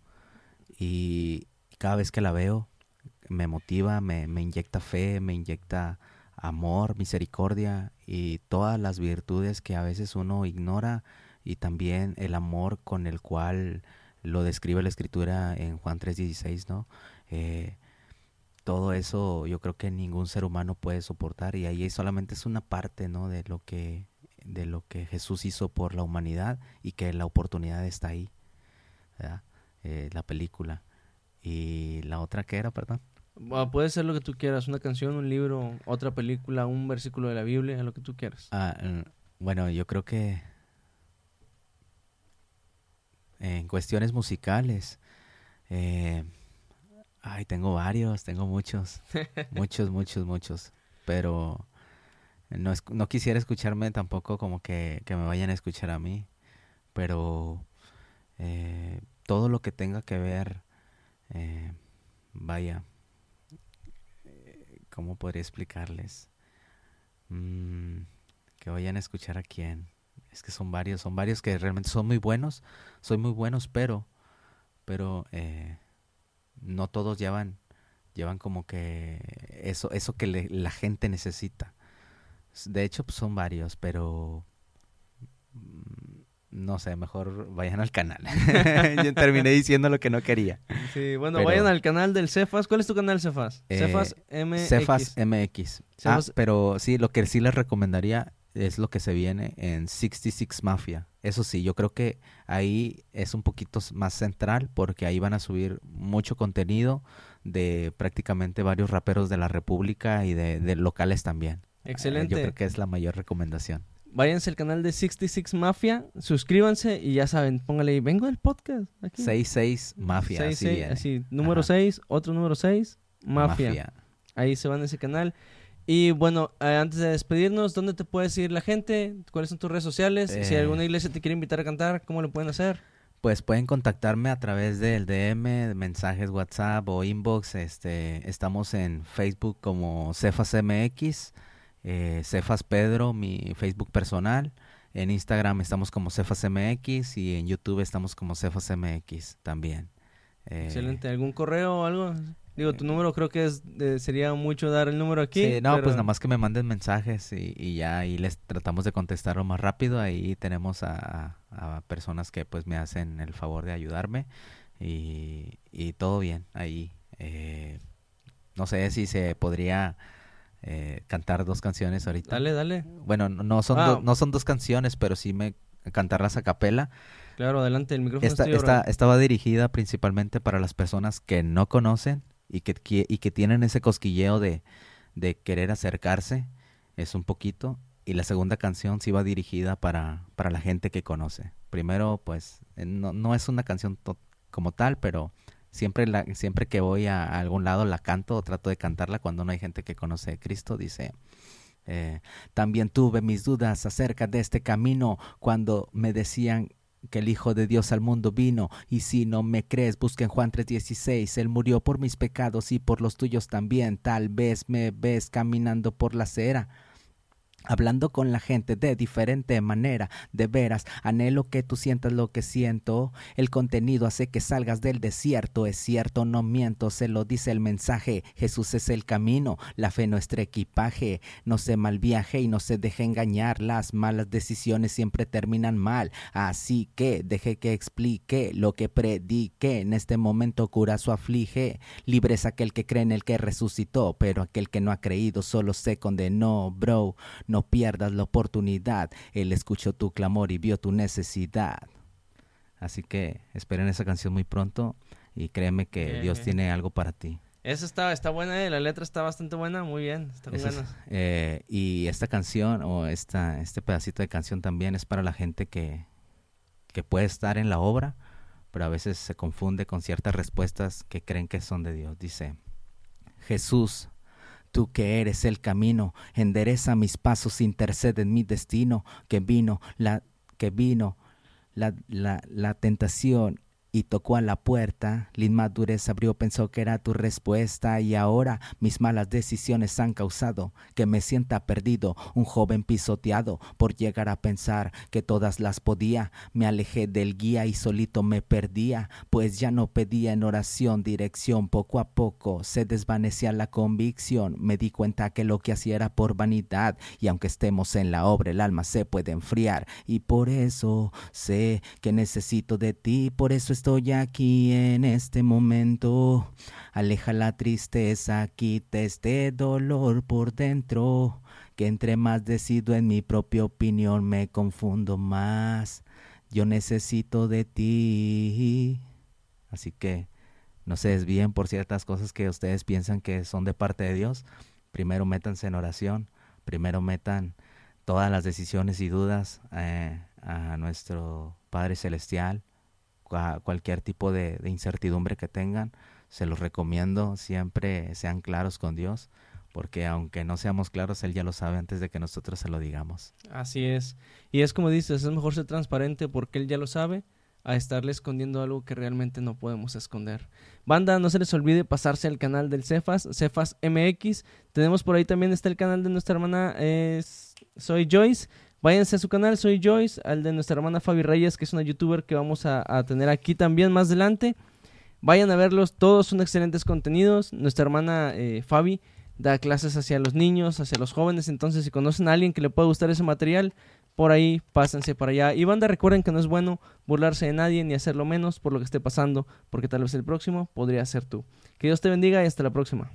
Y cada vez que la veo me motiva, me, inyecta fe, me inyecta amor, misericordia y todas las virtudes que a veces uno ignora y también el amor con el cual lo describe la escritura en Juan 3:16, ¿no? Eh, todo eso yo creo que ningún ser humano puede soportar y ahí solamente es una parte, ¿no? De lo que de lo que Jesús hizo por la humanidad y que la oportunidad está ahí. Eh, la película y la otra que era, perdón. Ah, puede ser lo que tú quieras, una canción, un libro, otra película, un versículo de la Biblia, lo que tú quieras. Ah, bueno, yo creo que en cuestiones musicales, eh, ay, tengo varios, tengo muchos, muchos, muchos, muchos, pero no, es- no quisiera escucharme tampoco como que, que me vayan a escuchar a mí, pero eh, todo lo que tenga que ver, eh, vaya, eh, ¿cómo podría explicarles? Mm, que vayan a escuchar a quién. Es que son varios, son varios que realmente son muy buenos, son muy buenos, pero, pero eh, no todos llevan, llevan como que eso, eso que le- la gente necesita. De hecho, pues, son varios, pero mm, no sé, mejor vayan al canal. Yo terminé diciendo lo que no quería. Sí, bueno, Pero- vayan al canal del Cefas. ¿Cuál es tu canal, Cefas? Eh, Cefas MX. Cefas MX. Ah, pero sí, lo que sí les recomendaría es lo que se viene en 66 Mafia. Eso sí, yo creo que ahí es un poquito más central porque ahí van a subir mucho contenido de prácticamente varios raperos de la República y de, de locales también. Excelente. Yo creo que es la mayor recomendación. Váyanse al canal de 66 Mafia, suscríbanse y ya saben, póngale ahí, vengo del podcast. Aquí. 66 Mafia. Seis, así seis, viene. así, número Ajá. 6, otro número 6, Mafia. Ahí se van a ese canal. Y bueno, eh, antes de despedirnos, ¿dónde te puede seguir la gente? ¿Cuáles son tus redes sociales? Si Eh. alguna iglesia te quiere invitar a cantar, ¿cómo lo pueden hacer? Pues pueden contactarme a través del DM, mensajes WhatsApp o inbox. Este, estamos en Facebook como Cefas MX, eh, Cefas Pedro, mi Facebook personal. En Instagram estamos como Cefas MX y en YouTube estamos como Cefas MX también. Eh, Excelente. ¿Algún correo o algo? Digo, tu número creo que es de- sería mucho dar el número aquí. Sí, no, pero- pues nada más que me manden mensajes y, y ya ahí les tratamos de contestar lo más rápido. Ahí tenemos a, a personas que pues me hacen el favor de ayudarme y, y todo bien ahí. Eh, no sé si se podría eh, cantar dos canciones ahorita. Dale, dale. Bueno, no- son, Ah. do- no son dos canciones, pero sí me cantarlas a capela. Claro, adelante, el micrófono Esta, esta, estaba dirigida principalmente para las personas que no conocen y que, y que tienen ese cosquilleo de, de querer acercarse, es un poquito. Y la segunda canción sí va dirigida para, para la gente que conoce. Primero, pues, eh, no, no es una canción como tal, pero siempre, siempre que voy a, a algún lado la canto o trato de cantarla cuando no hay gente que conoce a Cristo. Dice, eh, también tuve mis dudas acerca de este camino cuando me decían que el Hijo de Dios al mundo vino, y si no me crees, busca en Juan 3:16, Él murió por mis pecados y por los tuyos también, tal vez me ves caminando por la acera, Hablando con la gente de diferente manera, de veras, anhelo que tú sientas lo que siento. El contenido hace que salgas del desierto, es cierto, no miento, se lo dice el mensaje. Jesús es el camino, la fe nuestro equipaje. No se mal viaje y no se deje engañar, las malas decisiones siempre terminan mal. Así que deje que explique lo que predique. En este momento cura su aflige. Libre es aquel que cree en el que resucitó, pero aquel que no ha creído solo se condenó, bro. No pierdas la oportunidad. Él escuchó tu clamor y vio tu necesidad. Así que esperen esa canción muy pronto y créeme que Dios tiene algo para ti. Esa está, está buena, eh, la letra está bastante buena, muy bien, está buena. Eh, y esta canción o esta, este pedacito de canción también es para la gente que, que puede estar en la obra, pero a veces se confunde con ciertas respuestas que creen que son de Dios. Dice, Jesús, Tú que eres el camino, endereza mis pasos, intercede en mi destino, que vino la que vino la, la, la tentación y tocó a la puerta. La inmadurez abrió, pensó que era tu respuesta y ahora mis malas decisiones han causado que me sienta perdido, un joven pisoteado por llegar a pensar que todas las podía. Me alejé del guía y solito me perdía, pues ya no pedía en oración dirección. Poco a poco se desvanecía la convicción. Me di cuenta que lo que hacía era por vanidad y aunque estemos en la obra el alma se puede enfriar y por eso sé que necesito de ti, por eso estoy aquí en este momento. Aleja la tristeza, quita este dolor por dentro. Que entre más decido en mi propia opinión me confundo más. Yo necesito de ti. Así que no se desvíen por ciertas cosas que ustedes piensan que son de parte de Dios. Primero métanse en oración. Primero metan todas las decisiones y dudas eh, a nuestro Padre Celestial cualquier tipo de, incertidumbre que tengan, se los recomiendo, siempre sean claros con Dios, porque aunque no seamos claros, Él ya lo sabe antes de que nosotros se lo digamos. Así es. Y es como dices, es mejor ser transparente porque Él ya lo sabe a estarle escondiendo algo que realmente no podemos esconder. Banda, no se les olvide pasarse al canal del Cefas, Cefas MX. Tenemos por ahí también está el canal de nuestra hermana es Soy Joyce. Váyanse a su canal, soy Joyce, al de nuestra hermana Fabi Reyes, que es una youtuber que vamos a, tener aquí también más adelante. Vayan a verlos, todos son excelentes contenidos. Nuestra hermana eh, Fabi da clases hacia los niños, hacia los jóvenes, entonces si conocen a alguien que le pueda gustar ese material, por ahí pásense para allá. Y banda, recuerden que no es bueno burlarse de nadie ni hacerlo menos por lo que esté pasando, porque tal vez el próximo podría ser tú. Que Dios te bendiga y hasta la próxima.